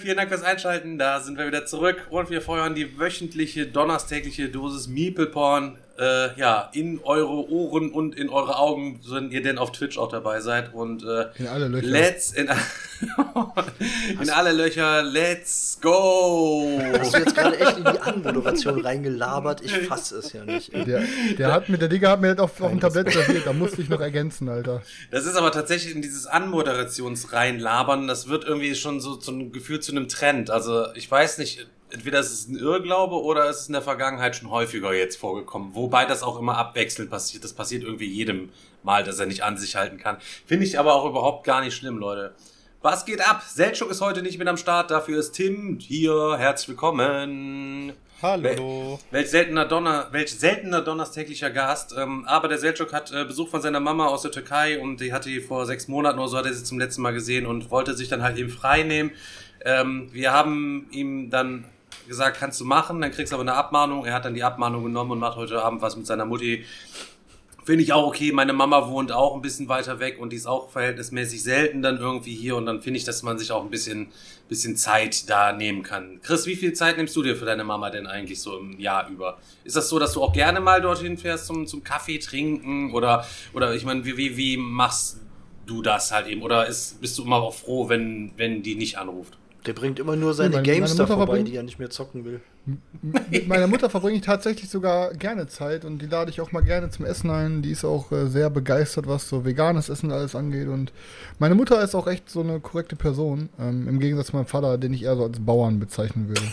Vielen Dank fürs Einschalten. Da sind wir wieder zurück und wir feuern die wöchentliche donnerstägliche Dosis Meeple Porn äh, ja, in eure Ohren und in eure Augen, wenn ihr denn auf Twitch auch dabei seid. Und äh, In alle Löcher. let's in, in alle Löcher, let's go! Hast du jetzt gerade echt in die Anmoderation reingelabert? Ich fasse es ja nicht. Der, der hat mit der Digga hat mir das auf, auf dem Tablett serviert, da musste ich noch ergänzen, Alter. Das ist aber tatsächlich in dieses Anmoderationsreinlabern, das wird irgendwie schon so zu einem Gefühl zu einem Trend. Also ich weiß nicht, entweder ist es ein Irrglaube oder ist es in der Vergangenheit schon häufiger jetzt vorgekommen. Wobei das auch immer abwechselnd passiert. Das passiert irgendwie jedem Mal, dass er nicht an sich halten kann. Finde ich aber auch überhaupt gar nicht schlimm, Leute. Was geht ab? Seltschuk ist heute nicht mit am Start, dafür ist Tim hier. Herzlich willkommen. Hallo. Welch seltener, Donner, welch seltener donnerstäglicher Gast. Ähm, aber der Selçuk hat äh, Besuch von seiner Mama aus der Türkei und die hatte die vor sechs Monaten oder so, hat er sie zum letzten Mal gesehen und wollte sich dann halt eben frei nehmen. Ähm, wir haben ihm dann gesagt, kannst du machen, dann kriegst du aber eine Abmahnung. Er hat dann die Abmahnung genommen und macht heute Abend was mit seiner Mutti. Finde ich auch okay. Meine Mama wohnt auch ein bisschen weiter weg und die ist auch verhältnismäßig selten dann irgendwie hier und dann finde ich, dass man sich auch ein bisschen, bisschen Zeit da nehmen kann. Chris, wie viel Zeit nimmst du dir für deine Mama denn eigentlich so im Jahr über? Ist das so, dass du auch gerne mal dorthin fährst zum, zum Kaffee trinken oder, oder ich meine, wie, wie, wie machst du das halt eben? Oder ist, bist du immer auch froh, wenn, wenn die nicht anruft? Der bringt immer nur seine Meine- Games meine da vorbei, die er nicht mehr zocken will. Mit meiner Mutter verbringe ich tatsächlich sogar gerne Zeit und die lade ich auch mal gerne zum Essen ein. Die ist auch äh, sehr begeistert, was so veganes Essen alles angeht. Und meine Mutter ist auch echt so eine korrekte Person, ähm, im Gegensatz zu meinem Vater, den ich eher so als Bauern bezeichnen würde.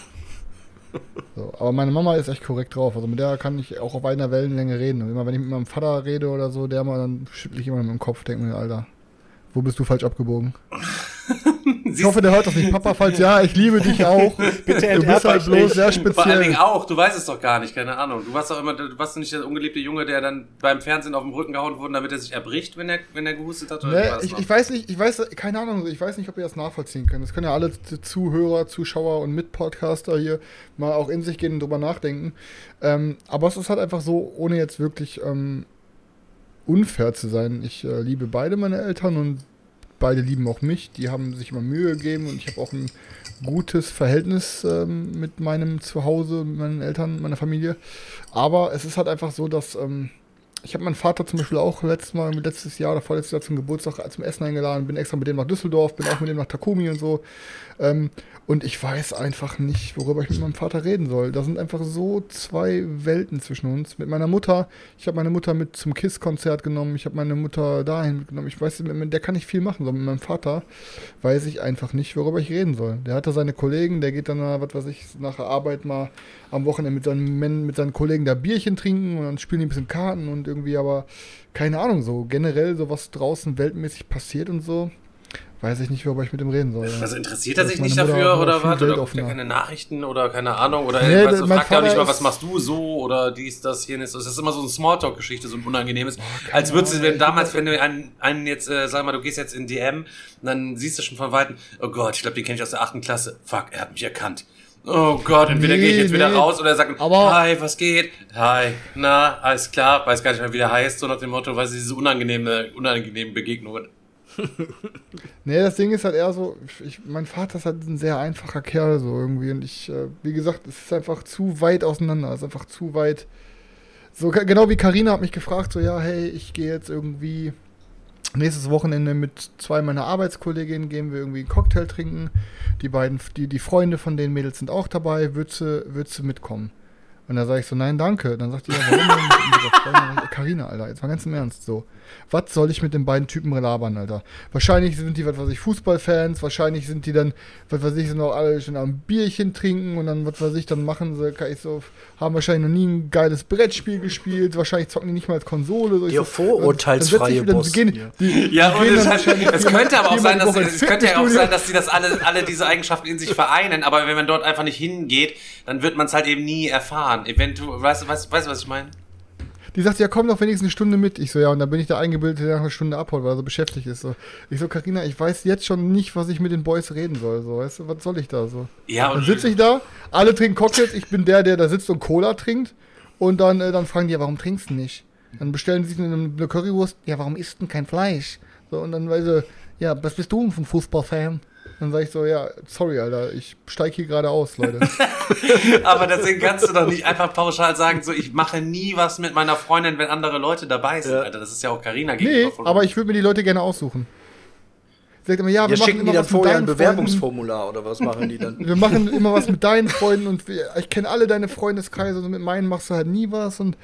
So, aber meine Mama ist echt korrekt drauf. Also mit der kann ich auch auf einer Wellenlänge reden. Und immer wenn ich mit meinem Vater rede oder so, der mal, dann schüttle ich immer mit dem Kopf, denke mir, Alter, wo bist du falsch abgebogen? Ich hoffe, der hört das nicht. Papa, falls ja, ich liebe dich auch. Bitte Du bist halt bloß sehr Vor allen Dingen speziell. auch, du weißt es doch gar nicht, keine Ahnung. Du warst doch immer, du warst doch nicht der ungeliebte Junge, der dann beim Fernsehen auf den Rücken gehauen wurde, damit er sich erbricht, wenn er, wenn er gehustet hat? Ne, das ich, ich weiß nicht, ich weiß, keine Ahnung, ich weiß nicht, ob ihr das nachvollziehen könnt. Das können ja alle Zuhörer, Zuschauer und Mitpodcaster hier mal auch in sich gehen und drüber nachdenken. Ähm, aber es ist halt einfach so, ohne jetzt wirklich ähm, unfair zu sein. Ich äh, liebe beide meine Eltern und beide lieben auch mich. Die haben sich immer Mühe gegeben und ich habe auch ein gutes Verhältnis ähm, mit meinem Zuhause, mit meinen Eltern, meiner Familie. Aber es ist halt einfach so, dass ähm, ich habe meinen Vater zum Beispiel auch letztes Mal, letztes Jahr oder vorletztes Jahr zum Geburtstag zum Essen eingeladen, bin extra mit dem nach Düsseldorf, bin auch mit dem nach Takumi und so. Ähm, und ich weiß einfach nicht, worüber ich mit meinem Vater reden soll. Da sind einfach so zwei Welten zwischen uns. Mit meiner Mutter, ich habe meine Mutter mit zum KISS-Konzert genommen, ich habe meine Mutter dahin mitgenommen. Ich weiß, mit, der kann ich viel machen. So mit meinem Vater weiß ich einfach nicht, worüber ich reden soll. Der hat da seine Kollegen, der geht dann, was weiß ich, nach der Arbeit mal am Wochenende mit seinen, mit seinen Kollegen da Bierchen trinken und dann spielen die ein bisschen Karten und irgendwie aber, keine Ahnung, so generell so was draußen weltmäßig passiert und so, weiß ich nicht, worüber ich mit ihm reden soll. Also interessiert er sich nicht Mutter dafür oder was? Oder guckt er keine Nachrichten oder keine Ahnung? Oder Nee, weißt du, fragt er auch nicht mal, was machst du so? Oder dies, das, jenes. Das ist immer so eine Smalltalk-Geschichte, so ein unangenehmes. Oh, Als würdest du, wenn damals, wenn du einen, einen jetzt, äh, sag mal, du gehst jetzt in DM, dann siehst du schon von Weitem, oh Gott, ich glaube, den kenne ich aus der achten Klasse. Fuck, er hat mich erkannt. Oh Gott, entweder Nee, gehe ich jetzt wieder nee. raus oder er sagt, Aber- hi, was geht? Hi, na, alles klar, weiß gar nicht mehr, wie der heißt, so nach dem Motto, weil diese unangenehme, unangenehmen Begegnungen. Nee, das Ding ist halt eher so, ich, mein Vater ist halt ein sehr einfacher Kerl so irgendwie und ich, äh, wie gesagt, es ist einfach zu weit auseinander, es ist einfach zu weit. So ge- genau wie Karina hat mich gefragt, so ja, hey, ich gehe jetzt irgendwie nächstes Wochenende mit zwei meiner Arbeitskolleginnen gehen wir irgendwie einen Cocktail trinken. Die beiden, die, die Freunde von den Mädels sind auch dabei, würdest du, würdest du mitkommen? Und da sage ich so, nein, danke. Dann sagt die, ja, warum denn? Carina, Alter, jetzt mal ganz im Ernst so. Was soll ich mit den beiden Typen labern, Alter? Wahrscheinlich sind die, was weiß ich, Fußballfans, wahrscheinlich sind die dann, was weiß ich, sind auch alle schon am Bierchen trinken und dann, was weiß ich, dann machen sie, kann ich so, haben wahrscheinlich noch nie ein geiles Brettspiel gespielt, wahrscheinlich zocken die nicht mal als Konsole. So, Ihr so, vorurteilsfreie dann, dann Boss wieder- hier. die, die, Ja, die und gehen es, hat, es könnte aber auch sein, die dass es könnte ja auch sein, dass sie das alle, alle diese Eigenschaften in sich vereinen, aber wenn man dort einfach nicht hingeht, dann wird man es halt eben nie erfahren. Eventuell, weißt du, weißt, weißt, du, was ich meine? Die sagt, ja, komm doch wenigstens eine Stunde mit. Ich so, ja, und dann bin ich der Eingebildete, der nach einer Stunde abhaut, weil er so beschäftigt ist. So. Ich so, Karina, ich weiß jetzt schon nicht, was ich mit den Boys reden soll. So, weißt du, was soll ich da so? Ja, Dann und sitze ich da, alle trinken Cocktails, ich bin der, der da sitzt und Cola trinkt. Und dann, äh, dann fragen die, ja, warum trinkst du nicht? Dann bestellen sie sich eine, eine Currywurst, ja, warum isst denn kein Fleisch? So, und dann, weil sie, ja, was bist du denn für ein Fußballfan? Dann sage ich so, ja, sorry, Alter, ich steige hier gerade aus, Leute. Aber deswegen kannst du doch nicht einfach pauschal sagen, so ich mache nie was mit meiner Freundin, wenn andere Leute dabei sind. Ja. Alter, das ist ja auch Carina nee, gegenüber. voll- aber ich würde mir die Leute gerne aussuchen. Sagt immer, ja, wir Ja, machen schicken immer die dann was mit vorher ein deinen Freunden. Bewerbungsformular oder was machen die dann? Wir machen immer was mit deinen Freunden und wir, ich kenne alle deine Freundeskreise und mit meinen machst du halt nie was und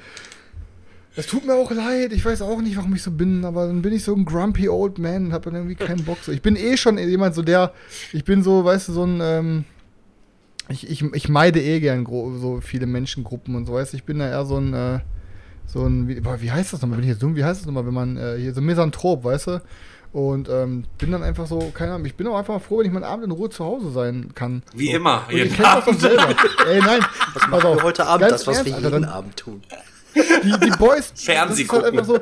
es tut mir auch leid, ich weiß auch nicht, warum ich so bin, aber dann bin ich so ein grumpy old man und hab dann irgendwie keinen Bock so. Ich bin eh schon jemand so der, ich bin so, weißt du, so ein, ähm, ich, ich, ich meide eh gern so viele Menschengruppen und so, weißt du, ich bin da eher so ein, äh, so ein, wie, boah, wie heißt das nochmal, bin ich jetzt dumm, wie heißt das nochmal, wenn man, äh, hier, so Misanthrop, weißt du? Und ähm, bin dann einfach so, keine Ahnung, ich bin auch einfach froh, wenn ich mal Abend in Ruhe zu Hause sein kann. Wie so. immer, Und ihr jeden kennt das doch Abend. selber. Ey, nein. Was machen wir heute Abend? Das, was wir Alter, jeden dann, Abend tun. Die, die Boys, Fernseh das ist halt einfach so.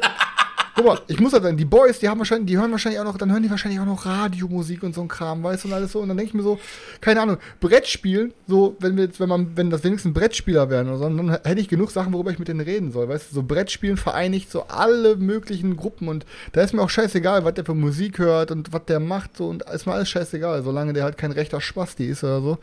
Guck mal, ich muss halt sagen, die Boys, die haben wahrscheinlich, die hören wahrscheinlich auch noch, dann hören die wahrscheinlich auch noch Radiomusik und so ein Kram, weißt du, und alles so. Und dann denke ich mir so, keine Ahnung, Brettspiel, so, wenn wir jetzt, wenn man, wenn das wenigstens Brettspieler wären oder so, dann hätte ich genug Sachen, worüber ich mit denen reden soll, weißt du, so Brettspielen vereinigt so alle möglichen Gruppen und da ist mir auch scheißegal, was der für Musik hört und was der macht, so, und ist mir alles scheißegal, solange der halt kein rechter Spasti ist oder so.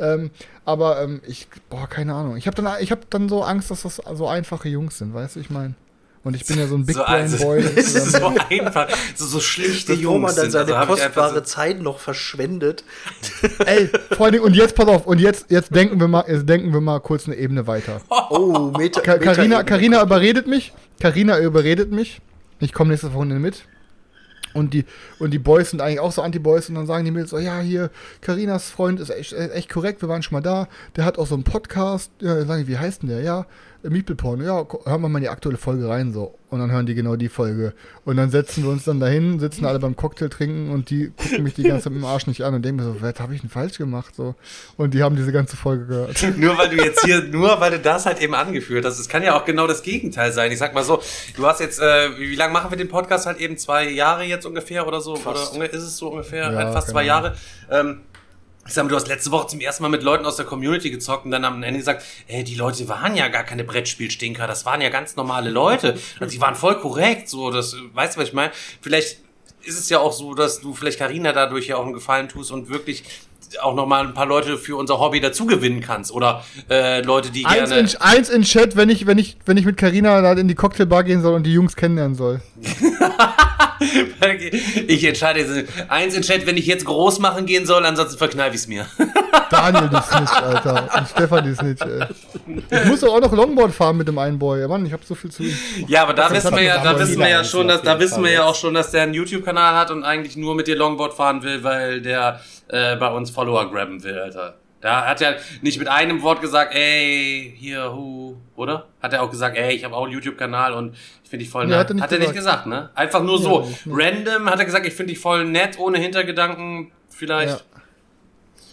Ähm, aber ähm, ich, boah, keine Ahnung. Ich habe dann, habe dann so Angst, dass das so einfache Jungs sind, weißt du, ich meine. Und ich bin ja so ein Big so, Brain also, Boy. Es ist so einfach, so, so schlichte Jungs dann sind. Also seine einfach kostbare so, Zeit noch verschwendet. Ey, vor allen Dingen, und jetzt pass auf, und jetzt, jetzt denken wir mal, jetzt denken wir mal kurz eine Ebene weiter. Oh, Meta. Ka- Carina. Carina überredet mich. Carina überredet mich. Ich komme nächste Woche mit. Und die, und die Boys sind eigentlich auch so Anti-Boys und dann sagen die Mädels so, ja, hier, Carinas Freund ist echt, echt korrekt, wir waren schon mal da. Der hat auch so einen Podcast. Ja, dann sagen die, wie heißt denn der? Ja, Meeple-Porn. Ja, hören wir mal in die aktuelle Folge rein so. Und dann hören die genau die Folge. Und dann setzen wir uns dann dahin, sitzen alle beim Cocktail trinken und die gucken mich die ganze Zeit mit dem Arsch nicht an und denken mir so, was habe ich denn falsch gemacht? So. Und die haben diese ganze Folge gehört. Nur weil du jetzt hier, nur weil du das halt eben angeführt hast. Es kann ja auch genau das Gegenteil sein. Ich sag mal so, du hast jetzt, äh, wie, lange machen wir den Podcast halt eben? Zwei Jahre jetzt ungefähr oder so? Fast. Oder ist es so ungefähr? Ja, halt fast keine zwei Jahre. Ähm, ich sag mal, du hast letzte Woche zum ersten Mal mit Leuten aus der Community gezockt und dann am Ende gesagt, ey, die Leute waren ja gar keine Brettspielstinker, das waren ja ganz normale Leute. Und die waren voll korrekt, so, das, weißt du, was ich meine? Vielleicht ist es ja auch so, dass du vielleicht Carina dadurch ja auch einen Gefallen tust und wirklich auch nochmal ein paar Leute für unser Hobby dazu gewinnen kannst. Oder äh, Leute, die Eins gerne. in, eins in Chat, wenn ich, wenn ich, wenn ich mit Carina in die Cocktailbar gehen soll und die Jungs kennenlernen soll. ich entscheide jetzt. Eins in Chat, wenn ich jetzt groß machen gehen soll, ansonsten verkneife ich es mir. Daniel die Snitch, Alter. Und Stefan die Snitch, ey. Ich muss doch auch noch Longboard fahren mit dem einen Boy. Ja, Mann, ich hab so viel zu. Ja, aber da Das wissen wir ja, da wissen wir ja schon, dass, da wissen wir ja auch schon, dass der einen YouTube-Kanal hat und eigentlich nur mit dir Longboard fahren will, weil der äh, bei uns Follower grabben will, Alter. Da hat er nicht mit einem Wort gesagt, ey, hier, hu, oder? Hat er auch gesagt, ey, ich habe auch einen YouTube-Kanal und ich finde dich voll Nee, nett. hat er nicht hat er nicht gesagt. gesagt, ne? Einfach nur Nee, so. Random hat er gesagt, ich finde dich voll nett, ohne Hintergedanken, vielleicht.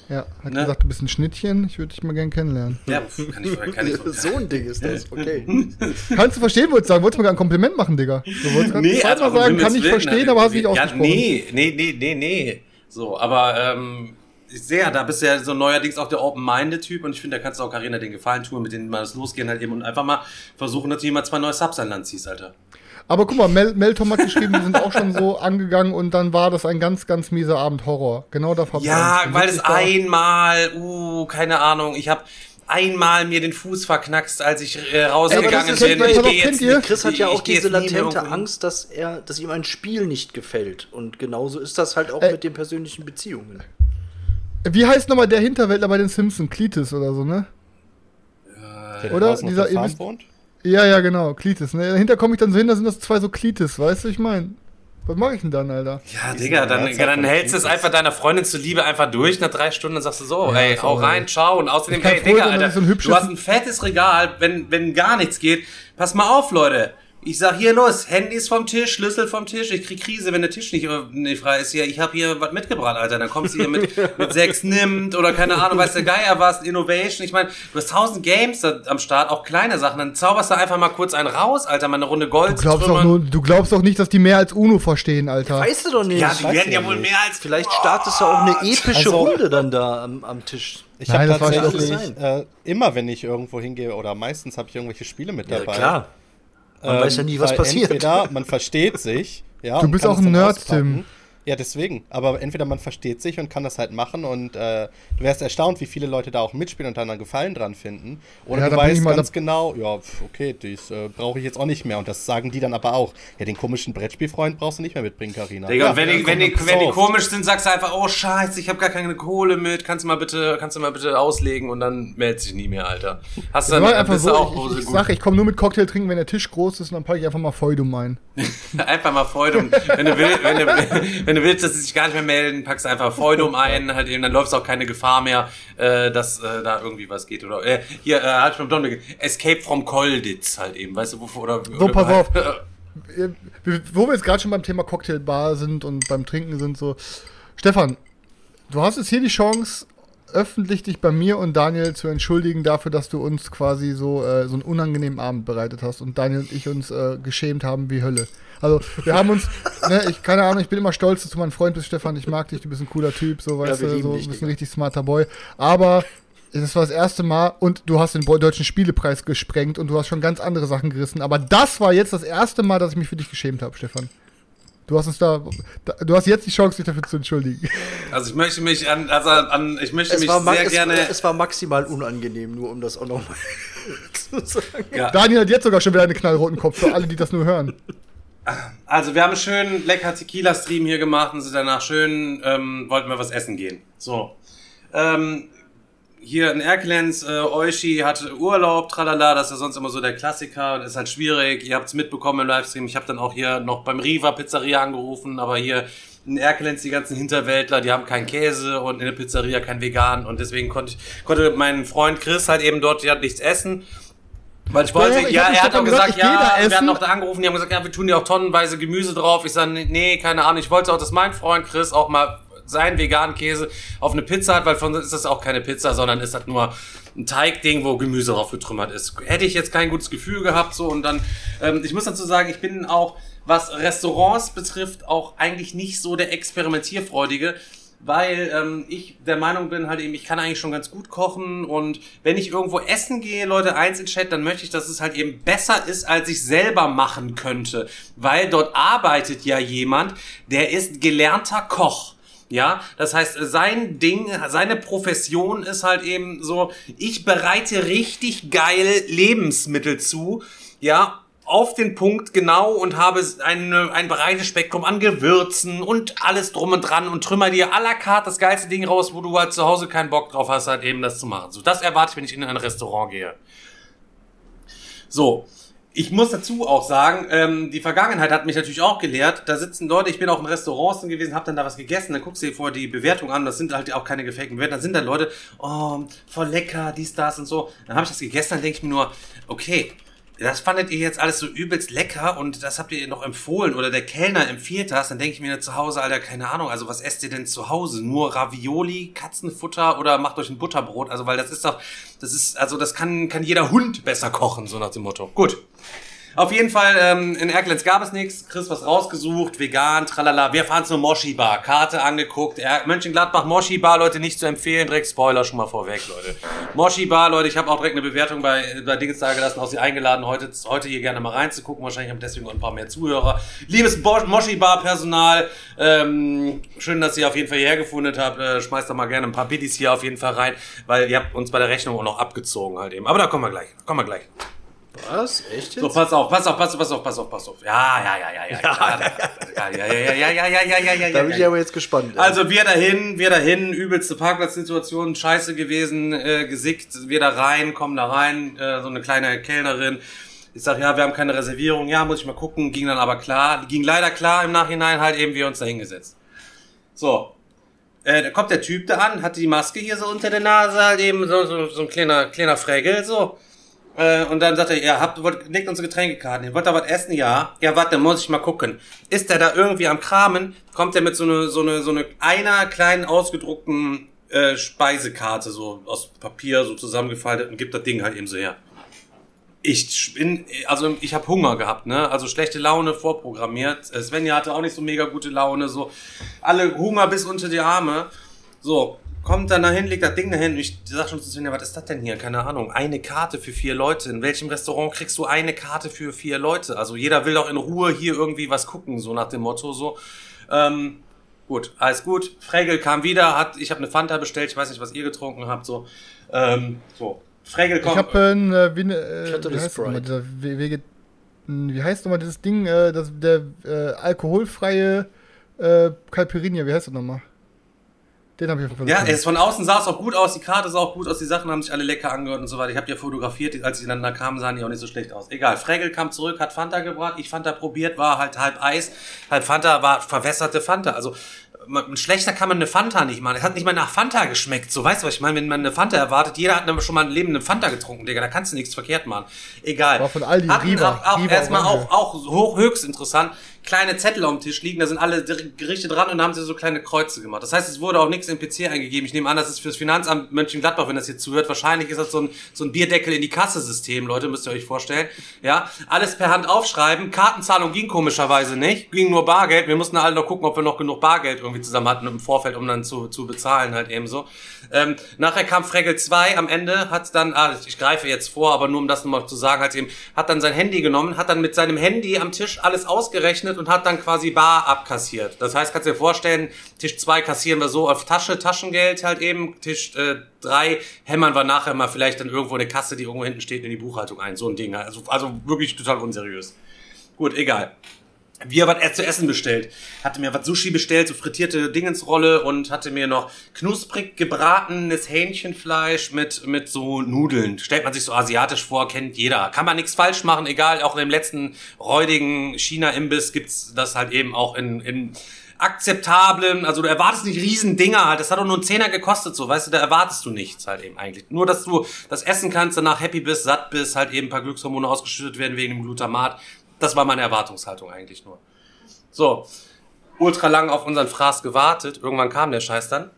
Ja, hat Ne? gesagt, du bist ein Schnittchen, ich würde dich mal gern kennenlernen. Ja, kann ich, kann ich so ein Ding ist das, okay. Kannst du verstehen, wolltest du sagen? Wolltest du mir gar ein Kompliment machen, Digga? Du wolltest Nee, also, um sagen, kann ich verstehen, also, aber hast nicht ja, ausgesprochen. Nee, nee, nee, nee, nee. So, aber ähm, ich sehe ja, da bist du ja so neuerdings auch der Open-Minded-Typ und ich finde, da kannst du auch Carina den Gefallen tun, mit denen mal das losgehen halt eben und einfach mal versuchen, dass du jemand zwei neue Subs an Land ziehst, Alter. Aber guck mal, Mel, Mel Tom hat geschrieben, die sind auch schon so angegangen und dann war das ein ganz, ganz mieser Abend Horror. Genau da hab Ja, weil es einmal, uh, keine Ahnung, ich habe einmal mir den Fuß verknackst, als ich äh, rausgegangen kennt bin. Ich gehe jetzt, ihr? Chris hat ja auch diese latente. Angst, dass er, dass ihm ein Spiel nicht gefällt. Und genauso ist das halt auch Ey. mit den persönlichen Beziehungen. Wie heißt nochmal der Hinterwäldler bei den Simpsons? Cletus oder so, ne? Der Oder? Dieser- ihr wisst-? Ja, ja, genau, Klitis. Ne? Dahinter komme ich dann so hin, da sind das zwei so Klitis, weißt du, ich meine. Was mache ich denn dann, Alter? Ja, Digga, dann, Herzhaft dann hältst du es einfach deiner Freundin zuliebe einfach durch nach drei Stunden und sagst du so, Ja, ey, hau auch rein, ciao. Und außerdem, froh Digga, Alter, so du hast ein fettes Regal, wenn, wenn gar nichts geht. Pass mal auf, Leute. Ich sag hier los, Handys vom Tisch, Schlüssel vom Tisch. Ich krieg Krise, wenn der Tisch nicht, nicht frei ist. Ja, ich habe hier was mitgebracht, Alter. Dann kommst du hier mit, mit sechs nimmt oder keine Ahnung, weiß der Geier was, Innovation. Ich meine, du hast tausend Games da am Start, auch kleine Sachen. Dann zauberst du einfach mal kurz einen raus, Alter, mal eine Runde Gold. Du glaubst, auch nur, du glaubst auch nicht, dass die mehr als UNO verstehen, Alter. Weißt du doch nicht. ja, die weiß werden ja ja wohl mehr als Vielleicht startest du auch eine epische Also- Runde dann da am, am Tisch. Ich habe tatsächlich äh, immer, wenn ich irgendwo hingehe, oder meistens habe ich irgendwelche Spiele mit Ja, dabei. klar. Man Ähm, weiß ja nie, was passiert. Entweder man versteht sich, ja. Du bist auch ein Nerd. Tim. Ja, deswegen. Aber entweder man versteht sich und kann das halt machen und äh, du wärst erstaunt, wie viele Leute da auch mitspielen und dann einen Gefallen dran finden. Oder Ja, du weißt mal ganz genau, ja, pf, okay, das äh, brauche ich jetzt auch nicht mehr. Und das sagen die dann aber auch. Ja, den komischen Brettspielfreund brauchst du nicht mehr mitbringen, Karina. Digga, ja, wenn, die, wenn, die, wenn die komisch sind, sagst du einfach, oh scheiße, ich habe gar keine Kohle mit, kannst du mal bitte, kannst du mal bitte auslegen und dann meldet sich nie mehr, Alter. Hast du Ja, dann, einfach bist so, auch ich, ich, ich sag, ich komme nur mit Cocktail trinken, wenn der Tisch groß ist und dann packe ich einfach mal Feudum ein. Einfach mal Feudum. wenn, du will, wenn, du, wenn du willst, dass sie sich gar nicht mehr melden, packst du einfach Feudum ein, halt eben, dann läuft auch keine Gefahr mehr, äh, dass äh, da irgendwie was geht. Oder äh, hier, äh, halt beim Don Escape from Kolditz halt eben, weißt du, wovor oder, So, oder pass auf. Äh, Wo wir jetzt gerade schon beim Thema Cocktailbar sind und beim Trinken sind, so. Stefan, du hast jetzt hier die Chance, öffentlich dich bei mir und Daniel zu entschuldigen dafür, dass du uns quasi so, äh, so einen unangenehmen Abend bereitet hast und Daniel und ich uns äh, geschämt haben wie Hölle. Also, wir haben uns, ne, ich, keine Ahnung, ich bin immer stolz, dass du mein Freund bist, Stefan. Ich mag dich, du bist ein cooler Typ, so, weißt wir du, so, dich, bist ein richtig smarter Boy. Aber das war das erste Mal und du hast den deutschen Spielepreis gesprengt und du hast schon ganz andere Sachen gerissen. Aber das war jetzt das erste Mal, dass ich mich für dich geschämt habe, Stefan. Du hast uns da, da, du hast jetzt die Chance, dich dafür zu entschuldigen. Also ich möchte mich an, also an, ich möchte Es mich sehr es, gerne. es war maximal unangenehm, nur um das auch nochmal zu sagen. ja. Daniel hat jetzt sogar schon wieder einen knallroten Kopf, für alle, die das nur hören. Also wir haben einen schönen lecker Tequila-Stream hier gemacht und sind danach schön, ähm, wollten wir was essen gehen. So. Ähm, hier in Erkelenz, äh, Eushi hatte Urlaub, tralala, das ist ja sonst immer so der Klassiker, das ist halt schwierig. Ihr habt es mitbekommen im Livestream. Ich habe dann auch hier noch beim Riva Pizzeria angerufen, aber hier in Erkelenz die ganzen Hinterwäldler, die haben keinen Käse und in der Pizzeria kein Vegan und deswegen konnte ich, konnte mein Freund Chris halt eben dort, die hat nichts essen. Weil ich wollte, Doch, ich ja, er hat auch gesagt, gesagt, ja, wir essen. hatten noch da angerufen, die haben gesagt, ja, wir tun dir auch tonnenweise Gemüse drauf. Ich sage, nee, keine Ahnung, ich wollte auch, dass mein Freund Chris auch mal seinen veganen Käse auf eine Pizza hat, weil von ist das auch keine Pizza, sondern ist das nur ein Teigding, wo Gemüse drauf getrümmert ist. Hätte ich jetzt kein gutes Gefühl gehabt, so und dann, ähm, ich muss dazu sagen, ich bin auch, was Restaurants betrifft, auch eigentlich nicht so der Experimentierfreudige, weil ähm, ich der Meinung bin, halt eben, ich kann eigentlich schon ganz gut kochen und wenn ich irgendwo essen gehe, Leute, eins in Chat, dann möchte ich, dass es halt eben besser ist, als ich selber machen könnte, weil dort arbeitet ja jemand, der ist gelernter Koch. Ja, das heißt, sein Ding, seine Profession ist halt eben so, ich bereite richtig geil Lebensmittel zu, ja, auf den Punkt genau und habe eine, ein breites Spektrum an Gewürzen und alles drum und dran und trümmer dir à la carte das geilste Ding raus, wo du halt zu Hause keinen Bock drauf hast, halt eben das zu machen. So, das erwarte ich, wenn ich in ein Restaurant gehe. So. Ich muss dazu auch sagen, ähm, die Vergangenheit hat mich natürlich auch gelehrt. Da sitzen Leute, ich bin auch in Restaurants gewesen, habe dann da was gegessen, dann guckst du dir vor die Bewertung an, das sind halt auch keine gefakten Bewertungen, dann sind da Leute, oh, voll lecker, dies, das und so. Dann habe ich das gegessen, dann denke ich mir nur, okay, das fandet ihr jetzt alles so übelst lecker und das habt ihr noch empfohlen oder der Kellner empfiehlt das, dann denke ich mir zu Hause, Alter, keine Ahnung, also was esst ihr denn zu Hause? Nur Ravioli, Katzenfutter oder macht euch ein Butterbrot? Also, weil das ist doch, das ist, also das kann, kann jeder Hund besser kochen, so nach dem Motto. Gut. Auf jeden Fall, ähm, in Erkelenz gab es nichts. Chris was rausgesucht, vegan, tralala. Wir fahren zur Moshi Bar. Karte angeguckt. Er Mönchengladbach, Moshi Bar, Leute, nicht zu empfehlen. Direkt Spoiler schon mal vorweg, Leute. Moshi Bar, Leute, ich habe auch direkt eine Bewertung bei, bei Dings da gelassen, auch sie eingeladen, heute, heute hier gerne mal reinzugucken. Wahrscheinlich haben deswegen auch ein paar mehr Zuhörer. Liebes Bo Moshi Bar Personal, ähm, schön, dass ihr auf jeden Fall hierher gefunden habt. Äh, schmeißt da mal gerne ein paar Biddies hier auf jeden Fall rein, weil ihr habt uns bei der Rechnung auch noch abgezogen halt eben. Aber da kommen wir gleich. Kommen wir gleich. Was? Echt jetzt? So, pass auf, pass auf, pass auf, pass auf, pass auf, pass auf. Ja, ja, ja, ja, ja. Ja, ja, ja, ja, ja, ja, ja, ja, ja, ja, da bin ja, ich aber jetzt gespannt. Also wir dahin, wir dahin, übelste Parkplatzsituation, scheiße gewesen, äh, gesickt, wir da rein, kommen da rein, äh, so eine kleine Kellnerin. Ich sag, ja, wir haben keine Reservierung, ja, muss ich mal gucken, ging dann aber klar, ging leider klar im Nachhinein halt eben wir uns da hingesetzt. So. Äh, da kommt der Typ da an, hat die Maske hier so unter der Nase, halt eben so, so, so ein kleiner, kleiner Fregel, so. Äh, und dann sagt er, ja, habt, wollt, legt unsere Getränkekarten hin. Wollt ihr was essen? Ja. Ja, warte, muss ich mal gucken. Ist der da irgendwie am Kramen? Kommt der mit so eine, so eine, so eine, einer kleinen ausgedruckten äh, Speisekarte, so aus Papier, so zusammengefaltet und gibt das Ding halt eben so her. Ich bin, also ich habe Hunger gehabt, ne? Also schlechte Laune vorprogrammiert. Äh, Svenja hatte auch nicht so mega gute Laune, so alle Hunger bis unter die Arme. So, kommt dann dahin, legt das Ding dahin und ich sag schon zu Svenja, was ist das denn hier? Keine Ahnung. Eine Karte für vier Leute. In welchem Restaurant kriegst du eine Karte für vier Leute? Also jeder will doch in Ruhe hier irgendwie was gucken, so nach dem Motto so. Ähm, gut, alles gut. Fregel kam wieder, hat, ich habe eine Fanta bestellt, ich weiß nicht, was ihr getrunken habt, so. Ähm, so. Fregel Ich kommt. habe ein, äh, wie, ne, äh, Ich wie heißt nochmal dieser Wege, wie heißt nochmal dieses Ding, äh, das, der äh, alkoholfreie äh, Caipirinha, wie heißt das nochmal? Den habe ich auf jeden Fall Ja, es von außen sah es auch gut aus, die Karte sah auch gut aus, die Sachen haben sich alle lecker angehört und so weiter. Ich habe die ja fotografiert, als die dann da kamen, sahen die auch nicht so schlecht aus. Egal, Fregel kam zurück, hat Fanta gebracht, ich Fanta probiert, war halt halb Eis, halb Fanta, war verwässerte Fanta. Also schlechter kann man eine Fanta nicht machen. Es hat nicht mal nach Fanta geschmeckt. So, weißt du, was ich meine? Wenn man eine Fanta erwartet, jeder hat nämlich schon mal ein Leben eine Fanta getrunken, Digga. Da kannst du nichts verkehrt machen. Egal. War von Aldi, Hatten Riva, auch, auch erstmal auch, auch hoch, höchst interessant. Kleine Zettel auf dem Tisch liegen, da sind alle Gerichte dran und da haben sie so kleine Kreuze gemacht. Das heißt, es wurde auch nichts im PC eingegeben. Ich nehme an, das ist fürs Finanzamt Mönchengladbach, wenn das hier zuhört. Wahrscheinlich ist das so ein, so ein Bierdeckel in die Kasse-System, Leute, müsst ihr euch vorstellen. Ja, alles per Hand aufschreiben. Kartenzahlung ging komischerweise nicht. Ging nur Bargeld. Wir mussten alle noch gucken, ob wir noch genug Bargeld irgendwie zusammen hatten im Vorfeld, um dann zu, zu bezahlen halt eben so. Ähm, nachher kam Fregel 2 am Ende, hat dann, ah, ich greife jetzt vor, aber nur um das nochmal zu sagen, halt eben, hat dann sein Handy genommen, hat dann mit seinem Handy am Tisch alles ausgerechnet und hat dann quasi bar abkassiert. Das heißt, kannst du dir vorstellen, Tisch 2 kassieren wir so auf Tasche, Taschengeld halt eben, Tisch 3 hämmern wir nachher mal vielleicht dann irgendwo eine Kasse, die irgendwo hinten steht, in die Buchhaltung ein. So ein Ding. Also, also wirklich total unseriös. Gut, egal. Wir was zu essen bestellt. Hatte mir was Sushi bestellt, so frittierte Dingensrolle und hatte mir noch knusprig gebratenes Hähnchenfleisch mit, mit so Nudeln. Stellt man sich so asiatisch vor, kennt jeder. Kann man nichts falsch machen, egal. Auch in dem letzten räudigen China-Imbiss gibt's das halt eben auch in, in akzeptablen, also du erwartest nicht riesen Dinger halt, das hat doch nur einen Zehner gekostet, so, weißt du, da erwartest du nichts halt eben eigentlich. Nur, dass du das essen kannst, danach happy bist, satt bist, halt eben ein paar Glückshormone ausgeschüttet werden wegen dem Glutamat. Das war meine Erwartungshaltung eigentlich nur. So, ultra lang auf unseren Fraß gewartet, irgendwann kam der Scheiß dann.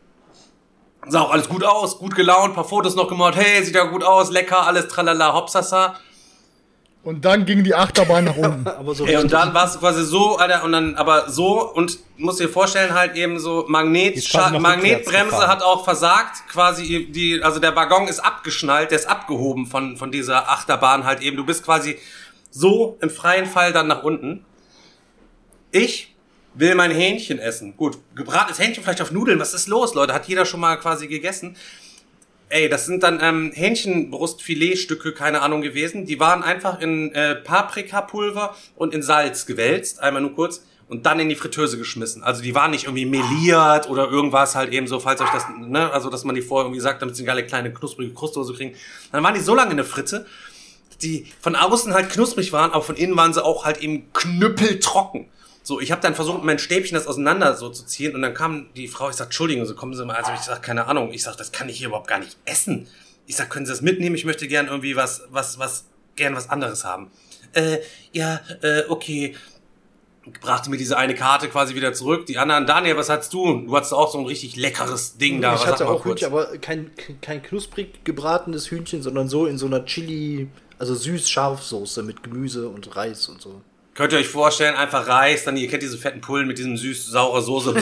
Sah auch alles gut aus, gut gelaunt, paar Fotos noch gemacht, hey, sieht ja gut aus, lecker, alles tralala, hopsasa. Und dann ging die Achterbahn nach unten. aber so Ey, und dann war es quasi so, Alter, und dann aber so und musst dir vorstellen, halt eben so Magnet, Magnetbremse hat auch versagt, quasi die, also der Waggon ist abgeschnallt, der ist abgehoben von, von dieser Achterbahn halt eben. Du bist quasi so im freien Fall dann nach unten. Ich will mein Hähnchen essen. Gut, gebratenes Hähnchen vielleicht auf Nudeln, was ist los, Leute? Hat jeder schon mal quasi gegessen? Ey, das sind dann ähm, Hähnchenbrustfiletstücke, keine Ahnung gewesen. Die waren einfach in äh, Paprikapulver und in Salz gewälzt, einmal nur kurz, und dann in die Fritteuse geschmissen. Also die waren nicht irgendwie meliert oder irgendwas halt eben so, falls euch das, ne, also dass man die vorher irgendwie sagt, damit sie eine geile kleine knusprige Krustdose kriegen. Dann waren die so lange in der Fritte, die von außen halt knusprig waren, aber von innen waren sie auch halt eben knüppeltrocken. So, ich habe dann versucht, mein Stäbchen das auseinander so zu ziehen und dann kam die Frau, ich sag, Entschuldigung, so kommen Sie mal, also ich sag, keine Ahnung, ich sag, das kann ich hier überhaupt gar nicht essen. Ich sag, können Sie das mitnehmen? Ich möchte gern irgendwie was, was, was, gern was anderes haben. Äh, ja, äh, okay. Brachte mir diese eine Karte quasi wieder zurück. Die anderen, Daniel, was hattest du? Du hattest auch so ein richtig leckeres Ding da. ich was hatte auch Hühnchen, aber kein, kein knusprig gebratenes Hühnchen, sondern so in so einer Chili, also süß-scharf-Soße mit Gemüse und Reis und so. Könnt ihr euch vorstellen, einfach Reis, dann ihr kennt diese fetten Pullen mit diesem süß-saure Soße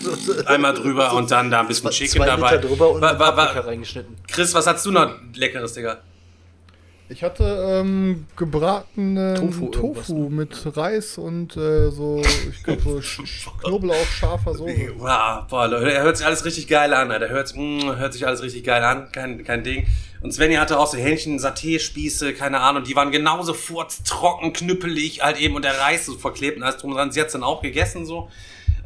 einmal drüber und dann da ein bisschen Chicken Zwei dabei. Liter drüber und Wa- wa- Paprika wa- reingeschnitten. Chris, was hast du noch leckeres, Digga? Ich hatte ähm, gebratenen Tofu Tofu, irgendwas, mit Reis und äh, so, ich glaube, so Knoblauch, scharfer Soße. Wow, boah, Leute, er hört sich alles richtig geil an, Alter. Hört, mm, hört sich alles richtig geil an, kein, kein Ding. Und Svenja hatte auch so Hähnchen, Saté-Spieße, keine Ahnung, die waren genauso furztrocken, knüppelig halt eben und der Reis so verklebt und alles drum dran. Sie hat's dann auch gegessen so.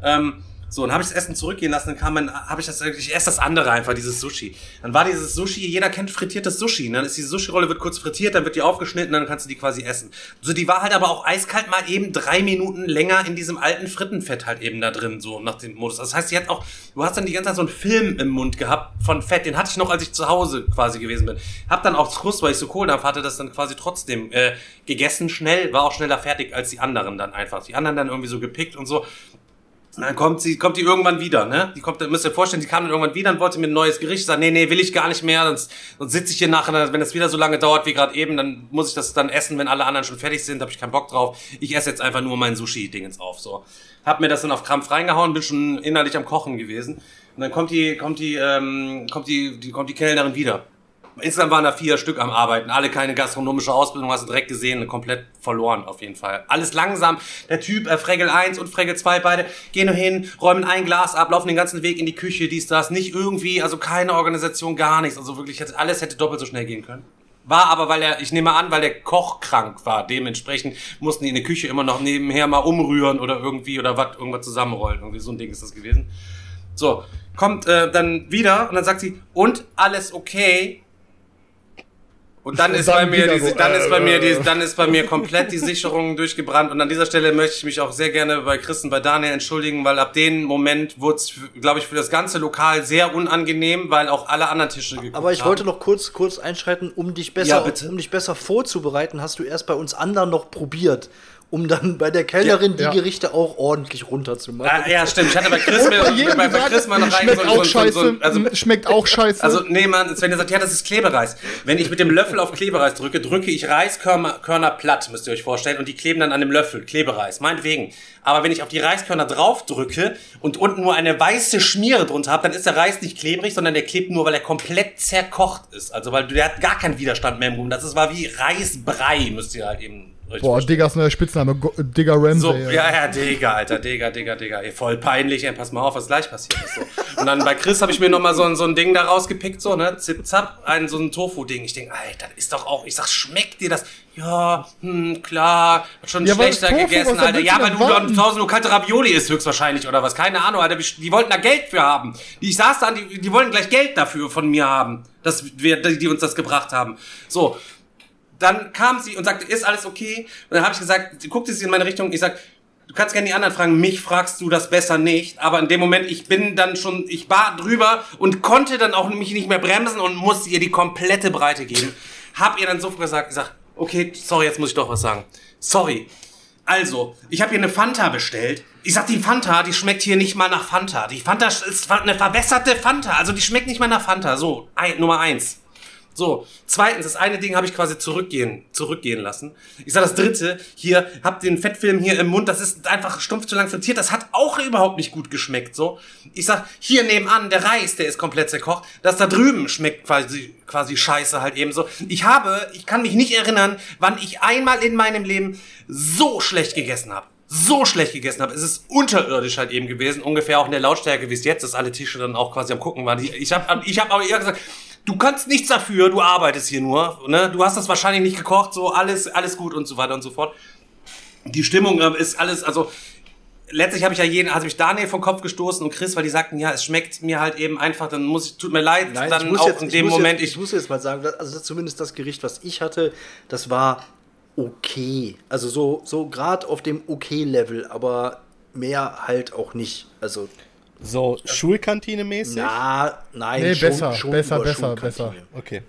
Ähm, so, dann habe ich das Essen zurückgehen lassen, dann kam man, habe ich das, ich esse das andere einfach, dieses Sushi. Dann war dieses Sushi, jeder kennt frittiertes Sushi, ne? dann ist die Sushi-Rolle, wird kurz frittiert, dann wird die aufgeschnitten, dann kannst du die quasi essen. So, die war halt aber auch eiskalt mal eben drei Minuten länger in diesem alten Frittenfett halt eben da drin, so nach dem Modus. Das heißt, sie hat auch, du hast dann die ganze Zeit so einen Film im Mund gehabt von Fett, den hatte ich noch, als ich zu Hause quasi gewesen bin. Hab dann auch Frust, weil ich so Kohlendampf hatte, das dann quasi trotzdem äh, gegessen, schnell, war auch schneller fertig als die anderen dann einfach. Die anderen dann irgendwie so gepickt und so. Und dann kommt sie, kommt die irgendwann wieder, ne? Die kommt, müsst ihr vorstellen, die kam dann irgendwann wieder und wollte mir ein neues Gericht sagen, nee, nee, will ich gar nicht mehr, sonst, sonst sitze ich hier nachher, wenn das wieder so lange dauert wie gerade eben, dann muss ich das dann essen, wenn alle anderen schon fertig sind, habe ich keinen Bock drauf. Ich esse jetzt einfach nur mein Sushi-Dingens auf, so. Hab mir das dann auf Krampf reingehauen, bin schon innerlich am Kochen gewesen. Und dann kommt die, kommt die, ähm, kommt die, die, kommt die Kellnerin wieder. Insgesamt waren da vier Stück am Arbeiten, alle keine gastronomische Ausbildung, hast du direkt gesehen, komplett verloren auf jeden Fall. Alles langsam. Der Typ, äh, Fregel 1 und Fregel 2, beide gehen nur hin, räumen ein Glas ab, laufen den ganzen Weg in die Küche, dies, das. Nicht irgendwie, also keine Organisation, gar nichts. Also wirklich, alles hätte doppelt so schnell gehen können. War aber, weil er, ich nehme an, weil der Koch krank war. Dementsprechend mussten die in der Küche immer noch nebenher mal umrühren oder irgendwie oder was, irgendwas zusammenrollen. Irgendwie so ein Ding ist das gewesen. So, kommt äh, dann wieder und dann sagt sie, und alles okay? Und dann Und ist dann bei mir, so, dann ist bei mir, die, dann ist bei mir komplett die Sicherung durchgebrannt. Und an dieser Stelle möchte ich mich auch sehr gerne bei Chris und bei Daniel entschuldigen, weil ab dem Moment wurde es, glaube ich, für das ganze Lokal sehr unangenehm, weil auch alle anderen Tische geguckt Aber ich haben. wollte noch kurz, kurz einschreiten, um dich besser, Ja, bitte. um dich besser vorzubereiten, hast du erst bei uns anderen noch probiert, um dann bei der Kellnerin die Ja. Gerichte auch ordentlich runterzumachen. Ah, ja, stimmt. Ich hatte bei Chris, mir, bei Chris mal noch rein schmeckt so, auch so, scheiße, so, also schmeckt auch scheiße. Also, nee, man, Sven sagt, ja, das ist Klebereis. Wenn ich mit dem Löffel auf Klebereis drücke, drücke ich Reiskörner Körner platt, müsst ihr euch vorstellen, und die kleben dann an dem Löffel, Klebereis, meinetwegen. Aber wenn ich auf die Reiskörner drauf drücke und unten nur eine weiße Schmiere drunter habe, dann ist der Reis nicht klebrig, sondern der klebt nur, weil er komplett zerkocht ist. Also, weil der hat gar keinen Widerstand mehr im Mund. Das ist, war wie Reisbrei, müsst ihr halt eben euch Boah. Diggas neuer Spitzname, Go Digga Ramsey. So, ja, ja, Digga, Alter, Digga, Digga, Digga. Ey, voll peinlich, ey, pass mal auf, was gleich passiert ist. So. Und dann bei Chris habe ich mir nochmal so, ein- so ein Ding da rausgepickt, so, ne, zip, zap, ein, so ein Tofu-Ding. Ich denk, Alter, ist doch auch, ich sag, schmeckt dir das? Ja, hm, klar, hat schon Ja, schlechter Tofu, gegessen, Alter. Ja, weil du dann zu Hause nur kalte Ravioli isst, höchstwahrscheinlich, oder was? Keine Ahnung, Alter. Die, wollten da Geld für haben. Ich saß da, die, die wollten gleich Geld dafür von mir haben, dass wir, die uns das gebracht haben. So, dann kam sie und sagte, ist alles okay? Und dann habe ich gesagt, guckte sie in meine Richtung, ich sag, du kannst gerne die anderen fragen, mich fragst du das besser nicht. Aber in dem Moment, ich bin dann schon, ich war drüber und konnte dann auch mich nicht mehr bremsen und musste ihr die komplette Breite geben. Hab ihr dann so gesagt, ich sag, okay, sorry, jetzt muss ich doch was sagen. Sorry. Also, ich habe hier eine Fanta bestellt. Ich sag, die Fanta, die schmeckt hier nicht mal nach Fanta. Die Fanta ist eine verbesserte Fanta. Also, die schmeckt nicht mal nach Fanta. So, Nummer eins. So, zweitens, das eine Ding habe ich quasi zurückgehen, zurückgehen lassen. Ich sag das dritte, hier, hab den Fettfilm hier im Mund, das ist einfach stumpf zu lang frittiert, das hat auch überhaupt nicht gut geschmeckt, so. Ich sag, hier nebenan, der Reis, der ist komplett zerkocht, das da drüben schmeckt quasi, quasi scheiße halt eben so. Ich habe, ich kann mich nicht erinnern, wann ich einmal in meinem Leben so schlecht gegessen habe so schlecht gegessen habe. Es ist unterirdisch halt eben gewesen, ungefähr auch in der Lautstärke, wie es jetzt ist, alle Tische dann auch quasi am gucken waren. Ich habe ich hab aber eher gesagt, du kannst nichts dafür, du arbeitest hier nur, ne? Du hast das wahrscheinlich nicht gekocht, so alles alles gut und so weiter und so fort. Die Stimmung ähm, ist alles, also letztlich habe ich ja jeden, also ich Daniel vom Kopf gestoßen und Chris, weil die sagten, ja, es schmeckt mir halt eben einfach, dann muss ich, tut mir leid, Nein, dann ich muss auch jetzt, in ich dem Moment, jetzt, ich muss jetzt mal sagen, also zumindest das Gericht, was ich hatte, das war okay. Also so, so gerade auf dem okay-Level, aber mehr halt auch nicht. Also, So Schulkantine mäßig? na, nein, Nee, schon, besser, schon besser, über besser, besser. Okay.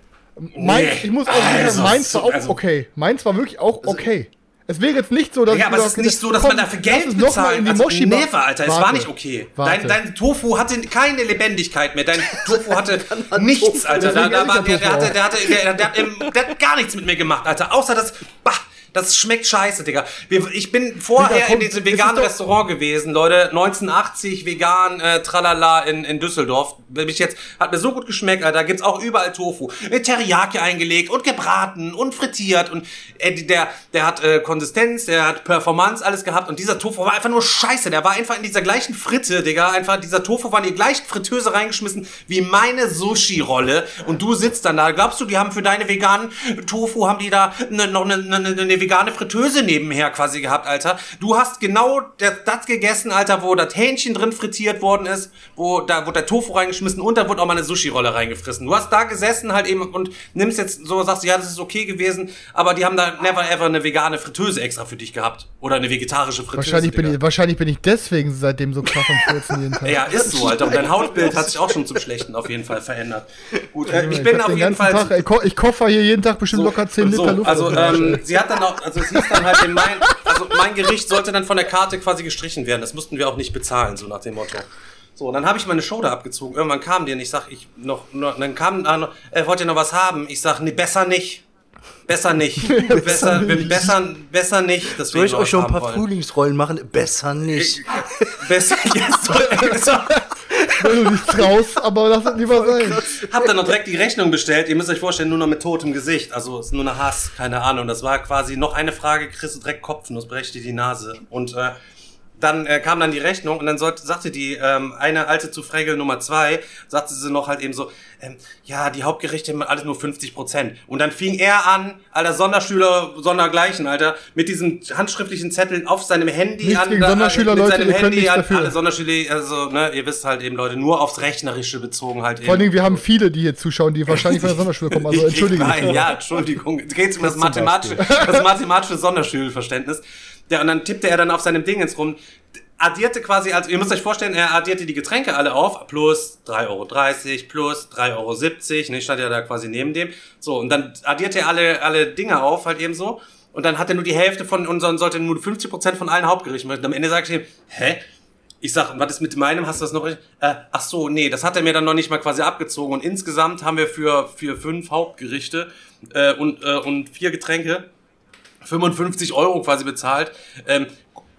Meins, Nee. ich muss auch sagen, Also, meins war auch also- okay. Meins war wirklich auch okay. Es wäre jetzt nicht so, dass Ja, aber es ist nicht so, dass hätte, man komm, dafür Geld bezahlt. in die Also, Moshi Never, Alter, es war nicht okay. Dein, dein Tofu hatte keine Lebendigkeit mehr. Dein Tofu hatte hat nichts, Alter. Da, da war, der, der, Tofu hatte, auch. der, hatte, der, der, hat, der hat gar nichts mit mir gemacht, Alter. Außer das, bah, Das schmeckt scheiße, Digga. Wir, ich bin vorher Digga, komm, in diesem veganen Restaurant gewesen, Leute. 1980 vegan, äh, tralala in, in Düsseldorf. Mich jetzt, hat mir so gut geschmeckt, Alter. Da gibt's auch überall Tofu. Mit Teriyaki eingelegt und gebraten und frittiert. Und äh, der, der hat äh, Konsistenz, der hat Performance, alles gehabt. Und dieser Tofu war einfach nur scheiße. Der war einfach in dieser gleichen Fritte, Digga. Einfach, dieser Tofu war in die gleichen Fritteuse reingeschmissen wie meine Sushi-Rolle. Und du sitzt dann da. Glaubst du, die haben für deine veganen Tofu, haben die da ne, noch eine ne, ne, ne vegane Fritteuse nebenher quasi gehabt, Alter? Du hast genau das, das gegessen, Alter, wo das Hähnchen drin frittiert worden ist, wo da wurde der Tofu reingeschmissen und da wurde auch mal eine Sushi-Rolle reingefressen. Du hast da gesessen halt eben und nimmst jetzt so, sagst, ja, das ist okay gewesen, aber die haben da never ever eine vegane Fritteuse extra für dich gehabt. Oder eine vegetarische Fritteuse. Wahrscheinlich bin, ich, wahrscheinlich bin ich deswegen seitdem so krass am Furzen jeden Tag. Ja, ist so, Alter. Und dein Hautbild hat sich auch schon zum Schlechten auf jeden Fall verändert. Gut, äh, ich Ich bin auf den jeden Fall. Tag, ich, ko ich koffer hier jeden Tag bestimmt locker 10 Liter so, Luft. Also, ähm, sie hat dann auch, also es hieß dann halt, in mein, also mein Gericht sollte dann von der Karte quasi gestrichen werden. Das mussten wir auch nicht bezahlen, so nach dem Motto. So, und dann habe ich meine Show da abgezogen. Irgendwann kam die und ich sag, ich noch, noch dann kam, äh, noch, äh, wollt ihr noch was haben? Ich sag, nee, besser nicht. Besser nicht. besser, nicht. besser, besser nicht. Deswegen Soll ich euch schon ein paar wollen. Frühlingsrollen machen? Besser nicht. Besser jetzt. So, Wenn du dich traust, aber lass es lieber sein. Hab dann noch direkt die Rechnung bestellt. Ihr müsst euch vorstellen, nur noch mit totem Gesicht. Also ist nur eine Hass, keine Ahnung. Das war quasi noch eine Frage, kriegst du direkt Kopfnuss, brech dir die Nase. Und äh, dann äh, kam dann die Rechnung und dann sollte, sagte die ähm, eine alte Zufregel Nummer zwei, sagte sie noch halt eben so, ähm, ja, die Hauptgerichte haben alles nur 50 Prozent. Und dann fing er an, alter Sonderschüler, Sondergleichen, Alter, mit diesen handschriftlichen Zetteln auf seinem Handy Nichts an, gegen da- Sonderschüler, mit Leute, seinem Handy an alle Sonderschüler, also ne, ihr wisst halt eben Leute, nur aufs Rechnerische bezogen halt eben. Vor allen Dingen, wir haben viele, die hier zuschauen, die wahrscheinlich von der Sonderschule kommen. Also mich. Nein, ja, Entschuldigung. Es geht um das mathematische, das mathematische Sonderschulverständnis. Der, und dann tippte er dann auf seinem Ding ins rum, addierte quasi, also ihr müsst euch vorstellen, er addierte die Getränke alle auf, plus 3,30 Euro, plus 3,70 Euro, ne, stand ja da quasi neben dem. So, und dann addierte er alle, alle Dinge auf, halt eben so. Und dann hat er nur die Hälfte von unseren, sollte nur 50% von allen Hauptgerichten. Und am Ende sag ich ihm, hä? Ich sag, was ist mit meinem? Hast du das noch? Äh, ach so, nee, das hat er mir dann noch nicht mal quasi abgezogen. Und insgesamt haben wir für, für fünf Hauptgerichte äh, und, äh, und vier Getränke 55 Euro quasi bezahlt. Ähm,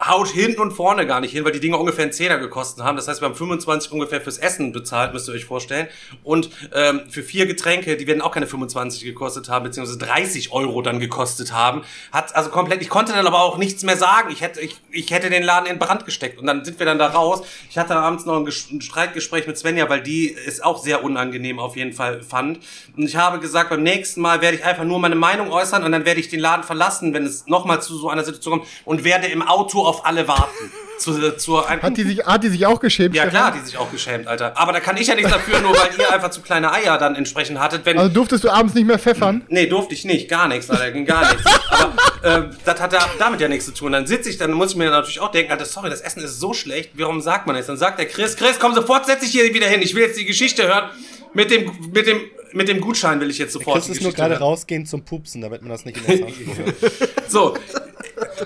haut hinten und vorne gar nicht hin, weil die Dinge ungefähr einen Zehner gekostet haben. Das heißt, wir haben 25 ungefähr fürs Essen bezahlt, müsst ihr euch vorstellen. Und ähm, für vier Getränke, die werden auch keine 25 gekostet haben, beziehungsweise 30 Euro dann gekostet haben. Hat also komplett, ich konnte dann aber auch nichts mehr sagen. Ich hätte, ich, ich hätte den Laden in Brand gesteckt. Und dann sind wir dann da raus. Ich hatte abends noch ein, ein Streitgespräch mit Svenja, weil die es auch sehr unangenehm auf jeden Fall fand. Und ich habe gesagt, beim nächsten Mal werde ich einfach nur meine Meinung äußern und dann werde ich den Laden verlassen, wenn es nochmal zu so einer Situation kommt und werde im Auto auf alle warten. Zu, zur Hat die, sich, hat die sich auch geschämt? ja klar, die sich auch geschämt, Alter. Aber da kann ich ja nichts dafür, nur weil ihr einfach zu kleine Eier dann entsprechend hattet. Wenn, Also durftest du abends nicht mehr pfeffern? Nee, durfte ich nicht, gar nichts, Alter, gar nichts. Aber äh, das hat da, damit ja nichts zu tun. Dann sitze ich, dann muss ich mir natürlich auch denken, Alter, sorry, das Essen ist so schlecht, warum sagt man das? Dann sagt der Chris, Chris, komm sofort, setz dich hier wieder hin, ich will jetzt die Geschichte hören. Mit dem, mit dem, mit dem Gutschein will ich jetzt sofort die ist nur gerade rausgehen zum Pupsen, damit man das nicht in der. So,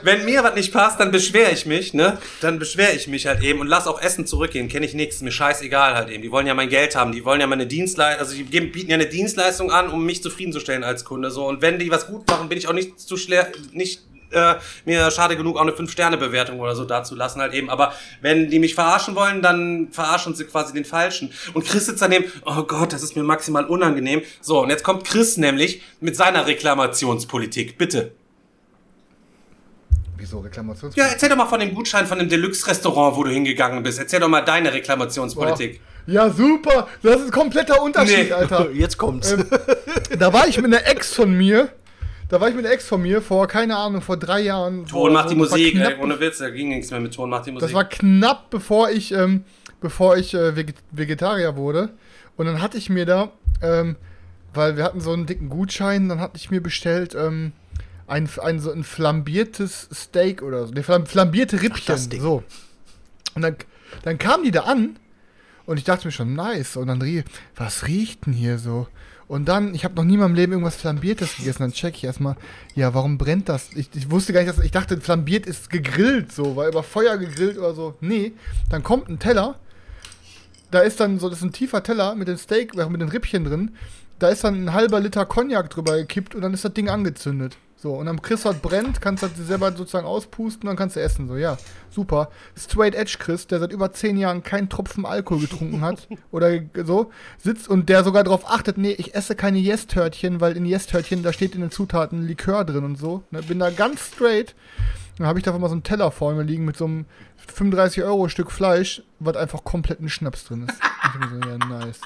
wenn mir was nicht passt, dann beschwere ich mich, ne? Dann beschwere ich mich halt eben und lass auch Essen zurückgehen. Kenne ich nichts, mir scheißegal halt eben. Die wollen ja mein Geld haben, die wollen ja meine Dienstleistung, also die bieten ja eine Dienstleistung an, um mich zufriedenzustellen als Kunde. So und wenn die was gut machen, bin ich auch nicht zu schwer, nicht äh, mir schade genug, auch eine 5-Sterne-Bewertung oder so dazulassen halt eben. Aber wenn die mich verarschen wollen, dann verarschen sie quasi den Falschen. Und Chris sitzt daneben, oh Gott, das ist mir maximal unangenehm. So, und jetzt kommt Chris nämlich mit seiner Reklamationspolitik. Bitte. Wieso Reklamations? Ja, erzähl doch mal von dem Gutschein von dem Deluxe-Restaurant, wo du hingegangen bist. Erzähl doch mal deine Reklamationspolitik. Ja, super. Das ist ein kompletter Unterschied, Nee. Alter. Jetzt kommt's. Ähm, da war ich mit einer Ex von mir. Da war ich mit einer Ex von mir vor, keine Ahnung, vor drei Jahren. Ton macht die Musik, knapp ey, ohne Witz, da ging nichts mehr mit Ton macht die Musik. Das war knapp, bevor ich, ähm, bevor ich äh, Veget Vegetarier wurde. Und dann hatte ich mir da, ähm, weil wir hatten so einen dicken Gutschein, dann hatte ich mir bestellt ähm, ein, ein, so ein flambiertes Steak oder so. Ne, flam flambierte Rippchen. das Ding. so. Und dann, dann kam die da an und ich dachte mir schon, nice. Und dann riech, was riecht denn hier so? Und dann, ich habe noch nie in meinem Leben irgendwas Flambiertes gegessen. Dann check ich erstmal, ja, warum brennt das? Ich, ich wusste gar nicht, dass ich dachte, flambiert ist gegrillt, so, weil über Feuer gegrillt oder so. Nee, dann kommt ein Teller. Da ist dann so, das ist ein tiefer Teller mit dem Steak, äh, mit den Rippchen drin. Da ist dann ein halber Liter Cognac drüber gekippt und dann ist das Ding angezündet. So, und kriegst du halt brennt, kannst halt selber sozusagen auspusten, dann kannst du essen. So, ja, super. Straight Edge Chris, der seit über zehn Jahren keinen Tropfen Alkohol getrunken hat oder so, sitzt und der sogar darauf achtet, nee, ich esse keine Yes-Törtchen, weil in Yes-Törtchen, da steht in den Zutaten Likör drin und so. Ne, bin da ganz straight. Dann habe ich da mal so einen Teller vor mir liegen mit so einem 35 Euro Stück Fleisch, was einfach komplett ein Schnaps drin ist. Ich bin so, ja, nice.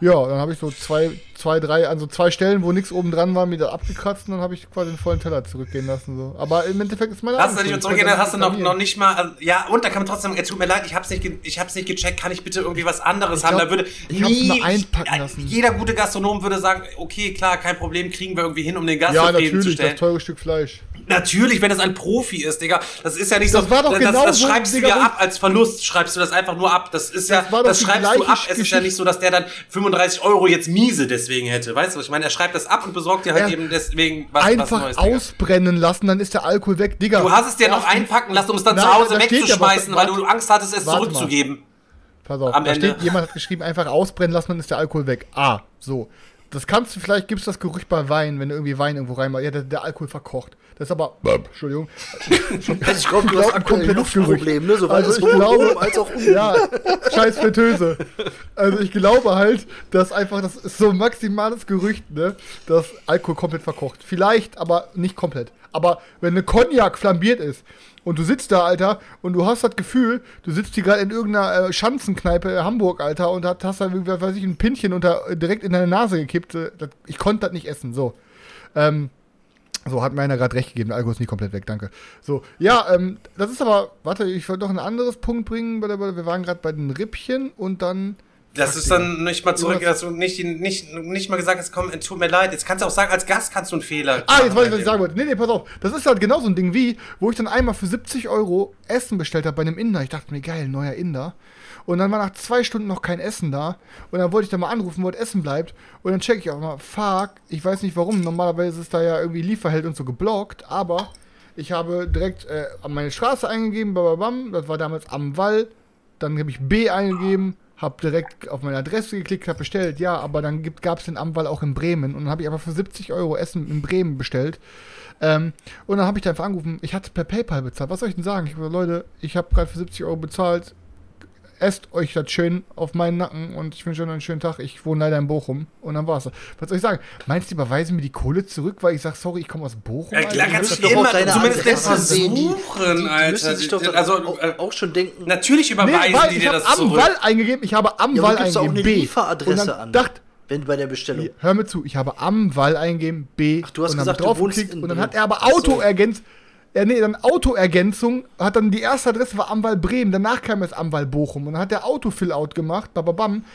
Ja, dann habe ich so zwei, zwei, drei, also zwei Stellen, wo nichts oben dran war, mir da abgekratzt und dann habe ich quasi den vollen Teller zurückgehen lassen. So. Aber im Endeffekt ist meine Hast du nicht mehr zurückgehen, dann hast du noch, nicht noch nicht mal, also, ja, und da kann man trotzdem, es tut mir leid, ich hab's nicht, ge- ich hab's nicht gecheckt, kann ich bitte irgendwie was anderes Ich haben? glaub, da würde ich nie- einpacken lassen. Jeder gute Gastronom würde sagen, okay, klar, kein Problem, kriegen wir irgendwie hin, um den Gast Ja, natürlich, das teure Stück Fleisch. Natürlich, wenn es ein Profi ist, Digga. Das ist ja nicht Das so. war doch das, genau das so, schreibst Digga, du ja ab als Verlust, schreibst du das einfach nur ab. Das ist Das ja, das schreibst du ab. Es ist ja nicht so, dass der dann 35 Euro jetzt miese deswegen hätte. Weißt du, was ich meine? Er schreibt das ab und besorgt dir halt Ja. eben deswegen was, was Einfach Neues. Digga. ausbrennen lassen, dann ist der Alkohol weg. Digga. Du hast es dir noch einpacken lassen, um es dann Nein, zu Hause da steht ja was- wegzuschmeißen, weil du Angst hattest, es warte mal. zurückzugeben. Pass auf, am da Ende. steht, jemand hat geschrieben, einfach ausbrennen lassen, dann ist der Alkohol weg. Ah, so. Das kannst du, vielleicht gibt's das Gerücht bei Wein, wenn du irgendwie Wein irgendwo reinmachst. Ja, der, der Alkohol verkocht. Das ist aber, Entschuldigung. Also ich glaube, du glaub, hast ein aktuell ein komplettes Luftproblem, ne? Sowohl Also als ich glaube- als auch unten. Ja, scheiß Fritteuse. Also ich glaube halt, dass einfach, das ist so ein maximales Gerücht, ne, dass Alkohol komplett verkocht. Vielleicht, aber nicht komplett. Aber wenn eine Cognac flambiert ist und du sitzt da, Alter, und du hast das Gefühl, du sitzt hier gerade in irgendeiner äh, Schanzenkneipe in Hamburg, Alter, und hast, hast da, weiß ich, ein Pinchen unter, direkt in deine Nase gekippt. äh, Das, ich konnte das nicht essen, so. Ähm, so, hat mir einer gerade recht gegeben, der Alkohol ist nicht komplett weg, danke. So, ja, ähm, das ist aber, warte, ich wollte noch ein anderes Punkt bringen, wir waren gerade bei den Rippchen und dann, Das ist dann nicht mal zurück, dass du nicht, nicht, nicht mal gesagt hast, komm, es tut mir leid. Jetzt kannst du auch sagen, als Gast kannst du einen Fehler ah, jetzt weiß ich, was ich sagen wollte. Nee, nee, pass auf, das ist halt genau so ein Ding wie, wo ich dann einmal für 70 Euro Essen bestellt habe bei einem Inder. Ich dachte mir, geil, neuer Inder. Und dann war nach zwei Stunden noch kein Essen da. Und dann wollte ich da mal anrufen, wo das Essen bleibt. Und dann check ich auch mal, fuck, ich weiß nicht warum. Normalerweise ist da ja irgendwie Lieferheld und so geblockt. Aber ich habe direkt äh, an meine Straße eingegeben, bababam. Das war damals am Wall. Dann habe ich B eingegeben, habe direkt auf meine Adresse geklickt, habe bestellt. Ja, aber dann gab es den Amwall auch in Bremen. Und dann habe ich aber für 70 Euro Essen in Bremen bestellt. Ähm, und dann habe ich da einfach angerufen, ich hatte per PayPal bezahlt. Was soll ich denn sagen? Ich habe gesagt, Leute, ich habe gerade für 70 Euro bezahlt. Esst euch das schön auf meinen Nacken und ich wünsche euch noch einen schönen Tag. Ich wohne leider in Bochum. Und dann war's. Was soll ich sagen? Meinst du, die überweisen mir die Kohle zurück, weil ich sage, sorry, ich komme aus Bochum? Ja, klar, kannst Das du immer zumindest die- versuchen, Die, die Alter. sich doch also, auch, äh, auch schon denken. natürlich Nee, überweisen weil die ich dir habe das am zurück. Wall eingegeben, ich habe am Ja, Wall aber du auch eingegeben, eine B. Lieferadresse an. Dacht, Wenn bei der Bestellung. hör mir zu, ich habe am Wall eingegeben, B. Ach, du hast und dann gesagt, du drauf wohnst geklickt in und dann hat er aber Ach so. Auto ergänzt. Ja, nee, dann Autoergänzung, hat dann die erste Adresse war Amwal Bremen, danach kam es Amwal Bochum und dann hat der Auto-Fill-Out gemacht, bababam.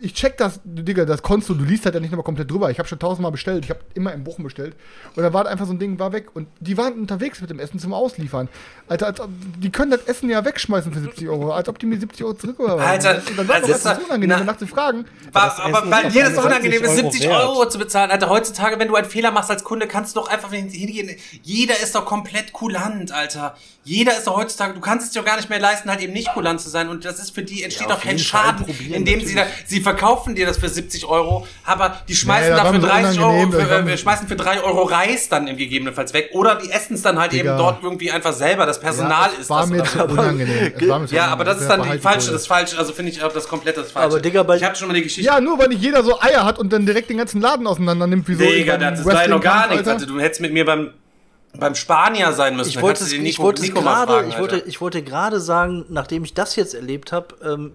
Ich check das, Digga, das konntest du, du liest halt ja nicht nochmal komplett drüber. Ich habe schon tausendmal bestellt, ich habe immer in Bochum bestellt. Und dann war einfach so ein Ding, war weg. Und die waren unterwegs mit dem Essen zum Ausliefern. Alter, als ob, die können das Essen ja wegschmeißen für 70 Euro, als ob die mir 70 Euro zurück oder. Alter, und dann war also das ist das- unangenehm, na- danach zu fragen. War, aber weil ist dir doch das unangenehm ist, 70 70 Euro Euro zu bezahlen. Alter, heutzutage, wenn du einen Fehler machst als Kunde, kannst du doch einfach hingehen. Jeder ist doch komplett kulant, Alter. Jeder ist doch heutzutage, du kannst es dir doch gar nicht mehr leisten, halt eben nicht kulant zu sein. Und das ist für die, entsteht Ja, kein Schaden, indem sie da, sie verkaufen dir das für 70 Euro, aber die schmeißen war dafür mir so 30 Euro, für, äh, wir schmeißen für 3 Euro Reis dann im gegebenenfalls weg. Oder die essen es dann halt Digga. eben dort irgendwie einfach selber. Das Personal es ist war das. mir zu unangenehm. Es war mir ja, aber das ist Ja, dann die falsche, das falsche, also finde ich auch das komplette das falsche. Aber, Digga, bei- ich hatte schon mal die Geschichte. Ja, nur weil nicht jeder so Eier hat und dann direkt den ganzen Laden auseinander nimmt, wie so. Digga, das ja noch gar nichts. Alter. Du hättest mit mir beim, beim Spanier sein müssen. Ich wollte es, ich wollte es gerade, ich wollte, ich wollte gerade sagen, nachdem ich das jetzt erlebt habe, ähm,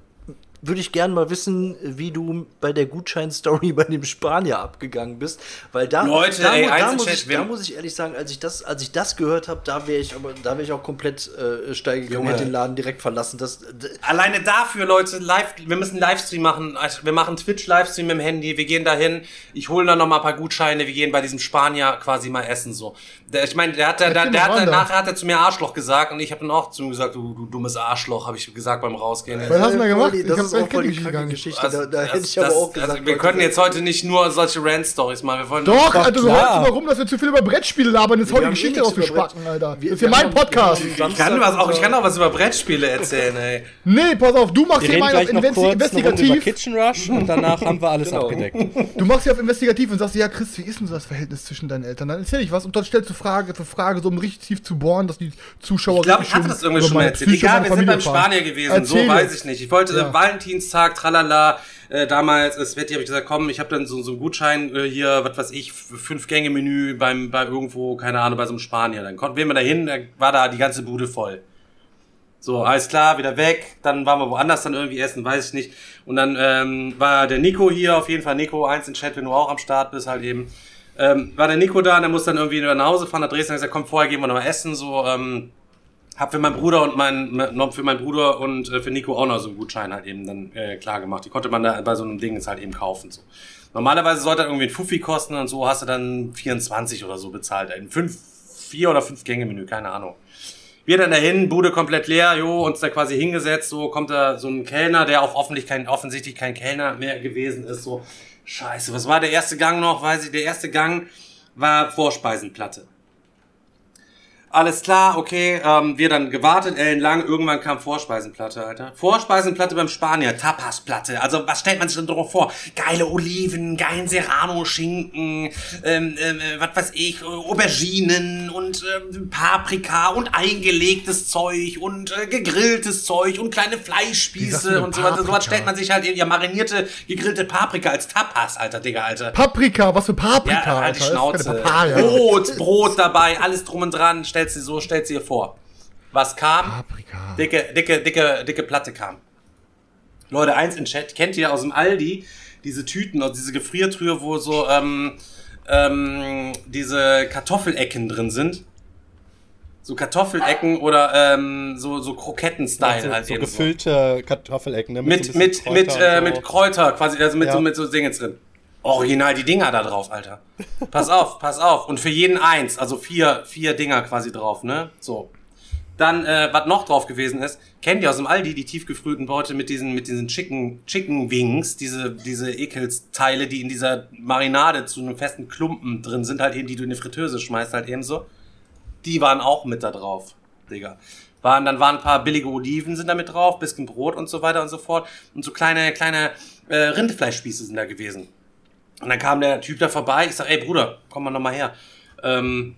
würde ich gerne mal wissen, wie du bei der Gutschein-Story bei dem Spanier abgegangen bist, weil da, Leute, da, ey, da, Einzelchat, muss ich, da muss ich ehrlich sagen, als ich das, als ich das gehört habe, da wäre ich aber, da wäre ich auch komplett äh, steil gegangen, hätte den Laden direkt verlassen. Das, Alleine dafür, Leute, live, wir müssen einen Livestream machen. Also, Wir machen Twitch-Livestream im Handy. Wir gehen dahin. Ich hole dann noch mal ein paar Gutscheine. Wir gehen bei diesem Spanier quasi mal essen so. Der, ich meine, der hat, der, der, der hat, nachher hat er zu mir Arschloch gesagt und ich habe dann auch zu ihm gesagt, du, du dummes Arschloch, habe ich gesagt beim Rausgehen. Was hast du da gemacht? Das ist auch voll die kranke gar nicht. Geschichte. Also, da, da das- hätte ich aber das- auch gesagt, also wir können jetzt heute nicht nur solche Rant-Stories machen. Wir wollen Doch, Alter, du immer rum, dass wir zu viel über Brettspiele labern. Jetzt hau die eh Geschichte aus, Brett- Spacken, Alter. Wir- das ist hier wir mein Podcast. Ich kann, was auch, ich kann auch was über Brettspiele erzählen, ey. Nee, pass auf, du machst Wir hier mal auf investigativ. Kitchen Rush und danach haben wir alles Genau. abgedeckt. Du machst hier auf investigativ und sagst, ja, Chris, wie ist denn so das Verhältnis zwischen deinen Eltern? Dann erzähl ich was und dann stellst du Frage für Frage, so um richtig tief zu bohren, dass die Zuschauer Ich glaube, ich hatte das irgendwie schon mal erzählt. Egal, wir sind beim. Spanier gewesen, so weiß ich nicht. Ich wollte Ja. Valentinstag, tralala, äh, damals, es wird, habe ich gesagt, komm, ich habe dann so, so einen Gutschein äh, hier, was weiß ich, f- Fünf-Gänge-Menü beim, bei irgendwo, keine Ahnung, bei so einem Spanier. Dann konnten wir da war da die ganze Bude voll. So, alles klar, wieder weg. Dann waren wir woanders dann irgendwie essen, weiß ich nicht. Und dann ähm, war der Nico hier, auf jeden Fall Nico, eins in Chat, wenn du auch am Start bist, halt eben. Ähm, war der Nico da, und der muss dann irgendwie nach Hause fahren, nach Dresden, hat gesagt, komm, vorher gehen wir noch mal essen, so, ähm, hab für meinen Bruder und mein, für meinen Bruder und äh, für Nico auch noch so einen Gutschein halt eben dann äh, klar gemacht. Die konnte man da bei so einem Ding jetzt halt eben kaufen, so. Normalerweise sollte das irgendwie ein Fuffi kosten und so hast du dann 24 oder so bezahlt. Ein fünf, vier oder fünf Gänge Menü, keine Ahnung. Wir dann dahin, Bude komplett leer, jo, uns da quasi hingesetzt, so kommt da so ein Kellner, der auch offensichtlich kein, offensichtlich kein Kellner mehr gewesen ist, so, scheiße, was war der erste Gang noch, weiß ich, der erste Gang war Vorspeisenplatte. Alles klar, okay, ähm, wir dann gewartet, ellenlang, irgendwann kam Vorspeisenplatte, Alter. Vorspeisenplatte beim Spanier, Tapasplatte. Also, was stellt man sich denn drauf vor? Geile Oliven, geilen Serrano-Schinken, ähm, ähm, äh, was weiß ich, äh, Auberginen und ähm, Paprika und eingelegtes Zeug und äh, gegrilltes Zeug und kleine Fleischspieße und so weiter. So Paprika? was stellt man sich halt eben, ja, marinierte, gegrillte Paprika als Tapas, Alter, Digga, Alter. Paprika, was für Paprika, Ja, halt die Alter. Schnauze. Brot, Brot dabei, alles drum und dran, stellt sie so, stellt sie ihr vor. Was kam? Paprika. Dicke, dicke, dicke, dicke Platte kam. Leute, eins in Chat, kennt ihr aus dem Aldi diese Tüten, aus diese Gefriertruhe, wo so ähm, ähm, diese Kartoffelecken drin sind? So Kartoffelecken oder ähm, so, so Kroketten-Style so, halt so gefüllte Kartoffelecken. Ne? mit, so mit, mit, Kräuter äh, und mit so. Kräuter quasi, also mit, Ja. so, mit so Dinge drin. Original die Dinger da drauf, Alter. Pass auf, pass auf. Und für jeden eins, also vier, vier Dinger quasi drauf, ne? So. Dann, äh, was noch drauf gewesen ist, kennt ihr aus dem Aldi die tiefgefrühten Beute mit diesen, mit diesen Chicken, Chicken Wings, diese, diese Ekelsteile, die in dieser Marinade zu einem festen Klumpen drin sind, halt eben, die du in die Fritteuse schmeißt, halt eben so. Die waren auch mit da drauf, Digga. Waren, dann waren ein paar billige Oliven sind da mit drauf, bisschen Brot und so weiter und so fort. Und so kleine, kleine äh, Rindfleischspieße sind da gewesen. Und dann kam der Typ da vorbei. Ich sag, ey Bruder, komm mal noch mal her. Ähm,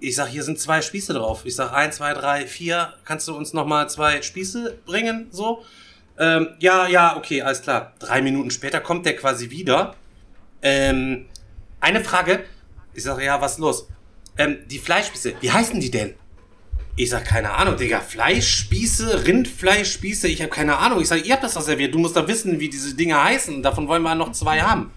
ich sag, hier sind zwei Spieße drauf. Ich sag, eins, zwei, drei, vier. Kannst du uns noch mal zwei Spieße bringen? So. Ähm, ja, ja, okay, alles klar. Drei Minuten später kommt der quasi wieder. Ähm, eine Frage. Ich sag, ja, was ist los? Ähm, die Fleischspieße, wie heißen die denn? Ich sag, keine Ahnung, Digga. Fleischspieße, Rindfleischspieße, ich habe keine Ahnung. Ich sag, ihr habt das doch serviert. Du musst doch wissen, wie diese Dinge heißen. Davon wollen wir noch zwei haben.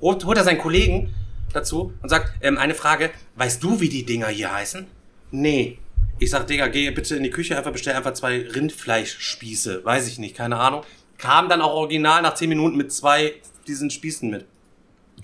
Holt, holt er seinen Kollegen dazu und sagt, ähm, eine Frage, weißt du, wie die Dinger hier heißen? Nee. Ich sag, Digga, geh bitte in die Küche, einfach bestell einfach zwei Rindfleischspieße. Weiß ich nicht, keine Ahnung. Kam dann auch original nach zehn Minuten mit zwei diesen Spießen mit.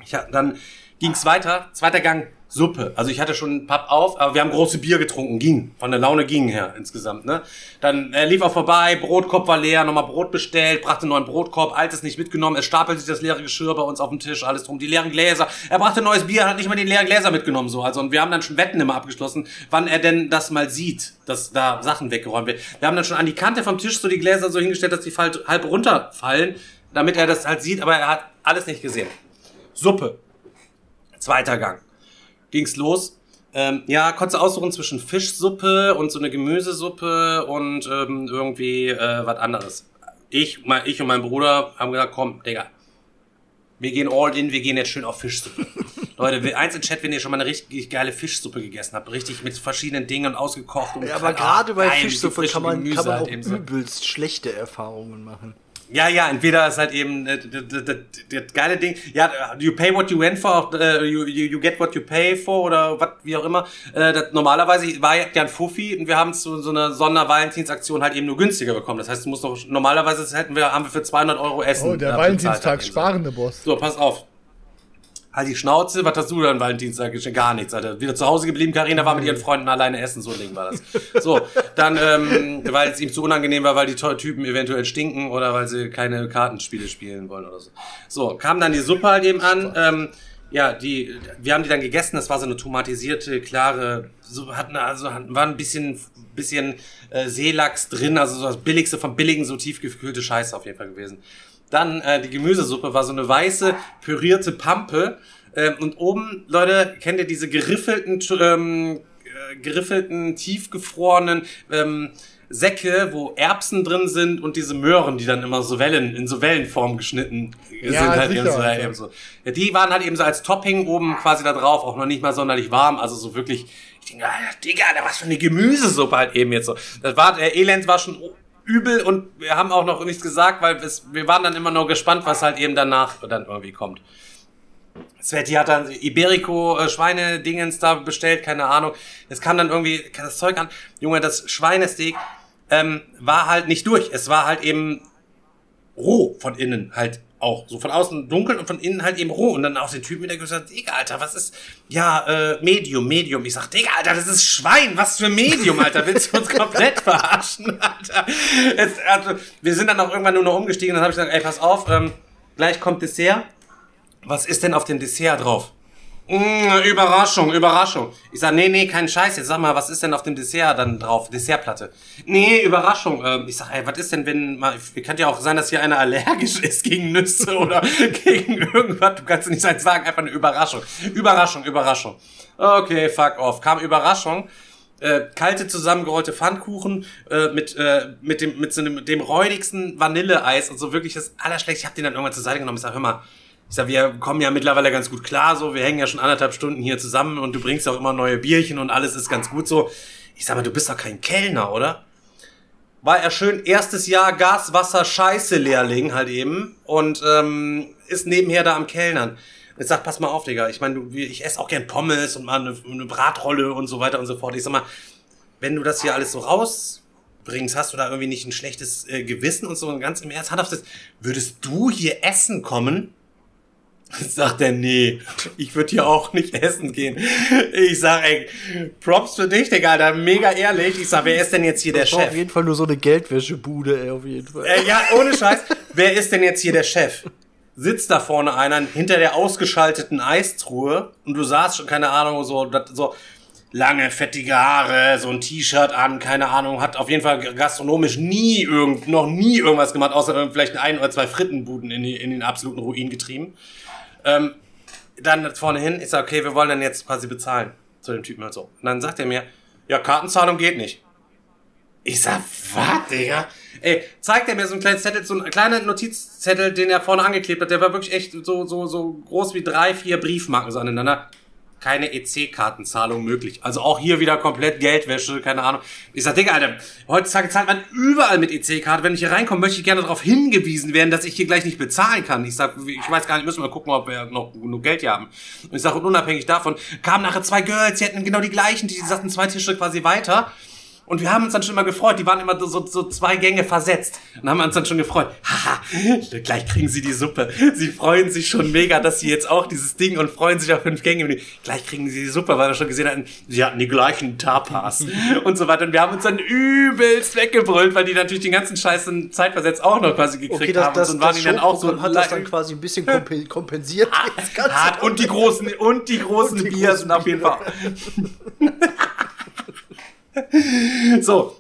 Ich hab, dann ging's weiter, zweiter Gang, Suppe. Also ich hatte schon Papp auf, aber wir haben große Bier getrunken, ging. Von der Laune ging her insgesamt, ne? Dann er lief auch vorbei, Brotkorb war leer, nochmal Brot bestellt, brachte einen neuen Brotkorb, altes nicht mitgenommen, es stapelte sich das leere Geschirr bei uns auf dem Tisch, alles drum, die leeren Gläser. Er brachte neues Bier, hat nicht mal die leeren Gläser mitgenommen, so. Also, und wir haben dann schon Wetten immer abgeschlossen, wann er denn das mal sieht, dass da Sachen weggeräumt werden. Wir haben dann schon an die Kante vom Tisch so die Gläser so hingestellt, dass die halb runterfallen, damit er das halt sieht, aber er hat alles nicht gesehen. Suppe. Zweiter Gang. Ging's los. Ähm, ja, konntest du aussuchen zwischen Fischsuppe und so eine Gemüsesuppe und ähm, irgendwie äh, was anderes. Ich, mein, ich und mein Bruder haben gesagt, komm, Digga, wir gehen all in, wir gehen jetzt schön auf Fischsuppe. Leute, eins im Chat, wenn ihr schon mal eine richtig geile Fischsuppe gegessen habt, richtig mit verschiedenen Dingen ausgekocht und Ja, aber ah, gerade bei Fischsuppe kann man, kann man halt auch übelst schlechte Erfahrungen machen. Ja, ja, entweder ist halt eben äh, das, das, das, das geile Ding, ja, you pay what you went for, äh, you, you, you get what you pay for oder was, wie auch immer. Äh, das, normalerweise war ja ein Fuffi und wir haben zu so einer Sondervalentinsaktion halt eben nur günstiger bekommen. Das heißt, du musst noch, normalerweise hätten wir, haben wir für 200 Euro Essen. Oh, der äh, Valentinstag, halt sparende Boss. So, pass auf. Halt die Schnauze, was hast du dann Valentinstag geschenkt? Gar nichts, Alter. Wieder zu Hause geblieben, Karina war mit ihren Freunden alleine essen, so ein Ding war das. So, dann, ähm, weil es ihm zu unangenehm war, weil die Typen eventuell stinken oder weil sie keine Kartenspiele spielen wollen oder so. So, kam dann die Suppe halt eben an, ähm, ja, die, wir haben die dann gegessen, das war so eine tomatisierte, klare, so hatten also hatten- war ein bisschen, bisschen äh, Seelachs drin, also so das billigste vom billigen, so tiefgekühlte Scheiße auf jeden Fall gewesen. Dann äh, die Gemüsesuppe war so eine weiße, pürierte Pampe. Ähm, und oben, Leute, kennt ihr diese geriffelten, ähm, äh, geriffelten, tiefgefrorenen ähm, Säcke, wo Erbsen drin sind und diese Möhren, die dann immer so Wellen, in so Wellenform geschnitten Ja, sind halt sicher, eben so, Alter. eben so. Ja, die waren halt eben so als Topping oben quasi da drauf, auch noch nicht mal sonderlich warm, also so wirklich, ich denke, Digga, was für eine Gemüsesuppe halt eben jetzt so. Das war, der Elend war schon übel und wir haben auch noch nichts gesagt, weil es, wir waren dann immer nur gespannt, was halt eben danach dann irgendwie kommt. Sveti hat dann Iberico äh, Schweinedingens da bestellt, keine Ahnung. Es kam dann irgendwie das Zeug an. Junge, das Schweinesteak ähm, war halt nicht durch. Es war halt eben roh von innen halt auch. So von außen dunkel und von innen halt eben roh. Und dann auch den Typen wieder gesagt, Digga, Alter, was ist, ja, äh, Medium, Medium. Ich sag, Digga, Alter, das ist Schwein, was für Medium, Alter, willst du uns komplett verarschen, Alter? Es, also, wir sind dann auch irgendwann nur noch umgestiegen, dann habe ich gesagt, ey, pass auf, ähm, gleich kommt Dessert. Was ist denn auf dem Dessert drauf? Mm, Überraschung, Überraschung. Ich sag, nee, nee, kein Scheiß. Jetzt sag mal, was ist denn auf dem Dessert dann drauf? Dessertplatte. Nee, Überraschung. Ähm, ich sag, ey, was ist denn, wenn mal, kann ja auch sein, dass hier einer allergisch ist gegen Nüsse oder gegen irgendwas. Du kannst nicht sagen, einfach eine Überraschung. Überraschung, Überraschung. Okay, fuck off. Kam Überraschung. Äh, kalte zusammengerollte Pfannkuchen äh, mit äh, mit dem mit so einem dem räudigsten Vanilleeis und so wirklich das allerschlechteste. Ich hab den dann irgendwann zur Seite genommen. Ich sag, hör mal, ich sag, wir kommen ja mittlerweile ganz gut klar, so, wir hängen ja schon anderthalb Stunden hier zusammen und du bringst auch immer neue Bierchen und alles ist ganz gut so. Ich sag mal, du bist doch kein Kellner, oder? War er schön erstes Jahr Gas, Wasser, Scheiße Lehrling halt eben und ähm, ist nebenher da am Kellnern. Ich sag, pass mal auf, Digga. Ich meine, ich esse auch gern Pommes und mal eine, eine Bratrolle und so weiter und so fort. Ich sag mal, wenn du das hier alles so rausbringst, hast du da irgendwie nicht ein schlechtes äh, Gewissen und so und ganz im Ernst, Hand auf das, würdest du hier essen kommen? Sagt er, nee, ich würde hier auch nicht essen gehen. Ich sag, ey, Props für dich, Digga, Alter, mega ehrlich. Ich sag, wer ist denn jetzt hier der Das war Chef? auf jeden Fall nur so eine Geldwäschebude, ey, auf jeden Fall. Äh, ja, ohne Scheiß. Wer ist denn jetzt hier der Chef? Sitzt da vorne einer hinter der ausgeschalteten Eistruhe und du sahst schon, keine Ahnung, so, so lange, fettige Haare, so ein T-Shirt an, keine Ahnung, hat auf jeden Fall gastronomisch nie irgend, noch nie irgendwas gemacht, außer vielleicht ein oder zwei Frittenbuden in, die, in den absoluten Ruin getrieben. Ähm, dann vorne hin, ich sag, okay, wir wollen dann jetzt quasi bezahlen. Zu dem Typen halt so. Und dann sagt er mir, ja, Kartenzahlung geht nicht. Ich sag, was, Digga? Ey, zeigt er mir so einen kleinen Zettel, so einen kleinen Notizzettel, den er vorne angeklebt hat, der war wirklich echt so, so, so groß wie drei, vier Briefmarken so aneinander. Keine EC-Kartenzahlung möglich. Also auch hier wieder komplett Geldwäsche, keine Ahnung. Ich sag, Digga, Alter, heutzutage zahlt man überall mit EC-Karte. Wenn ich hier reinkomme, möchte ich gerne darauf hingewiesen werden, dass ich hier gleich nicht bezahlen kann. Ich sag, ich weiß gar nicht, müssen wir gucken, ob wir noch genug Geld hier haben. Und ich sag, und unabhängig davon, kamen nachher zwei Girls, die hatten genau die gleichen, die saßen zwei Tische quasi weiter. Und wir haben uns dann schon immer gefreut. Die waren immer so, so zwei Gänge versetzt. Und haben uns dann schon gefreut. Haha, gleich kriegen sie die Suppe. Sie freuen sich schon mega, dass sie jetzt auch dieses Ding und freuen sich auf fünf Gänge. Gleich kriegen sie die Suppe, weil wir schon gesehen hatten, sie hatten die gleichen Tapas und so weiter. Und wir haben uns dann übelst weggebrüllt, weil die natürlich den ganzen scheißen Zeitversetzt auch noch quasi gekriegt Okay, das, haben. das, und waren das die dann auch so hat das dann quasi ein bisschen kompen- kompensiert. Ganze. hart und die großen und die großen Und die Bier großen sind auf jeden Fall. So.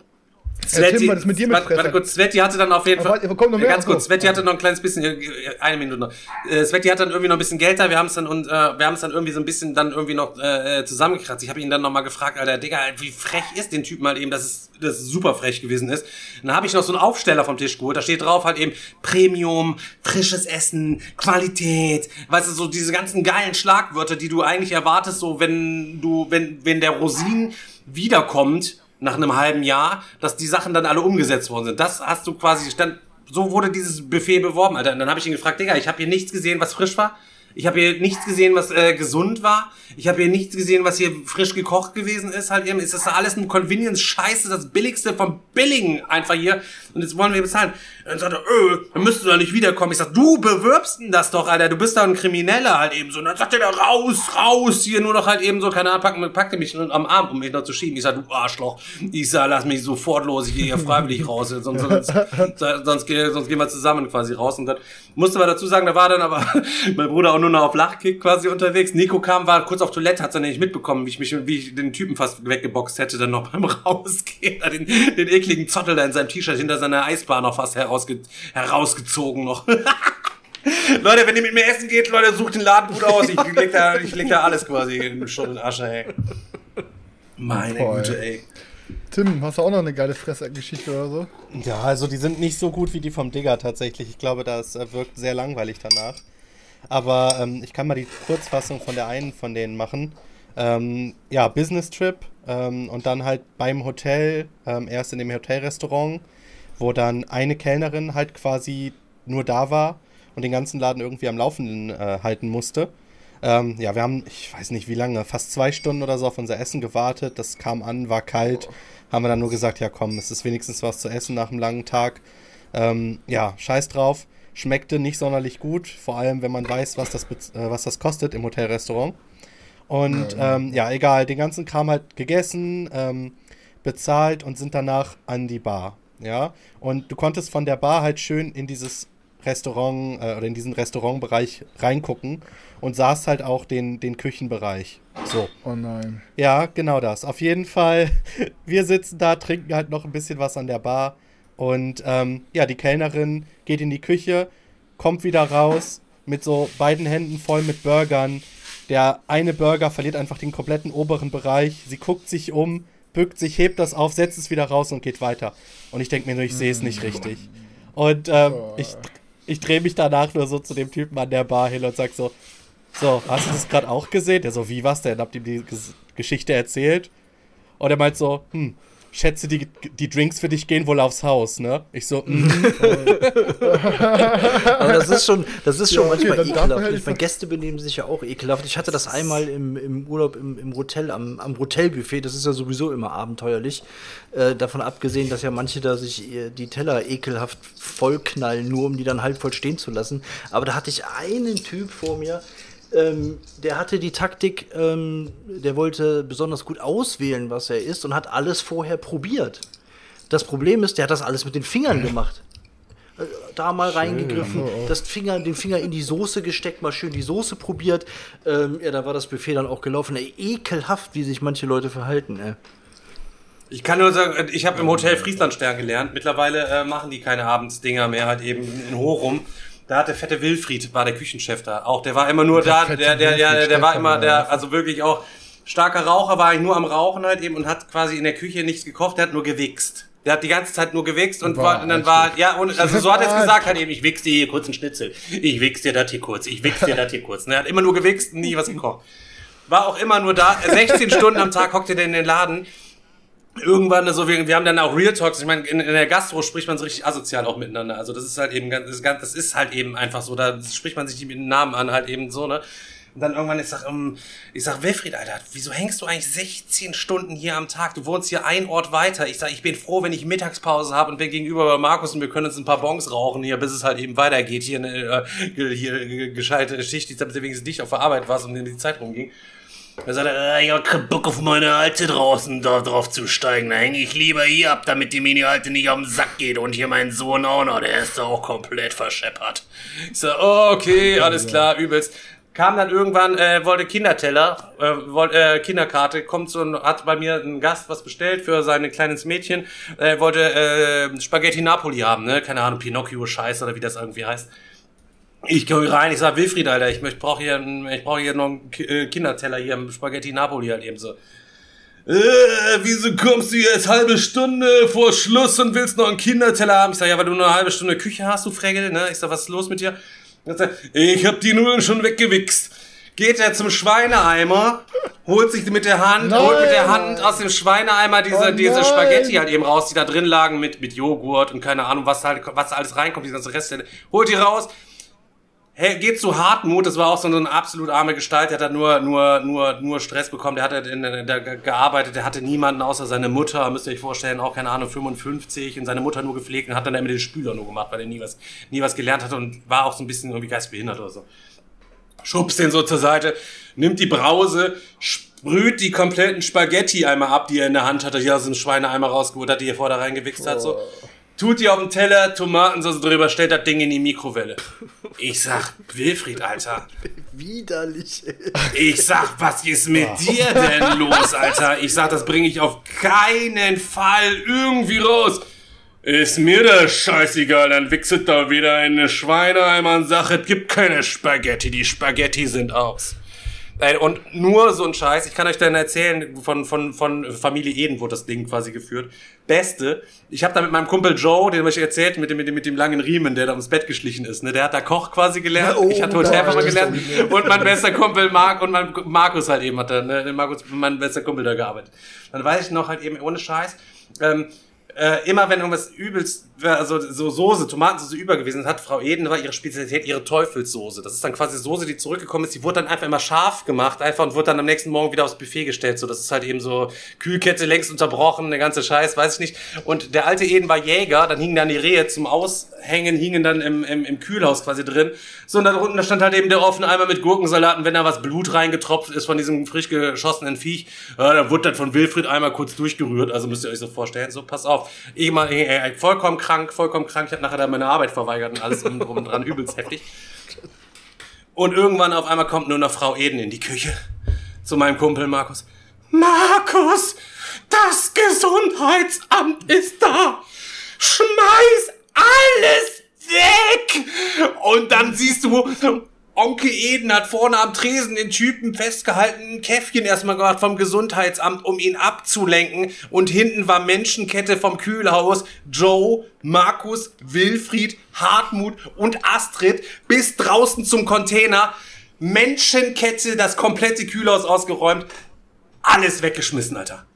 Was ist mit dir mit warte, warte kurz, Sveti hatte dann auf jeden Aber Fall. warte, kommt noch mehr? Ganz kurz. Sveti hatte noch ein kleines bisschen, äh, eine Minute noch. Äh, Sveti hat dann irgendwie noch ein bisschen Geld da, wir haben es dann und äh, wir haben es dann irgendwie so ein bisschen dann irgendwie noch äh, äh, zusammengekratzt. Ich habe ihn dann nochmal gefragt, Alter, Digga, wie frech ist den Typ mal eben, dass es, dass es super frech gewesen ist. Und dann habe ich noch so einen Aufsteller vom Tisch geholt, da steht drauf halt eben Premium, frisches Essen, Qualität, weißt du, so diese ganzen geilen Schlagwörter, die du eigentlich erwartest, so wenn du, wenn, wenn der Rosin wiederkommt, nach einem halben Jahr, dass die Sachen dann alle umgesetzt worden sind. Das hast du quasi stand so wurde dieses Buffet beworben, Alter. Und dann habe ich ihn gefragt, Digga, ich habe hier nichts gesehen, was frisch war. Ich habe hier nichts gesehen, was äh, gesund war. Ich habe hier nichts gesehen, was hier frisch gekocht gewesen ist. Halt eben ist das alles ein Convenience-Scheiße, das Billigste vom Billigen einfach hier. Und jetzt wollen wir bezahlen. Dann sagt er, öh, dann müsstest du da nicht wiederkommen. Ich sag, du bewirbst denn das doch, Alter. Du bist doch ein Krimineller halt eben so. Und dann sagt er da raus, raus, hier nur noch halt eben so, keine Ahnung, packen, packte mich am Arm, um mich noch zu schieben. Ich sag, du Arschloch. Ich sag, lass mich sofort los, ich gehe hier freiwillig raus. Sonst, sonst, sonst, sonst, sonst gehen wir zusammen quasi raus. Und dann musste man dazu sagen, da war dann aber mein Bruder auch nur noch auf Lachkick quasi unterwegs. Nico kam, war kurz auf Toilette, hat dann nicht mitbekommen, wie ich mich, wie ich den Typen fast weggeboxt hätte, dann noch beim Rausgehen, den, den ekligen Zottel da in seinem T-Shirt hinter seiner Eisbahn noch fast herausge herausgezogen noch. Leute, wenn ihr mit mir essen geht, Leute, sucht den Laden gut aus. Ich leg da, ich leg da alles quasi in Schutt und Asche, ey. Meine Voll. Güte, ey. Tim, hast du auch noch eine geile Fressgeschichte oder so? Ja, also die sind nicht so gut wie die vom Digger tatsächlich. Ich glaube, das äh, wirkt sehr langweilig danach. Aber ähm, ich kann mal die Kurzfassung von der einen von denen machen. Ähm, ja, Business Trip ähm, und dann halt beim Hotel, ähm, erst in dem Hotelrestaurant, wo dann eine Kellnerin halt quasi nur da war und den ganzen Laden irgendwie am Laufenden äh, halten musste. Ähm, ja, wir haben, ich weiß nicht wie lange, fast zwei Stunden oder so auf unser Essen gewartet. Das kam an, war kalt. Haben wir dann nur gesagt, ja komm, es ist wenigstens was zu essen nach einem langen Tag. Ähm, ja, scheiß drauf. Schmeckte nicht sonderlich gut, vor allem wenn man weiß, was das, äh, was das kostet im Hotelrestaurant. Und ähm, ja, egal, den ganzen Kram halt gegessen, ähm, bezahlt und sind danach an die Bar. Ja, und du konntest von der Bar halt schön in dieses Restaurant äh, oder in diesen Restaurantbereich reingucken und sahst halt auch den, den Küchenbereich. So. Oh nein. Ja, genau das. Auf jeden Fall, wir sitzen da, trinken halt noch ein bisschen was an der Bar. Und ähm, ja, die Kellnerin geht in die Küche, kommt wieder raus mit so beiden Händen voll mit Burgern. Der eine Burger verliert einfach den kompletten oberen Bereich. Sie guckt sich um, bückt sich, hebt das auf, setzt es wieder raus und geht weiter. Und ich denke mir nur, ich sehe es nicht richtig. Und ähm, ich, ich drehe mich danach nur so zu dem Typen an der Bar hin und sag so, so, hast du das gerade auch gesehen? Der so, wie was denn? Habt ihm die Ges Geschichte erzählt? Und er meint so, hm, schätze, die, die Drinks für dich gehen wohl aufs Haus, ne? Ich so, mhm. Aber das ist schon, das ist schon Ja, okay, manchmal ekelhaft. Ich meine, Gäste benehmen sich ja auch ekelhaft. Ich hatte das einmal im, im Urlaub im, im Hotel, am, am Hotelbuffet. Das ist ja sowieso immer abenteuerlich. Äh, davon abgesehen, dass ja manche da sich äh, die Teller ekelhaft vollknallen, nur um die dann halb voll stehen zu lassen. Aber da hatte ich einen Typ vor mir, ähm, der hatte die Taktik, ähm, der wollte besonders gut auswählen, was er isst und hat alles vorher probiert. Das Problem ist, der hat das alles mit den Fingern gemacht. Äh, Da mal reingegriffen, das Finger, den Finger in die Soße gesteckt, mal schön die Soße probiert. Ähm, ja, da war das Buffet dann auch gelaufen. Ey, ekelhaft, wie sich manche Leute verhalten. Ey. Ich kann nur sagen, ich habe im Hotel Frieslandstern gelernt. Mittlerweile äh, machen die keine Abendsdinger mehr, halt eben in Horum. Da hat der fette Wilfried, war der Küchenchef da. Auch der war immer nur da, fette der, der, der, Wilfried der war immer, der, also wirklich auch starker Raucher, war eigentlich nur am Rauchen halt eben und hat quasi in der Küche nichts gekocht, der hat nur gewichst. Der hat die ganze Zeit nur gewichst und, war, und dann war, ja, und also so hat er es gesagt halt eben, ich wichs dir hier kurz einen Schnitzel, ich wichs dir das hier kurz, ich wichs dir das hier kurz. Und er hat immer nur gewichst und nie was gekocht. War auch immer nur da, 16 Stunden am Tag hockte der in den Laden irgendwann so, wir, wir haben dann auch Real Talks. Ich meine, in, in der Gastro spricht man so richtig asozial auch miteinander. Also das ist halt eben ganz, das ist, halt eben einfach so. Da spricht man sich die mit den Namen an, halt eben so, ne? Und dann irgendwann, ich sag, ähm, ich sag, Wilfried, Alter, wieso hängst du eigentlich 16 Stunden hier am Tag? Du wohnst hier ein Ort weiter. Ich sag, ich bin froh, wenn ich Mittagspause habe und bin gegenüber bei Markus und wir können uns ein paar Bons rauchen hier, bis es halt eben weitergeht. Hier eine äh, hier, gescheite Schicht, damit du wenigstens nicht auf der Arbeit warst und in die Zeit rumging. Da sagt er, äh, ich hab keinen Bock auf meine Alte draußen da drauf zu steigen. Da hänge ich lieber hier ab, damit die Mini-Alte nicht auf den Sack geht. Und hier mein Sohn auch noch, der ist da auch komplett verscheppert. Ich sag, okay, alles klar, übelst. Kam dann irgendwann, äh, wollte Kinderteller, äh, wollte, äh, Kinderkarte, kommt so und hat bei mir ein Gast was bestellt für sein kleines Mädchen, äh, wollte äh, Spaghetti Napoli haben, ne? Keine Ahnung, Pinocchio-Scheiß oder wie das irgendwie heißt. Ich gehe rein, ich sag, Wilfried, Alter, ich möchte, brauche hier, einen- ich brauche hier noch einen äh, Kinderteller hier, im Spaghetti Napoli halt eben so. Äh, wieso kommst du jetzt halbe Stunde vor Schluss und willst noch einen Kinderteller haben? Ich sag, ja, weil du nur eine halbe Stunde Küche hast, du Fregel, ne? Ich sag, was ist los mit dir? Er sagt, ich hab die Nudeln schon weggewichst. Geht er zum Schweineeimer, holt sich mit der Hand, Nein. holt mit der Hand aus dem Schweineeimer diese, Oh diese. Spaghetti halt eben raus, die da drin lagen mit, mit Joghurt und keine Ahnung, was halt, was alles reinkommt, diese ganze Reste. Holt die raus, Hey, geht zu Hartmut, das war auch so eine absolut arme Gestalt, der hat nur, nur, nur, nur Stress bekommen, der hat in, der gearbeitet, der hatte niemanden außer seine Mutter, müsst ihr euch vorstellen, auch keine Ahnung, 55 und seine Mutter nur gepflegt und hat dann immer den Spüler nur gemacht, weil er nie was, nie was gelernt hatte und war auch so ein bisschen irgendwie geistbehindert oder so. Schubst den so zur Seite, nimmt die Brause, sprüht die kompletten Spaghetti einmal ab, die er in der Hand hatte, hier aus dem Schweineeimer rausgeholt hat, die er vorher reingewichst hat, so tut die auf den Teller, Tomatensauce drüber, stellt das Ding in die Mikrowelle. Ich sag, Wilfried, Alter. Widerlich. Ich sag, was ist mit dir denn los, Alter? Ich sag, das bringe ich auf keinen Fall irgendwie raus. Ist mir das scheißegal, dann wichset da wieder in eine Schweineeimer und sagt, es gibt keine Spaghetti, die Spaghetti sind aus. Und nur so ein Scheiß. Ich kann euch dann erzählen, von, von, von Familie Eden wurde das Ding quasi geführt. Beste. Ich habe da mit meinem Kumpel Joe, den habe ich erzählt, mit dem, mit dem, mit dem langen Riemen, der da ums Bett geschlichen ist. Ne? Der hat da Koch quasi gelernt. Oh, ich hatte Hotelfahrer gelernt. Und mein bester Kumpel Mark und mein Markus halt eben hat da, ne? Markus, mein bester Kumpel da gearbeitet. Dann weiß ich noch halt eben ohne Scheiß. Ähm, äh, immer wenn irgendwas übelst, also so Soße, Tomatensoße über gewesen hat Frau Eden war ihre Spezialität ihre Teufelssoße. Das ist dann quasi Soße, die zurückgekommen ist. Die wurde dann einfach immer scharf gemacht, einfach und wurde dann am nächsten Morgen wieder aufs Buffet gestellt. So, das ist halt eben so Kühlkette längst unterbrochen, der ganze Scheiß, weiß ich nicht. Und der alte Eden war Jäger, dann hingen dann die Rehe zum Aushängen, hingen dann im, im, im Kühlhaus quasi drin. So, und da unten da stand halt eben der offene Eimer mit Gurkensalaten, wenn da was Blut reingetropft ist von diesem frisch geschossenen Viech, äh, dann wurde das von Wilfried einmal kurz durchgerührt. Also müsst ihr euch so vorstellen. So, pass auf. Ich mal, äh, vollkommen krank, vollkommen krank. Ich habe nachher dann meine Arbeit verweigert und alles drum und dran, übelst heftig. Und irgendwann auf einmal kommt nur noch Frau Eden in die Küche zu meinem Kumpel Markus. Markus, das Gesundheitsamt ist da. Schmeiß alles weg. Und dann siehst du Onkel Eden hat vorne am Tresen den Typen festgehalten, ein Käffchen erstmal gemacht vom Gesundheitsamt, um ihn abzulenken. Und hinten war Menschenkette vom Kühlhaus. Joe, Markus, Wilfried, Hartmut und Astrid bis draußen zum Container. Menschenkette, das komplette Kühlhaus ausgeräumt. Alles weggeschmissen, Alter.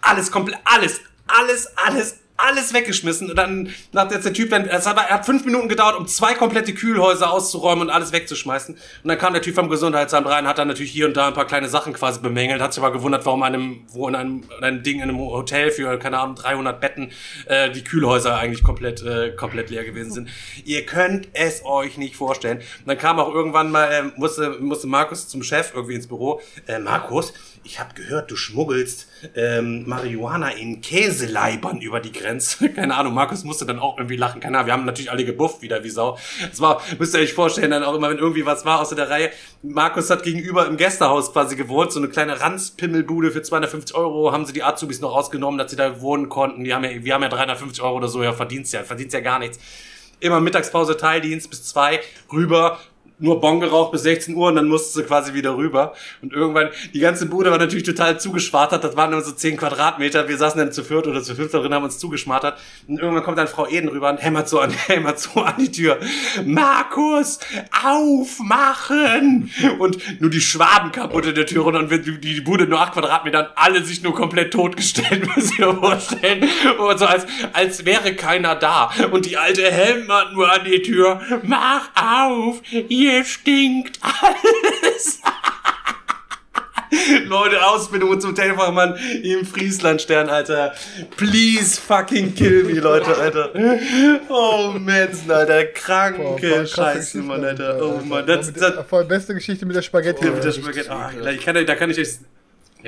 Alles komplett, alles, alles, alles, alles weggeschmissen und dann hat jetzt der Typ dann, es hat, er hat fünf Minuten gedauert, um zwei komplette Kühlhäuser auszuräumen und alles wegzuschmeißen. Und dann kam der Typ vom Gesundheitsamt rein, hat dann natürlich hier und da ein paar kleine Sachen quasi bemängelt, hat sich aber gewundert, warum einem, wo in einem, in einem Ding in einem Hotel für, keine Ahnung, 300 Betten, äh, die Kühlhäuser eigentlich komplett, äh, komplett leer gewesen sind. Ihr könnt es euch nicht vorstellen. Und dann kam auch irgendwann mal, äh, musste, musste Markus zum Chef irgendwie ins Büro, äh, Markus, ich habe gehört, du schmuggelst ähm, Marihuana in Käseleibern über die Grenze. Keine Ahnung, Markus musste dann auch irgendwie lachen. Keine Ahnung, wir haben natürlich alle gebufft wieder wie Sau. Es war, müsst ihr euch vorstellen, dann auch immer, wenn irgendwie was war außer der Reihe. Markus hat gegenüber im Gästehaus quasi gewohnt, so eine kleine Ranzpimmelbude für 250 Euro, haben sie die Azubis noch ausgenommen, dass sie da wohnen konnten. Die haben ja, wir haben ja 350 Euro oder so, ja, verdienst ja, verdienst ja gar nichts immer Mittagspause Teildienst bis zwei rüber nur Bon geraucht bis 16 Uhr und dann musste sie quasi wieder rüber. Und irgendwann, die ganze Bude war natürlich total zugeschwartert. Das waren nur so 10 Quadratmeter. Wir saßen dann zu viert oder zu fünft drin, haben uns zugeschmartert. Und irgendwann kommt dann Frau Eden rüber und hämmert so an, hämmert so an die Tür. Markus, aufmachen! Und nur die Schwaben kaputt in der Tür und die, die Bude nur 8 Quadratmeter und alle sich nur komplett totgestellt, muss ich mir vorstellen. Und so als, als wäre keiner da. Und die alte hämmert nur an die Tür. Mach auf! Hier hier stinkt alles. Leute, Ausbildung zum Telefachmann im Frieslandstern, Alter. Please fucking kill me, Leute, Alter. Oh, Metzen, Alter. Kranke Boah, Scheiße, Mann, Alter. Oh, Mann. Das, das, das, voll beste Geschichte mit der Spaghetti. Oh, mit der Spaghetti. Oh, ich kann, da kann ich euch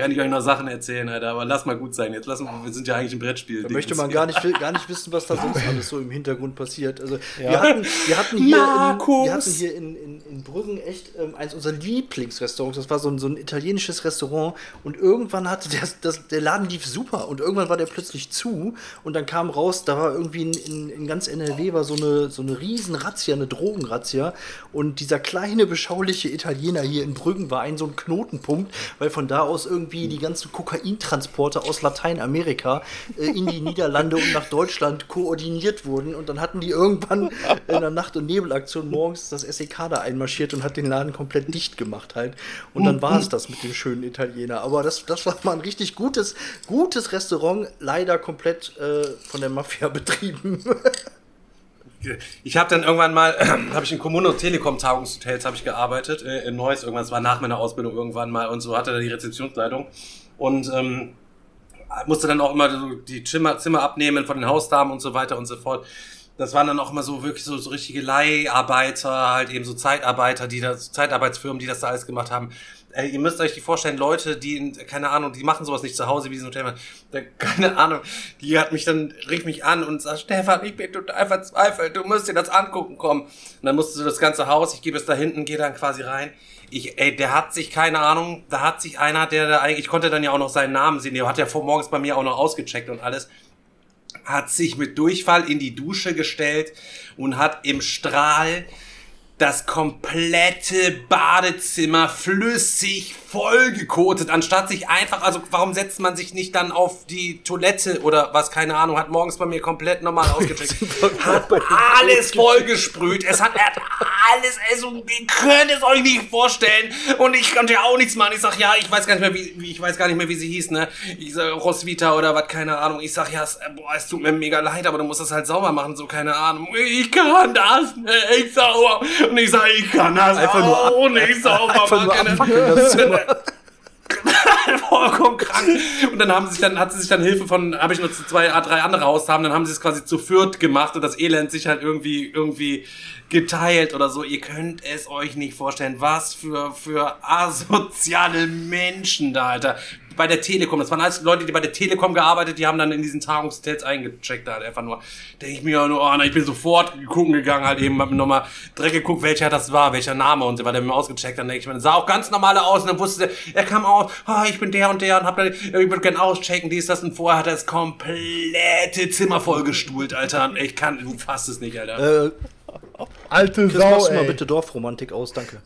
ja, nicht euch noch Sachen erzählen, Alter, aber lass mal gut sein. Jetzt lassen wir, wir sind ja eigentlich ein Brettspiel. Da möchte man gar nicht, gar nicht wissen, was da sonst alles so im Hintergrund passiert. Also, ja. wir, hatten, wir hatten hier, in, wir hatten hier in, in, in Brüggen echt ähm, eins unserer Lieblingsrestaurants. Das war so ein, so ein italienisches Restaurant und irgendwann hatte der, das, der Laden lief super und irgendwann war der plötzlich zu und dann kam raus, da war irgendwie in, in, in ganz NRW war so eine, so eine riesen Razzia, eine Drogenrazzia und dieser kleine, beschauliche Italiener hier in Brüggen war ein so ein Knotenpunkt, weil von da aus irgendwie irgendwie die ganzen Kokaintransporte aus Lateinamerika äh, in die Niederlande und nach Deutschland koordiniert wurden. Und dann hatten die irgendwann in der Nacht- und Nebelaktion morgens das SEK da einmarschiert und hat den Laden komplett dicht gemacht halt. Und dann war es das mit dem schönen Italiener. Aber das, das war mal ein richtig gutes, gutes Restaurant, leider komplett äh, von der Mafia betrieben. ich habe dann irgendwann mal, habe ich in Kommune- und Telekom-Tagungshotels habe ich gearbeitet, äh, in Neuss irgendwann, das war nach meiner Ausbildung irgendwann mal und so hatte da die Rezeptionsleitung und ähm, musste dann auch immer so die Zimmer, Zimmer abnehmen von den Hausdamen und so weiter und so fort. Das waren dann auch immer so wirklich so, so richtige Leiharbeiter, halt eben so Zeitarbeiter, die das, Zeitarbeitsfirmen, die das da alles gemacht haben. Ey, ihr müsst euch die vorstellen, Leute, die, in, keine Ahnung, die machen sowas nicht zu Hause wie diesen Hotel. Keine Ahnung, die hat mich dann, rief mich an und sagt, Stefan, ich bin total verzweifelt, du musst dir das angucken kommen. Und dann musste du das ganze Haus, ich gebe es da hinten, gehe dann quasi rein. Ich, ey, der hat sich, keine Ahnung, da hat sich einer, der da eigentlich, ich konnte dann ja auch noch seinen Namen sehen, der hat ja vor morgens bei mir auch noch ausgecheckt und alles hat sich mit Durchfall in die Dusche gestellt und hat im Strahl das komplette Badezimmer flüssig vollgekotet, anstatt sich einfach, also warum setzt man sich nicht dann auf die Toilette oder was, keine Ahnung, hat morgens bei mir komplett normal ausgecheckt, hat alles vollgesprüht, es hat, er hat alles, also, ihr könnt es euch nicht vorstellen. Und ich konnte ja auch nichts machen, ich sag, ja, ich weiß gar nicht mehr, wie, ich weiß gar nicht mehr, wie sie hieß, ne, ich sag, Roswitha oder was, keine Ahnung, ich sag, ja, es, boah, es tut mir mega leid, aber du musst das halt sauber machen, so, keine Ahnung, ich kann das nicht sauber. Und ich sag, ich kann das Einfach nur auch ab- nicht sauber nur machen. abfackeln, das Zimmer. vollkommen krank. Und dann haben sie sich dann, hat sie sich dann Hilfe von, habe ich nur zwei, drei andere Haushaben, dann haben sie es quasi zu viert gemacht und das Elend sich halt irgendwie, irgendwie geteilt oder so. Ihr könnt es euch nicht vorstellen, was für, für asoziale Menschen da, Alter. Bei der Telekom, das waren alles Leute, die bei der Telekom gearbeitet, die haben dann in diesen Tagungshotels eingecheckt, halt einfach nur. Denke ich mir nur, oh, na, ich bin sofort gucken gegangen, halt eben, hab mir nochmal direkt geguckt, welcher das war, welcher Name und so, weil der mir ausgecheckt, dann denke ich mir, sah auch ganz normale aus und dann wusste der, er kam aus, oh, ich bin der und der und hab dann, ich würde gern auschecken, dies, das und vorher hat er das komplette Zimmer vollgestuhlt, Alter. Ich kann, du fasst es nicht, Alter. Äh, Alte Chris, Sau, machst du mal bitte Dorfromantik aus, danke.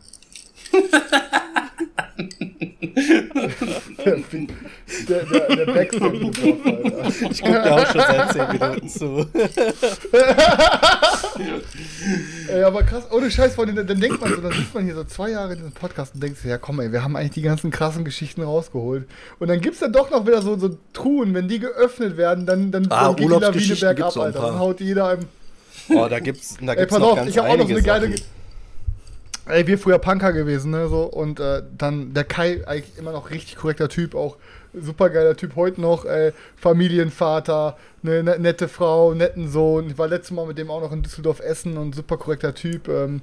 Der, der, der Backstreet Alter. Ich gucke da auch schon seit 10 Minuten zu. Ey, aber krass, ohne Scheiß, Freunde, dann, denkt man so, dann sitzt man hier so zwei Jahre in diesem Podcast und denkt sich, ja komm ey, wir haben eigentlich die ganzen krassen Geschichten rausgeholt. Und dann gibt's dann doch noch wieder so, so Truhen, wenn die geöffnet werden, dann, dann, Ah, dann geht die Lawine bergab, Alter. Dann haut jeder einem. Oh, da gibt's, da Ey, gibt's pass noch auf, ganz ich habe auch noch so eine geile. Sachen. Ey, wir früher Punker gewesen, ne, so. Und äh, dann der Kai, eigentlich immer noch richtig korrekter Typ, auch super geiler Typ, heute noch, ey, Familienvater, eine ne, nette Frau, netten Sohn. Ich war letztes Mal mit dem auch noch in Düsseldorf essen und super korrekter Typ. Ähm,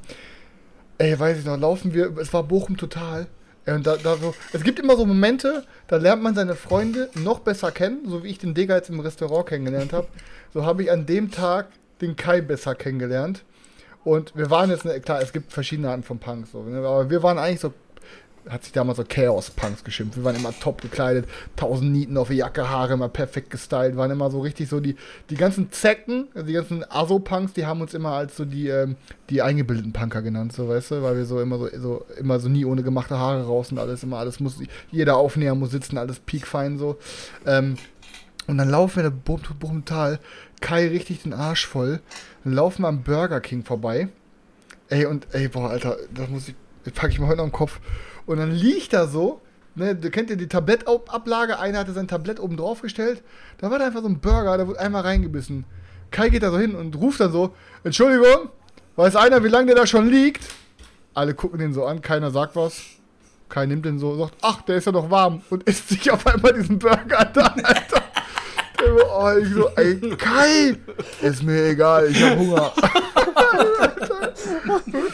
ey, weiß ich noch, laufen wir, es war Bochum total. Ey, und da, da so, es gibt immer so Momente, da lernt man seine Freunde noch besser kennen, so wie ich den Digger jetzt im Restaurant kennengelernt habe. So habe ich an dem Tag den Kai besser kennengelernt. Und wir waren jetzt, klar, es gibt verschiedene Arten von Punks, so, ne, aber wir waren eigentlich so, hat sich damals so Chaos-Punks geschimpft. Wir waren immer top gekleidet, tausend Nieten auf die Jacke, Haare immer perfekt gestylt, waren immer so richtig so die, die ganzen Zecken, also die ganzen Aso-Punks, die haben uns immer als so die, ähm, die eingebildeten Punker genannt, so, weißt du, weil wir so immer so, so, immer so nie ohne gemachte Haare raus und alles, immer alles muss, jeder Aufnäher muss sitzen, alles piekfein so. Ähm, und dann laufen wir da brutal, Kai richtig den Arsch voll, dann laufen wir am Burger King vorbei. Ey, und ey, boah, Alter, das muss ich, das packe ich mir heute noch im Kopf. Und dann liegt da so, ne, du kennt ja die Tablettablage, einer hatte sein Tablett oben drauf gestellt, da war da einfach so ein Burger, da wurde einmal reingebissen. Kai geht da so hin und ruft dann so, Entschuldigung, weiß einer, wie lange der da schon liegt? Alle gucken den so an, keiner sagt was. Kai nimmt den so, sagt, ach, der ist ja noch warm und isst sich auf einmal diesen Burger da, Alter. Oh, ich so, ey, Kai, ist mir egal, ich hab Hunger.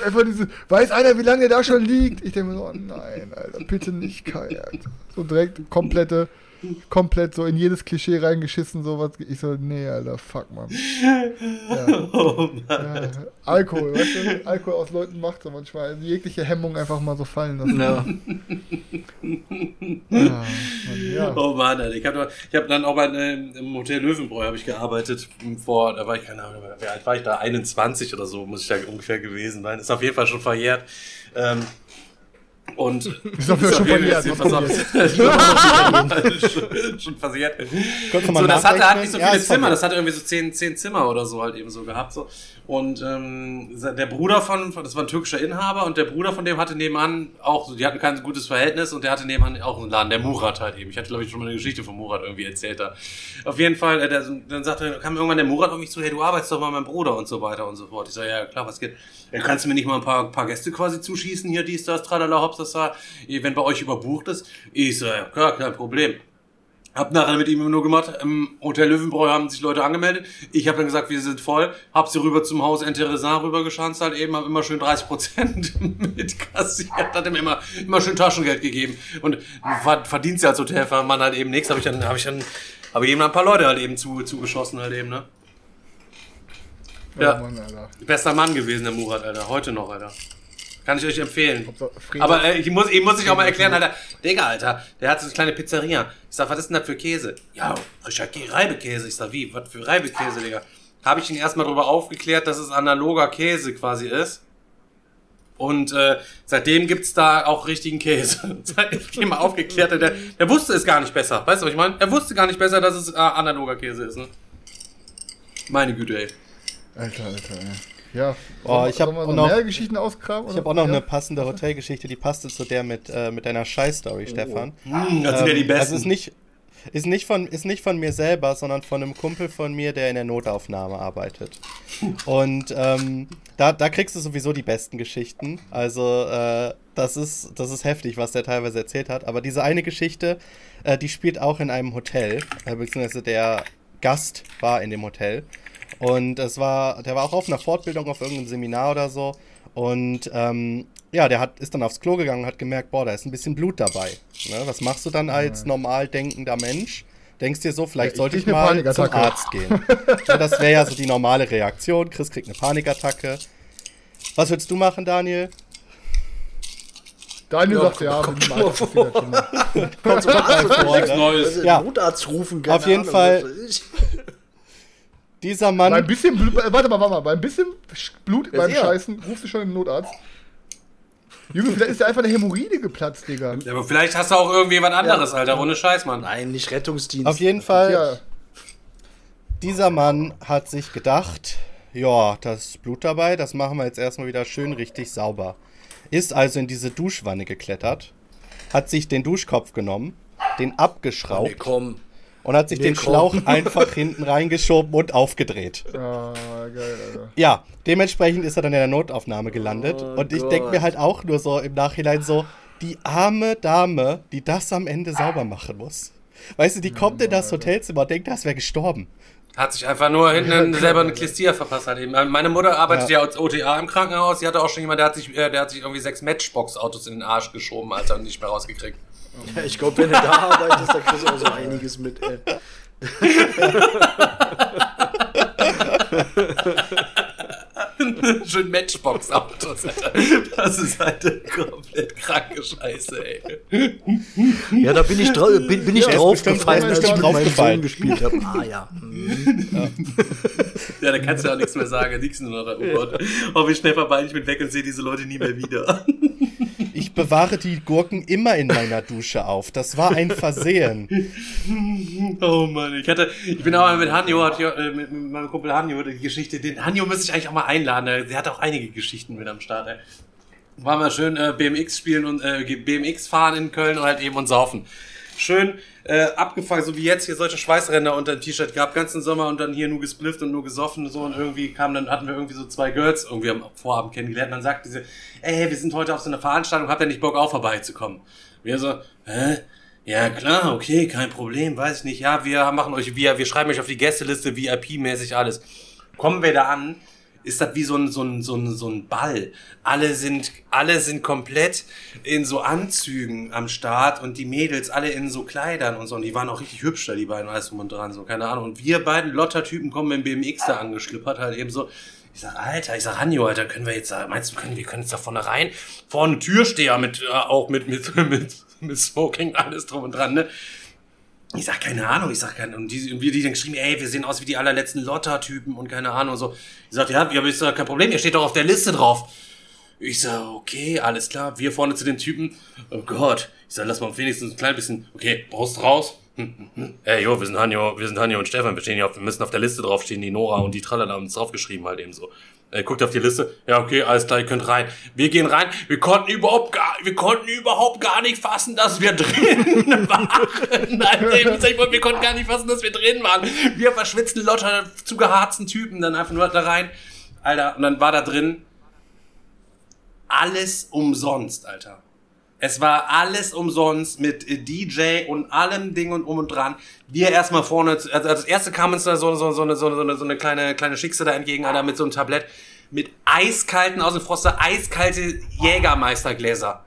Einfach diese, weiß einer, wie lange der da schon liegt? Ich denke mir so, oh nein, Alter, bitte nicht Kai, Alter. So direkt komplette, komplett so in jedes Klischee reingeschissen, sowas. Ich so, nee, Alter, fuck, Mann. Ja. Oh, Ja, Alkohol, weißt du? Alkohol aus Leuten macht so manchmal jegliche Hemmung einfach mal so fallen lassen. Ja. Ja, Mann, ja. Oh Mann, Alter. Ich habe hab dann auch bei, äh, im Hotel Löwenbräu habe ich gearbeitet. Vor, da war ich, keine Ahnung, wie alt war ich da? 21 oder so muss ich da ungefähr gewesen sein. Ist auf jeden Fall schon verjährt. Ähm, und Ist doch schon auf, schon, schon mal So, das hatte halt nicht so Ja, viele ist Zimmer, das hatte irgendwie so zehn, zehn Zimmer oder so halt eben so gehabt. So. Und ähm, der Bruder von, das war ein türkischer Inhaber und der Bruder von dem hatte nebenan auch, die hatten kein gutes Verhältnis und der hatte nebenan auch einen Laden, der Murat halt eben. Ich hatte, glaube ich, schon mal eine Geschichte von Murat irgendwie erzählt da. Auf jeden Fall, äh, der, dann sagte, kam irgendwann der Murat auf mich zu, hey, du arbeitest doch mal mit meinem Bruder und so weiter und so fort. Ich sage, ja klar, was geht? Ja, kannst du mir nicht mal ein paar, paar Gäste quasi zuschießen hier, dies, das, tralala, hops, das da, wenn bei euch überbucht ist? Ich sage, ja klar, kein Problem. Hab nachher mit ihm nur gemacht, im Hotel Löwenbräu haben sich Leute angemeldet. Ich habe dann gesagt, wir sind voll. Hab sie rüber zum Haus Enteresin rübergeschanzt halt eben, hab immer schön 30 Prozent mitkassiert, hat ihm immer, immer schön Taschengeld gegeben. Und verdient sie als Hotelfachmann halt eben nichts, habe ich dann, habe ich dann, habe ich eben ein paar Leute halt eben zu, zugeschossen halt eben, ne? Ja, Mann, bester Mann gewesen, der Murat, Alter. Heute noch, Alter. Kann ich euch empfehlen. Aber äh, ich muss, ich muss ich auch mal erklären, Alter. Digga, Alter, der hat so eine kleine Pizzeria. Ich sag, was ist denn das für Käse? Ja, ich hab Reibekäse. Ich sag, wie? Was für Reibekäse, Digga? Habe ich ihn erstmal darüber aufgeklärt, dass es analoger Käse quasi ist. Und äh, seitdem gibt's da auch richtigen Käse. ich ihm mal aufgeklärt, der, der wusste es gar nicht besser. Weißt du, was ich meine? Er wusste gar nicht besser, dass es äh, analoger Käse ist. Ne? Meine Güte, ey. Alter, Alter, ey. Ja, oh, ich habe noch mehr Geschichten ausgraben. Ich habe auch noch ja? eine passende Hotelgeschichte, die passte zu der mit, äh, mit deiner Scheiß-Story, oh. Stefan. Mm, das ähm, sind ja die besten. Also ist nicht, ist, nicht von, ist nicht von mir selber, sondern von einem Kumpel von mir, der in der Notaufnahme arbeitet. Und ähm, da, da kriegst du sowieso die besten Geschichten. Also äh, das, ist, das ist heftig, was der teilweise erzählt hat. Aber diese eine Geschichte, äh, die spielt auch in einem Hotel, äh, beziehungsweise der Gast war in dem Hotel. Und es war, der war auch auf einer Fortbildung, auf irgendeinem Seminar oder so. Und ähm, ja, der hat, ist dann aufs Klo gegangen und hat gemerkt, boah, da ist ein bisschen Blut dabei. Ne? Was machst du dann als normal denkender Mensch? Denkst dir so, vielleicht ja, sollte ich mal zum Arzt gehen. ja, das wäre ja so die normale Reaktion. Chris kriegt eine Panikattacke. Was würdest du machen, Daniel? Daniel ja, sagt ja, kommt schon mal vor. Kommt mal vor. Ne? Neues. Ja. Notarzt rufen, Auf jeden Ahnung, Fall. Dieser Mann. Bei ein bisschen Blut, äh, warte mal, warte mal, bei ein bisschen Blut beim ja. Scheißen rufst du schon den Notarzt. Junge, vielleicht ist ja einfach eine Hämorrhoide geplatzt, Digga. Ja, aber vielleicht hast du auch irgendwie was anderes, ja. Alter, ohne Scheiß, Mann. Nein, nicht Rettungsdienst. Auf jeden Fall. Ja. Dieser Mann hat sich gedacht, ja, das ist Blut dabei, das machen wir jetzt erstmal wieder schön richtig sauber. Ist also in diese Duschwanne geklettert, hat sich den Duschkopf genommen, den abgeschraubt. Oh, nee, komm und hat sich nee, den komm. Schlauch einfach hinten reingeschoben und aufgedreht. Ah, geil, Alter. Ja, dementsprechend ist er dann in der Notaufnahme gelandet. Oh, und ich denke mir halt auch nur so im Nachhinein so, die arme Dame, die das am Ende sauber machen muss. Weißt du, die kommt in das Hotelzimmer und denkt, das wäre gestorben. Hat sich einfach nur hinten ja, selber eine Klistier verpasst halt eben. Meine Mutter arbeitet ja. ja als OTA im Krankenhaus. Die hatte auch schon jemand, der hat sich, äh, der hat sich irgendwie sechs Matchbox-Autos in den Arsch geschoben, Alter, und nicht mehr rausgekriegt. Ja, ich glaube, wenn du da arbeitest, dann kriegst du auch so einiges mit, ey. Schön Matchbox-Autos, Alter. Das ist halt eine komplett kranke Scheiße, ey. Ja, da bin ich, drau bin, bin ich ja, draufgefallen, als ich mit meinem Sohn gespielt habe. Ah, ja. ja. ja. da kannst du auch nichts mehr sagen. Nichts nur noch, oh Gott. Hoffe ich schnell vorbei, ich bin weg und sehe diese Leute nie mehr wieder. Ich bewahre die Gurken immer in meiner Dusche auf. Das war ein Versehen. Oh Mann, ich hatte, ich bin auch mal mit Hanjo, äh, mit, meinem Kumpel Hanjo die Geschichte, den Hanjo müsste ich eigentlich auch mal einladen. Der hat auch einige Geschichten mit am Start. Ey. War mal schön äh, BMX spielen und äh, BMX fahren in Köln und halt eben und saufen schön äh, abgefangen, so wie jetzt hier solche Schweißränder unter dem T-Shirt gehabt, ganzen Sommer und dann hier nur gesplifft und nur gesoffen und so und irgendwie kam dann, hatten wir irgendwie so zwei Girls irgendwie am Vorabend kennengelernt und dann sagte sie, ey, wir sind heute auf so einer Veranstaltung, habt ihr nicht Bock auch vorbeizukommen? Wir so, hä? Ja, klar, okay, kein Problem, weiß ich nicht. Ja, wir machen euch, wir, wir schreiben euch auf die Gästeliste, VIP-mäßig alles. Kommen wir da an, ist das wie so ein, so ein, so ein, so ein Ball. Alle sind, alle sind komplett in so Anzügen am Start und die Mädels alle in so Kleidern und so. Und die waren auch richtig hübsch da, die beiden, alles drum und dran, so, keine Ahnung. Und wir beiden Lottertypen kommen dem BMX da angeschlippert, halt eben so. Ich sag, Alter, ich sag, Hanjo, Alter, können wir jetzt, meinst du, können, wir können jetzt da vorne rein? Vorne Türsteher mit, äh, auch mit, mit, mit, mit Smoking, alles drum und dran, ne? Ich sag, keine Ahnung, ich sag, keine Und, die, und wir die dann geschrieben, ey, wir sehen aus wie die allerletzten Lotter-Typen und keine Ahnung und so. Ich sag, ja, aber ist doch kein Problem, ihr steht doch auf der Liste drauf. Ich sag, okay, alles klar, wir vorne zu den Typen. Oh Gott. Ich sag, lass mal wenigstens ein klein bisschen, okay, Brust raus. Hm, hm, hm. Ey, jo, wir sind Hanjo, wir sind Hanjo und Stefan, wir stehen hier auf, wir müssen auf der Liste draufstehen, die Nora und die Tralala haben uns draufgeschrieben halt eben so. Er guckt auf die Liste. Ja, okay, alles klar, ihr könnt rein. Wir gehen rein. Wir konnten überhaupt gar, wir konnten überhaupt gar nicht fassen, dass wir drin waren. Alter, wir konnten gar nicht fassen, dass wir drin waren. Wir verschwitzten Lotter, zugeharzten Typen dann einfach nur da rein. Alter, und dann war da drin alles umsonst, Alter. Es war alles umsonst mit DJ und allem Ding und um und dran. Wir erstmal vorne, also das erste kam uns da so, so, so, eine, so, eine, so eine kleine, kleine Schickse da entgegen, Alter, mit so einem Tablett mit eiskalten, aus dem Froster, eiskalte Jägermeistergläser.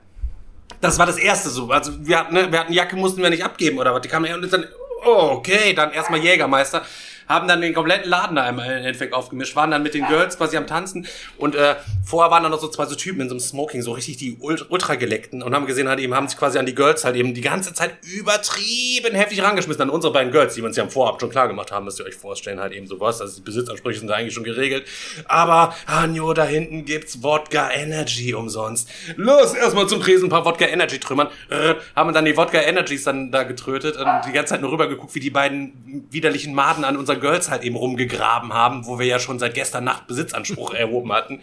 Das war das erste so. Also wir hatten, ne, wir hatten Jacke, mussten wir nicht abgeben oder was. Die kamen her und dann, oh, okay, dann erstmal Jägermeister haben dann den kompletten Laden da im Endeffekt aufgemischt, waren dann mit den Girls quasi am Tanzen und äh, vorher waren dann noch so zwei so Typen in so einem Smoking, so richtig die ultra geleckten und haben gesehen, halt eben haben sich quasi an die Girls halt eben die ganze Zeit übertrieben heftig rangeschmissen an unsere beiden Girls, die uns ja am Vorab schon klar gemacht haben, müsst ihr euch vorstellen, halt eben sowas, also die Besitzansprüche sind da eigentlich schon geregelt, aber Hanjo, da hinten gibt's Wodka Energy umsonst. Los, erstmal zum Tresen ein paar Wodka Energy trümmern, äh, haben dann die Wodka Energies dann da getrötet und die ganze Zeit nur rübergeguckt, wie die beiden widerlichen Maden an unseren Girls halt eben rumgegraben haben, wo wir ja schon seit gestern Nacht Besitzanspruch erhoben hatten.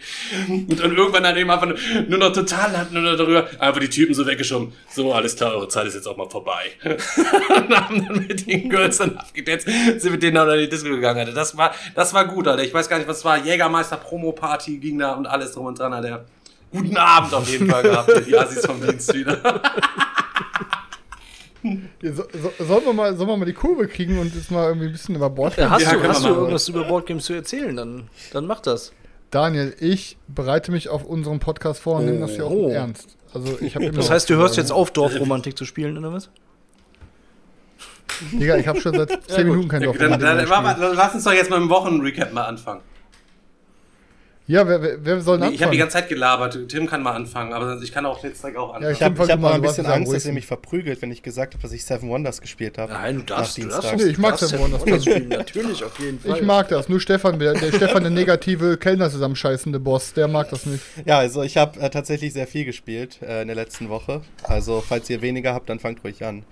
Und dann irgendwann dann eben einfach nur noch total hatten nur darüber, einfach die Typen so weggeschoben. So, alles klar, eure Zeit ist jetzt auch mal vorbei. und haben dann mit den Girls dann abgedetzt, sind mit denen dann in die Disco gegangen. Alter. Das war, das war gut, Alter. Ich weiß gar nicht, was es war. Jägermeister Promo Party ging da und alles drum und dran, Alter. Guten Abend auf jeden Fall gehabt, die Assis vom Dienst wieder. So, so, sollen, wir mal, sollen wir mal die Kurve kriegen und jetzt mal irgendwie ein bisschen über Bord ja, Hast, ja, du, hast du irgendwas über Boardgames zu erzählen? Dann, dann mach das. Daniel, ich bereite mich auf unseren Podcast vor und oh. nehme das ja auch oh. ernst. Also ich das heißt, du hörst jetzt auf, Dorfromantik zu spielen, oder was? Digga, ich habe schon seit 10 ja, Minuten kein Dorfromantik dann, dann, dann, Lass uns doch jetzt mal im Wochenrecap mal anfangen. Ja, wer, wer, wer soll nee, anfangen? Ich habe die ganze Zeit gelabert. Tim kann mal anfangen, aber ich kann auch jetzt auch anfangen. Ja, ich habe hab, hab mal ein bisschen Angst, dass ihr mich verprügelt, wenn ich gesagt habe, dass ich Seven Wonders gespielt habe. Nein, du darfst, du darfst nee, ich mag Seven Wonders spielen. Natürlich, auf jeden Fall. Ich mag das. Nur Stefan, der, der Stefan, der negative Kellner zusammenscheißende Boss, der mag das nicht. Ja, also ich habe äh, tatsächlich sehr viel gespielt äh, in der letzten Woche. Also, falls ihr weniger habt, dann fangt ruhig an.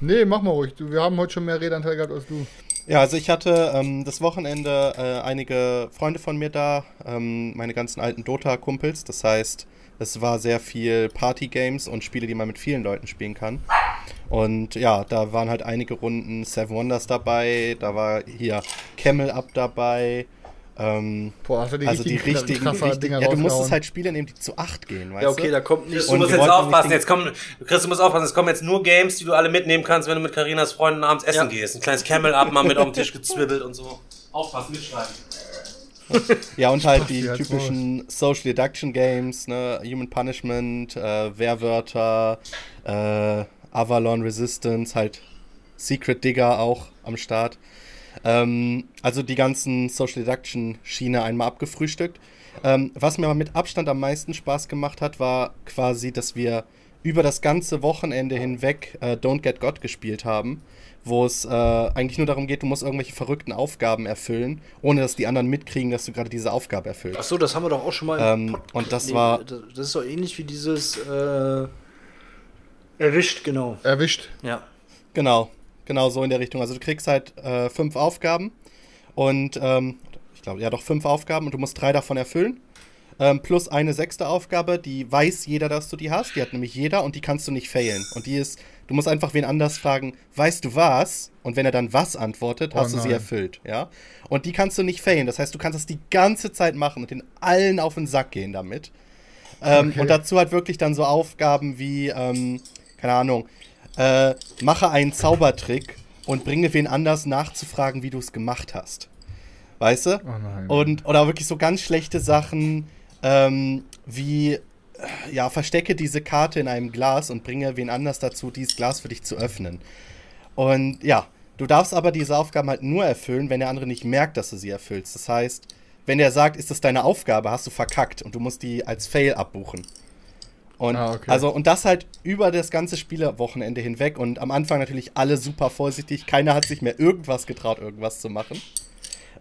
Nee, mach mal ruhig. Du, wir haben heute schon mehr Redanteil gehabt als du. Ja, also ich hatte ähm, das Wochenende äh, einige Freunde von mir da, ähm, meine ganzen alten Dota-Kumpels. Das heißt, es war sehr viel Party-Games und Spiele, die man mit vielen Leuten spielen kann. Und ja, da waren halt einige Runden Seven Wonders dabei, da war hier Camel Up dabei, ähm, Boah, hast du die also die richtigen, richtig, Dinger Ja, du musst es halt Spiele nehmen, die zu 8 gehen, weißt Ja, okay, da kommt nicht. Du musst jetzt aufpassen, jetzt kommen, Chris, du musst aufpassen, es kommen jetzt nur Games, die du alle mitnehmen kannst, wenn du mit Karinas Freunden abends essen ja. gehst. Ein kleines Camel Up mal mit auf den Tisch gezwibbelt und so. Aufpassen, mitschreiben. ja, und halt die typischen Social Deduction Games, ne? Human Punishment, äh, Wehrwörter, äh, Avalon Resistance, halt Secret Digger auch am Start. Ähm, also die ganzen Social Deduction Schiene einmal abgefrühstückt. Ähm, was mir aber mit Abstand am meisten Spaß gemacht hat, war quasi, dass wir über das ganze Wochenende hinweg äh, Don't Get God gespielt haben, wo es äh, eigentlich nur darum geht, du musst irgendwelche verrückten Aufgaben erfüllen, ohne dass die anderen mitkriegen, dass du gerade diese Aufgabe erfüllst. Achso, das haben wir doch auch schon mal. Ähm, und das nee, war. Das ist doch ähnlich wie dieses äh, Erwischt, genau. Erwischt. Ja. Genau. Genau so in der Richtung. Also du kriegst halt äh, fünf Aufgaben und ähm, ich glaube, ja doch fünf Aufgaben und du musst drei davon erfüllen. Ähm, plus eine sechste Aufgabe, die weiß jeder, dass du die hast. Die hat nämlich jeder und die kannst du nicht failen. Und die ist, du musst einfach wen anders fragen, weißt du was? Und wenn er dann was antwortet, hast oh du sie erfüllt, ja? Und die kannst du nicht failen. Das heißt, du kannst das die ganze Zeit machen und den allen auf den Sack gehen damit. Ähm, okay. Und dazu halt wirklich dann so Aufgaben wie, ähm, keine Ahnung, äh, mache einen Zaubertrick und bringe wen anders nachzufragen, wie du es gemacht hast. Weißt du? Oh. Und, oder wirklich so ganz schlechte Sachen ähm, wie, ja, verstecke diese Karte in einem Glas und bringe wen anders dazu, dieses Glas für dich zu öffnen. Und ja, du darfst aber diese Aufgaben halt nur erfüllen, wenn der andere nicht merkt, dass du sie erfüllst. Das heißt, wenn der sagt, ist das deine Aufgabe, hast du verkackt und du musst die als Fail abbuchen. Und ah, okay. also und das halt über das ganze Spielerwochenende hinweg und am Anfang natürlich alle super vorsichtig. Keiner hat sich mehr irgendwas getraut, irgendwas zu machen.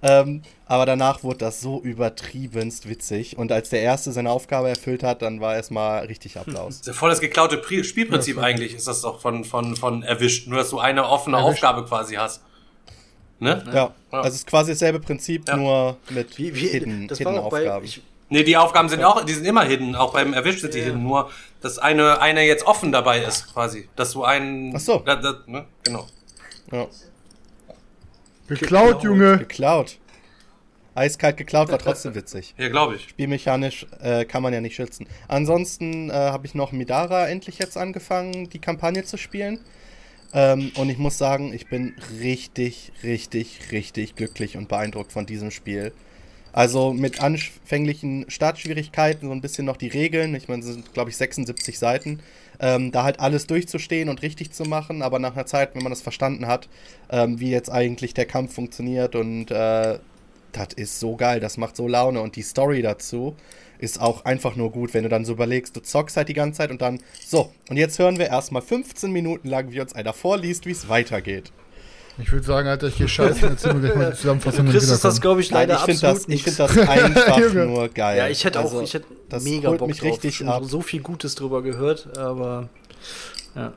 Ähm, aber danach wurde das so übertriebenst witzig. Und als der Erste seine Aufgabe erfüllt hat, dann war erstmal richtig Applaus. Das ist ja voll das geklaute Spielprinzip ja, eigentlich, ist das doch von, von, von erwischt. Nur, dass du eine offene erwischt. Aufgabe quasi hast. Ne? Ja, Ja. also es ist quasi dasselbe Prinzip, Ja. nur mit Wie, wie, hidden, das hidden war auch bei, Aufgaben. ich, Nee, die Aufgaben sind auch, die sind immer hidden. Auch beim Erwischt sind die hidden. Nur, dass eine, eine jetzt offen dabei ist, quasi. Dass du einen. Ach so. Da, da, ne? Genau. ja. Geklaut, Junge. Geklaut. Eiskalt geklaut war trotzdem witzig. Ja, glaube ich. Spielmechanisch äh, kann man ja nicht schützen. Ansonsten äh, habe ich noch Midara endlich jetzt angefangen, die Kampagne zu spielen. Ähm, und ich muss sagen, ich bin richtig, richtig, richtig glücklich und beeindruckt von diesem Spiel. Also mit anfänglichen Startschwierigkeiten, so ein bisschen noch die Regeln. Ich meine, es sind, glaube ich, 76 Seiten. Ähm, da halt alles durchzustehen und richtig zu machen, aber nach einer Zeit, wenn man das verstanden hat, ähm, wie jetzt eigentlich der Kampf funktioniert und äh, das ist so geil, das macht so Laune und die Story dazu ist auch einfach nur gut, wenn du dann so überlegst, du zockst halt die ganze Zeit und dann, so, und jetzt hören wir erstmal 15 Minuten lang, wie uns einer vorliest, wie es weitergeht. Ich würde sagen, Alter, ich gehe scheiße und erzähl mir gleich mal die Zusammenfassung. wir ist das, glaube ich, Nein, leider ich finde das, absolut ich find nix. das einfach nur geil. Ja, ich hätte Also, auch, ich hätte das mega holt Bock mich drauf. richtig ab. so viel Gutes drüber gehört, aber ja.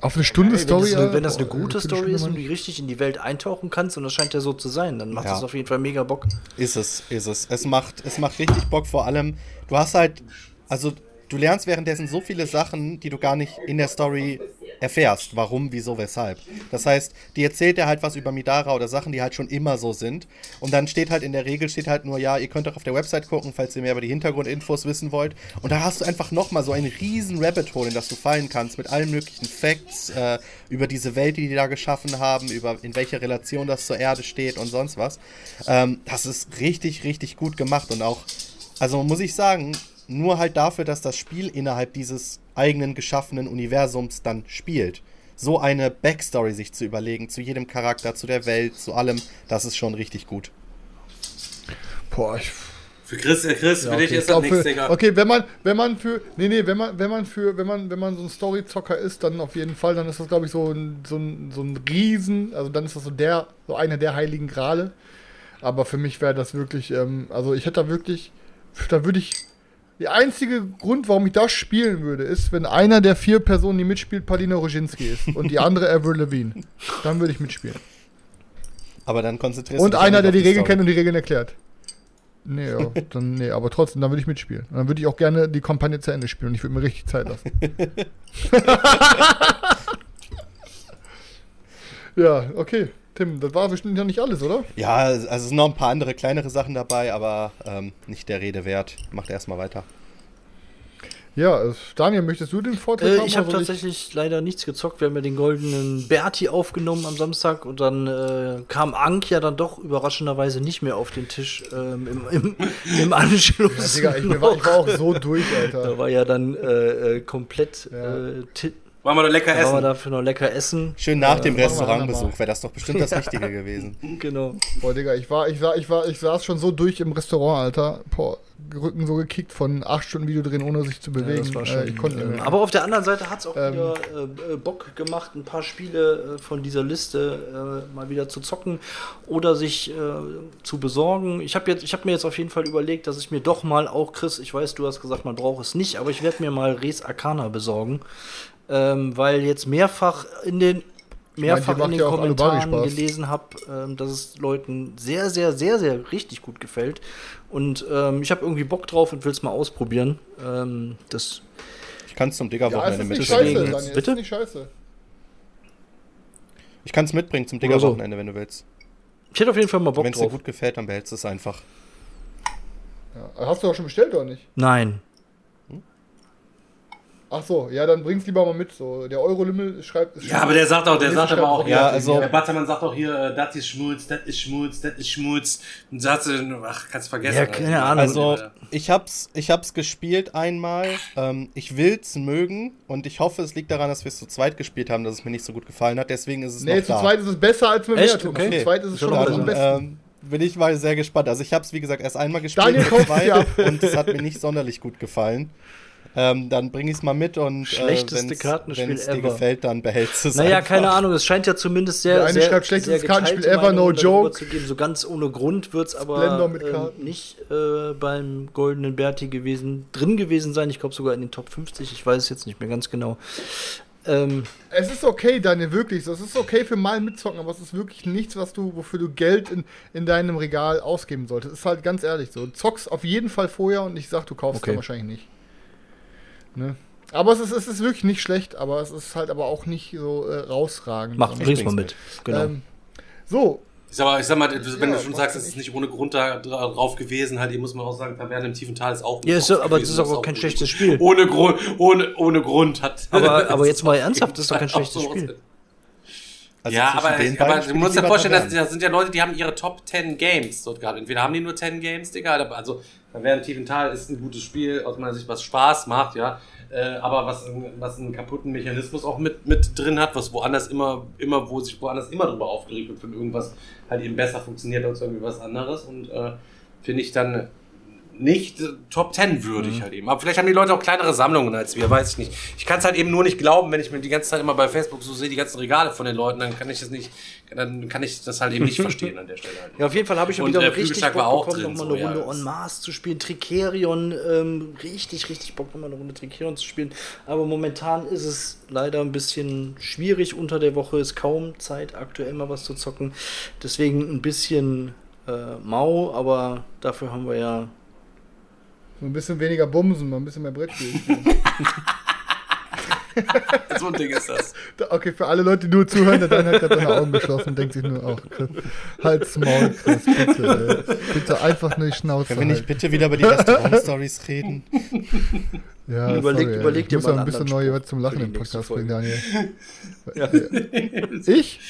Auf eine Stunde Ey, Story. wenn, das wenn das eine gute Story ist und du richtig in die Welt eintauchen kannst, und das scheint ja so zu sein, dann macht Ja. das auf jeden Fall mega Bock. Ist es, ist es. Es macht, es macht richtig Bock, vor allem, du hast halt, also du lernst währenddessen so viele Sachen, die du gar nicht in der Story erfährst. Warum, wieso, weshalb. Das heißt, die erzählt dir halt was über Midara oder Sachen, die halt schon immer so sind. Und dann steht halt in der Regel, steht halt nur, ja, ihr könnt doch auf der Website gucken, falls ihr mehr über die Hintergrundinfos wissen wollt. Und da hast du einfach nochmal so einen riesen Rabbit Hole, in das du fallen kannst, mit allen möglichen Facts äh, über diese Welt, die die da geschaffen haben, über in welcher Relation das zur Erde steht und sonst was. Ähm, das ist richtig, richtig gut gemacht und auch, also muss ich sagen, nur halt dafür, dass das Spiel innerhalb dieses eigenen geschaffenen Universums dann spielt. So eine Backstory sich zu überlegen, zu jedem Charakter, zu der Welt, zu allem, das ist schon richtig gut. Boah, ich. Für Chris, äh, Chris, Ja, für dich okay, ist ich das glaub, nichts, für, Digga. okay, wenn man, wenn man für, nee, nee, wenn man, wenn man für, wenn man, wenn man so ein Storyzocker ist, dann auf jeden Fall, dann ist das, glaube ich, so ein, so ein, so ein Riesen, also dann ist das so der, so einer der heiligen Grale. Aber für mich wäre das wirklich, ähm, also ich hätte da wirklich, da würde ich, der einzige Grund, warum ich das spielen würde, ist, wenn einer der vier Personen, die mitspielt, Palina Roginski ist und die andere Avril Lavigne. Dann würde ich mitspielen. Aber dann konzentrierst Und einer, der die auf Regeln kennt und die Regeln erklärt. Nee, ja, dann, nee, aber trotzdem, dann würde ich mitspielen. Und dann würde ich auch gerne die Kampagne zu Ende spielen und ich würde mir richtig Zeit lassen. ja, okay. Tim, das war bestimmt ja nicht alles, oder? Ja, also es sind noch ein paar andere kleinere Sachen dabei, aber ähm, nicht der Rede wert. Macht erstmal weiter. Ja, äh, Daniel, möchtest du den Vortrag Äh, haben? ich habe tatsächlich leider nichts gezockt. Wir haben ja den goldenen Berti aufgenommen am Samstag und dann äh, kam Ank ja dann doch überraschenderweise nicht mehr auf den Tisch ähm, im, im, im Anschluss. Ja, Digga, ich, war, ich war auch so durch, da Alter. war ja dann äh, äh, komplett Ja. Äh, Wollen wir noch lecker da waren wir essen? dafür noch lecker essen. Schön nach Äh, dem Restaurantbesuch wäre das doch bestimmt das Richtige gewesen. Genau. Boah, Digga, ich war, ich war, ich war, ich saß schon so durch im Restaurant, Alter. Boah, Rücken so gekickt von acht Stunden Video drehen, ohne sich zu Ja, bewegen. das war schon, äh, ich konnte mehr. aber auf der anderen Seite hat es auch Ähm, wieder äh, äh, Bock gemacht, ein paar Spiele äh, von dieser Liste äh, mal wieder zu zocken oder sich äh, zu besorgen. Ich habe hab mir jetzt auf jeden Fall überlegt, dass ich mir doch mal auch, Chris, ich weiß, du hast gesagt, man braucht es nicht, aber ich werde mir mal Res Arcana besorgen, ähm, weil jetzt mehrfach in den mehrfach macht in den ja Kommentaren gelesen habe, ähm, dass es Leuten sehr, sehr, sehr, sehr richtig gut gefällt. Und ähm, ich habe irgendwie Bock drauf und will es mal ausprobieren. Ähm, das Ich kann es zum ja, Digger-Wochenende nicht mitbringen. scheiße, Bitte? ist nicht scheiße. Ich kann es mitbringen zum. Digger-Wochenende, wenn du willst. Ich hätte auf jeden Fall mal Bock Wenn es dir drauf. gut gefällt, dann behältst du es einfach. Ja. Hast du auch schon bestellt oder nicht? Nein. Ach so, ja, dann bring's lieber mal mit. So, der Eurolimmel schreibt. Ja, aber der sagt auch, der sagt aber auch, Ja, also- der Battermann sagt auch hier, äh, das ist Schmutz, das ist Schmutz, das ist Schmutz. Und sagt sie, ach, kannst vergessen. Ja, keine Ahnung. Also, ich hab's, ich hab's gespielt einmal. Ähm, ich will's mögen und ich hoffe, es liegt daran, dass wir es zu zweit gespielt haben, dass es mir nicht so gut gefallen hat. Deswegen ist es Nee, noch zu da. zweit ist es besser als mit Echt? mehr. Okay. Zu zweit ist es schon Schon am Dann besten. ähm, bin ich mal sehr gespannt. Also ich habe es wie gesagt erst einmal gespielt Daniel und es hat mir nicht sonderlich gut gefallen. Ähm, dann bringe ich es mal mit und Schlechteste wenn's- Kartenspiel wenn's dir ever. gefällt, dann behältst du es Naja, einfach. keine Ahnung, es scheint ja zumindest sehr. Der eine sehr, schreibt, schlechtestes sehr Kartenspiel ever, no joke. Zu geben. So ganz ohne Grund wird es aber ähm, Karten. nicht äh, beim Goldenen Berti gewesen, drin gewesen sein. Ich glaube sogar in den Top 50, ich weiß es jetzt nicht mehr ganz genau. Ähm, Es ist okay, Daniel, wirklich. Es ist okay für mal mitzocken, aber es ist wirklich nichts, was du, wofür du Geld in, in deinem Regal ausgeben solltest. Ist halt ganz ehrlich so. Zockst auf jeden Fall vorher und ich sag, du kaufst Okay. dann wahrscheinlich nicht. Ne? Aber es ist, es ist wirklich nicht schlecht, aber es ist halt aber auch nicht so äh, rausragend. mach, bring's mal mit. Genau. Ähm, so, Ich sag, mal, ich sag mal, wenn Ja, du schon sagst, es ist nicht. ohne Grund da dra- drauf gewesen, halt, hier muss man auch sagen, Taverne im tiefen Tal ist auch ja, ist, so- aber das gewesen, ist auch kein schlechtes Spiel. Ohne Grund, ohne, ohne Grund hat. Aber, aber jetzt mal ernsthaft, das ist doch kein schlechtes Spiel. Also ja, aber, den aber du musst dir vorstellen, dass das sind ja Leute, die haben ihre Top 10 Games dort gehabt. Entweder haben die nur 10 Games, Digga, also Taverne im tiefen Tal ist ein gutes Spiel, aus meiner Sicht, was Spaß macht, ja. Äh, aber was, was einen kaputten Mechanismus auch mit, mit drin hat, was woanders immer, immer, wo sich woanders immer drüber aufgeregt wird, wenn irgendwas halt eben besser funktioniert als irgendwie was anderes. Und äh, finde ich dann nicht äh, Top 10 würdig halt eben. Aber vielleicht haben die Leute auch kleinere Sammlungen als wir, weiß ich nicht. Ich kann es halt eben nur nicht glauben, wenn ich mir die ganze Zeit immer bei Facebook so sehe, die ganzen Regale von den Leuten, dann kann ich das nicht, dann kann ich das halt eben nicht verstehen an der Stelle halt. Ja, auf jeden Fall habe ich schon wieder äh, richtig Bock war auch bekommen, drin, nochmal so, eine ja, Runde das- en masse zu spielen. Tricerion, ähm, richtig, richtig Bock, nochmal eine Runde Tricerion zu spielen. Aber momentan ist es leider ein bisschen schwierig. Unter der Woche ist kaum Zeit, aktuell mal was zu zocken. Deswegen ein bisschen äh, mau, aber dafür haben wir ja. So ein bisschen weniger Bumsen, mal ein bisschen mehr Brettspiel. So ein Ding ist das. Okay, für alle Leute, die nur zuhören, der Dan hat gerade seine Augen geschlossen und denkt sich nur, ach, Chris, halt's Maul, Chris, bitte, ey. bitte einfach nur die Schnauze Können wir nicht bitte wieder über die Restaurant-Stories reden? Ja, Überleg- sorry, überleg ich dir mal auch ein bisschen neue zum Lachen im Podcast bringen. Daniel. Ich?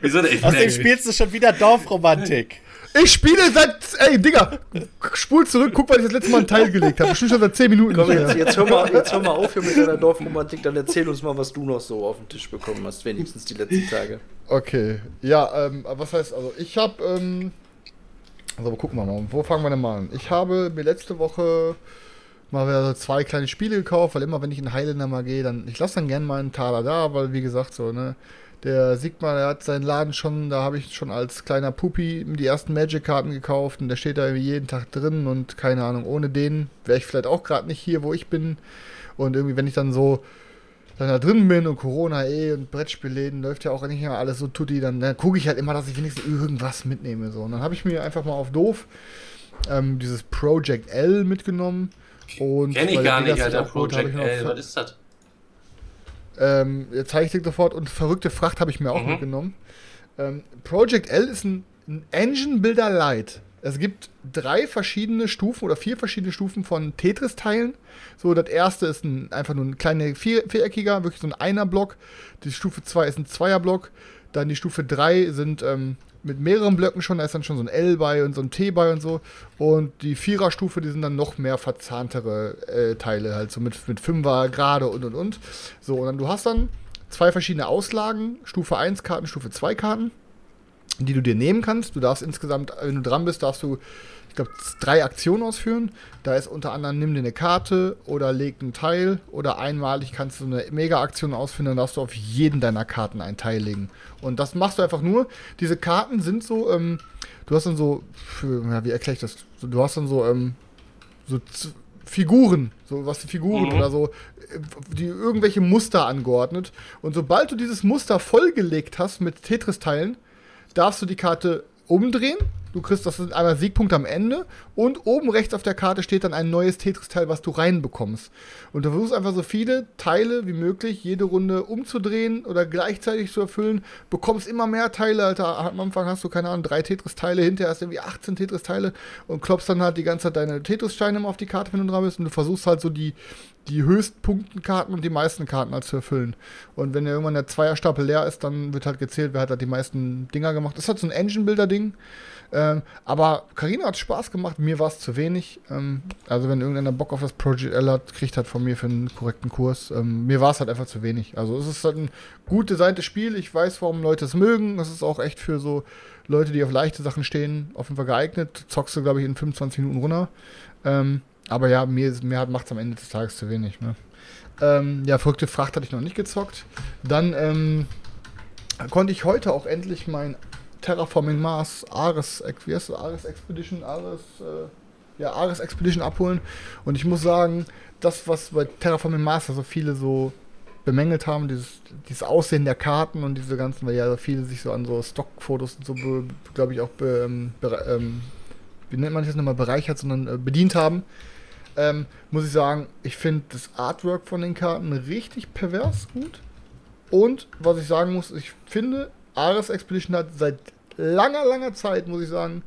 Wieso denn? Ich, Außerdem spielst du schon wieder Dorfromantik. Ich spiele seit, ey, Digga, spul zurück, guck, weil ich das letzte Mal einen Teil gelegt habe. Bestimmt schon seit 10 Minuten. Komm, jetzt, jetzt, hör mal, jetzt hör mal auf hier mit deiner Dorfromantik, dann erzähl uns mal, was du noch so auf den Tisch bekommen hast, wenigstens die letzten Tage. Okay, ja, ähm, was heißt, also ich habe, ähm, also gucken wir mal, wo fangen wir denn mal an? Ich habe mir letzte Woche mal wieder so zwei kleine Spiele gekauft, weil immer wenn ich in Highlander mal gehe, dann, ich lasse dann gerne mal einen Taler da, weil wie gesagt so, ne, der Sigmar, der hat seinen Laden schon, da habe ich schon als kleiner Pupi die ersten Magic-Karten gekauft und der steht da irgendwie jeden Tag drin und keine Ahnung, ohne den wäre ich vielleicht auch gerade nicht hier, wo ich bin und irgendwie, wenn ich dann so dann da drin bin und Corona eh und Brettspielläden läuft ja auch nicht mehr alles so tutti, dann, dann gucke ich halt immer, dass ich wenigstens irgendwas mitnehme. So. Und dann habe ich mir einfach mal auf doof ähm, dieses Project L mitgenommen. Und Kenn ich gar der nicht, Vegas Alter. Project L, was ist das? ähm, jetzt zeige ich dir sofort und verrückte Fracht habe ich mir auch Mhm. mitgenommen. Ähm, Project L ist ein, ein Engine Builder Lite. Es gibt drei verschiedene Stufen oder vier verschiedene Stufen von Tetris-Teilen. So, das erste ist ein, einfach nur ein kleiner vier, viereckiger, wirklich so ein Einer-Block. Die Stufe 2 ist ein Zweier-Block. Dann die Stufe 3 sind ähm, mit mehreren Blöcken schon, da ist dann schon so ein L bei und so ein T bei und so. Und die Vierer-Stufe, die sind dann noch mehr verzahntere äh, Teile, halt so mit, mit Fünfer, gerade und und und. So, und dann du hast dann zwei verschiedene Auslagen, Stufe 1 Karten, Stufe 2 Karten, die du dir nehmen kannst. Du darfst insgesamt, wenn du dran bist, darfst du, ich glaube, drei Aktionen ausführen. Da ist unter anderem, nimm dir eine Karte oder leg ein Teil oder einmalig kannst du eine Mega-Aktion ausführen, dann darfst du auf jeden deiner Karten ein Teil legen. Und das machst du einfach nur. Diese Karten sind so, ähm, du hast dann so, für, ja, wie erkläre ich das? Du hast dann so, ähm, so Figuren, so was die Figuren Mhm. oder so, äh, die irgendwelche Muster angeordnet. Und sobald du dieses Muster vollgelegt hast mit Tetris-Teilen, darfst du die Karte umdrehen. Du kriegst, das sind einmal Siegpunkte am Ende. Und oben rechts auf der Karte steht dann ein neues Tetris-Teil, was du reinbekommst. Und du versuchst einfach so viele Teile wie möglich jede Runde umzudrehen oder gleichzeitig zu erfüllen. Bekommst immer mehr Teile, Alter. Am Anfang hast du, keine Ahnung, drei Tetris-Teile, hinterher hast du irgendwie 18 Tetris-Teile und klopfst dann halt die ganze Zeit deine Tetris-Steine immer auf die Karte, wenn du dran bist. Und du versuchst halt so die, die Höchstpunktenkarten und die meisten Karten halt zu erfüllen. Und wenn irgendwann der Zweierstapel leer ist, dann wird halt gezählt, wer hat halt die meisten Dinger gemacht. Das ist halt so ein Engine-Builder-Ding. Ähm, aber Karina hat Spaß gemacht, mir war es zu wenig. Ähm, also wenn irgendeiner Bock auf das Project L hat, kriegt halt von mir für einen korrekten Kurs. Ähm, mir war es halt einfach zu wenig. Also es ist halt ein gut designtes Spiel. Ich weiß, warum Leute es mögen. Es ist auch echt für so Leute, die auf leichte Sachen stehen, auf jeden Fall geeignet. Zockst du, glaube ich, in 25 Minuten runter. Ähm, aber ja, mir, mir macht es am Ende des Tages zu wenig. Ne? Ähm, ja, verrückte Fracht hatte ich noch nicht gezockt. Dann ähm, konnte ich heute auch endlich mein Terraforming Mars Ares, wie heißt das? Ares Expedition, Ares, äh, ja, Ares Expedition abholen. Und ich muss sagen, das, was bei Terraforming Mars so viele so bemängelt haben, dieses, dieses Aussehen der Karten und diese ganzen, weil ja viele sich so an so Stockfotos und so, glaube ich, auch be, ähm, be, ähm, wie nennt man das nochmal, bereichert, sondern äh, bedient haben. Ähm, muss ich sagen, ich finde das Artwork von den Karten richtig pervers gut. Und was ich sagen muss, ich finde, Ares Expedition hat seit langer, langer Zeit, muss ich sagen,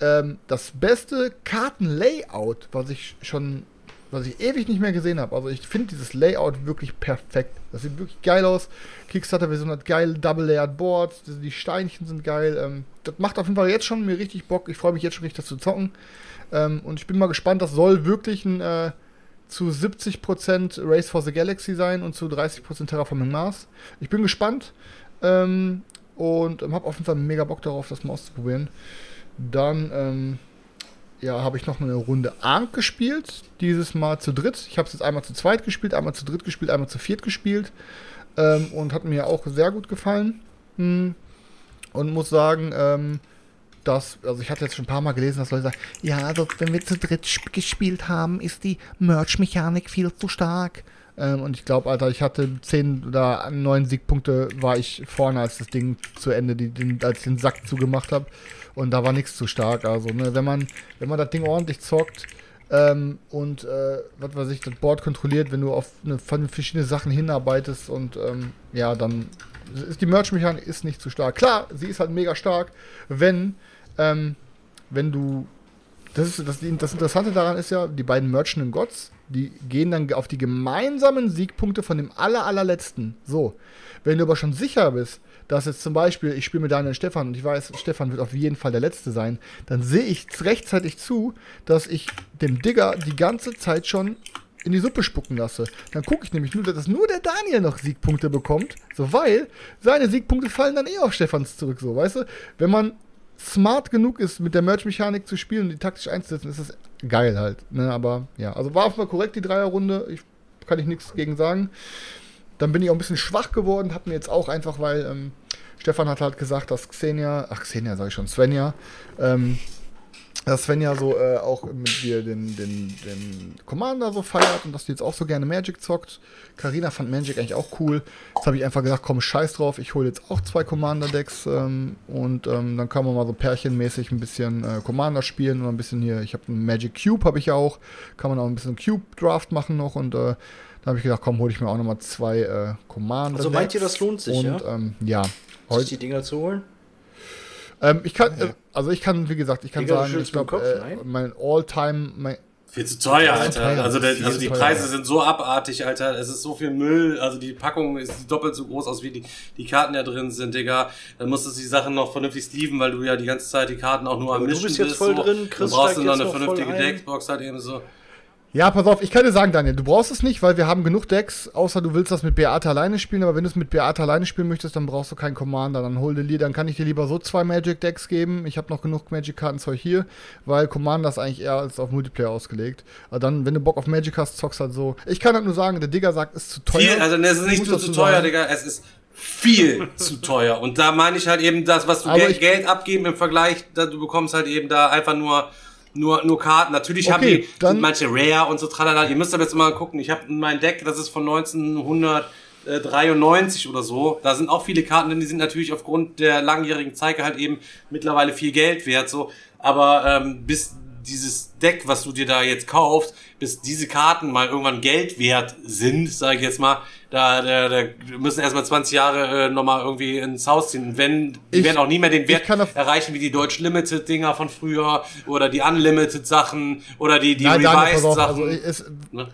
ähm, das beste Kartenlayout, was ich schon, was ich ewig nicht mehr gesehen habe. Also ich finde dieses Layout wirklich perfekt. Das sieht wirklich geil aus. Kickstarter-Version hat geil Double-Layered Boards, die Steinchen sind geil. Ähm, das macht auf jeden Fall jetzt schon mir richtig Bock. Ich freue mich jetzt schon richtig, das zu zocken. Ähm, und ich bin mal gespannt, das soll wirklich ein äh, zu 70% Race for the Galaxy sein und zu 30% Terraforming Mars. Ich bin gespannt ähm, und ähm, habe auf jeden Fall mega Bock darauf, das mal auszuprobieren. Dann ähm, ja, habe ich noch eine Runde Ark gespielt, dieses Mal zu dritt. Ich habe es jetzt einmal zu zweit gespielt, einmal zu dritt gespielt, einmal zu viert gespielt ähm, und hat mir auch sehr gut gefallen. Hm. Und muss sagen, ähm, dass, also ich hatte jetzt schon ein paar Mal gelesen, dass Leute sagen, ja, also wenn wir zu dritt gespielt haben, ist die Merch-Mechanik viel zu stark. Ähm, und ich glaube, Alter, ich hatte zehn oder neun Siegpunkte, war ich vorne, als das Ding zu Ende, die, den, als ich den Sack zugemacht habe. Und da war nichts zu stark. Also, ne, wenn man, wenn man das Ding ordentlich zockt, ähm, und äh, was weiß ich, das Board kontrolliert, wenn du auf eine, verschiedene Sachen hinarbeitest und ähm, ja, dann ist die Merch-Mechanik nicht zu stark. Klar, sie ist halt mega stark, wenn ähm, wenn du. Das, ist, das, das Interessante daran ist ja, die beiden Merchant Gods, die gehen dann auf die gemeinsamen Siegpunkte von dem aller, allerletzten. So. Wenn du aber schon sicher bist, dass jetzt zum Beispiel, ich spiele mit Daniel und Stefan und ich weiß, Stefan wird auf jeden Fall der Letzte sein, dann sehe ich rechtzeitig zu, dass ich dem Digger die ganze Zeit schon in die Suppe spucken lasse. Dann gucke ich nämlich nur, dass nur der Daniel noch Siegpunkte bekommt, so weil seine Siegpunkte fallen dann eh auf Stefans zurück, so, weißt du? Wenn man smart genug ist, mit der Merch-Mechanik zu spielen und die taktisch einzusetzen, ist das geil halt. Ne? Aber ja, also war auf mal korrekt die Dreierrunde. Ich kann ich nichts gegen sagen. Dann bin ich auch ein bisschen schwach geworden, hab mir jetzt auch einfach, weil ähm, Stefan hat halt gesagt, dass Xenia, ach Xenia sage ich schon, Svenja, ähm, dass Sven ja so äh, auch mit dir den, den, den Commander so feiert und dass die jetzt auch so gerne Magic zockt. Karina fand Magic eigentlich auch cool. Jetzt habe ich einfach gesagt, komm, scheiß drauf, ich hole jetzt auch zwei Commander-Decks ähm, und ähm, dann kann man mal so pärchenmäßig ein bisschen äh, Commander spielen und ein bisschen hier, ich habe einen Magic Cube, habe ich ja auch, kann man auch ein bisschen Cube-Draft machen noch und äh, da habe ich gedacht, komm, hole ich mir auch nochmal zwei äh, Commander. Also meint ihr, das lohnt sich, und, ja? Ähm, ja. Sich die Dinger zu holen? Ähm, ich kann, äh, also ich kann, wie gesagt, ich kann Digga, du sagen, ich glaube, Kopf, äh, mein All-Time, mein, Viel zu teuer, Ja, Alter. teuer. Also, der, also die teuer. Preise sind so abartig, Alter. Es ist so viel Müll. Also die Packung ist doppelt so groß aus, wie die, die Karten da drin sind, Digga. Dann musst du die Sachen noch vernünftig sleeven, weil du ja die ganze Zeit die Karten auch nur am Aber du Mischen bist jetzt voll so. drin, Chris Dann brauchst du noch eine vernünftige. Deckbox halt eben so. Ja, pass auf, ich kann dir sagen, Daniel, du brauchst es nicht, weil wir haben genug Decks, außer du willst das mit Beate alleine spielen, aber wenn du es mit Beate alleine spielen möchtest, dann brauchst du keinen Commander. Dann hol dir, dann kann ich dir lieber so zwei Magic Decks geben. Ich habe noch genug Magic Kartenzeug hier, weil Commander ist eigentlich eher als auf Multiplayer ausgelegt. Aber dann, wenn du Bock auf Magic hast, zockst halt so. Ich kann halt nur sagen, der Digger sagt, ist zu teuer. Viel, also es ist Ich nicht nur zu teuer, sagen. Digga. Es ist viel zu teuer. Und da meine ich halt eben das, was du Geld, Geld abgeben im Vergleich, da, du bekommst halt eben da einfach nur nur, nur Karten. Natürlich haben Okay, die dann- manche Rare und so tralala. Ihr müsst aber jetzt mal gucken. Ich habe mein Deck, das ist von 1993 oder so. Da sind auch viele Karten drin, die sind natürlich aufgrund der langjährigen Zeige halt eben mittlerweile viel Geld wert. So, aber ähm, bis dieses Deck, was du dir da jetzt kaufst, bis diese Karten mal irgendwann Geld wert sind, sage ich jetzt mal, da, da, da müssen erstmal 20 Jahre äh, nochmal irgendwie ins Haus ziehen. Und wenn, die Ich- werden auch nie mehr den Wert erreichen wie die Deutsch Limited Dinger von früher oder die Unlimited Sachen oder die, die Nein, Daniel, pass Revised auf, Sachen. also es, ne?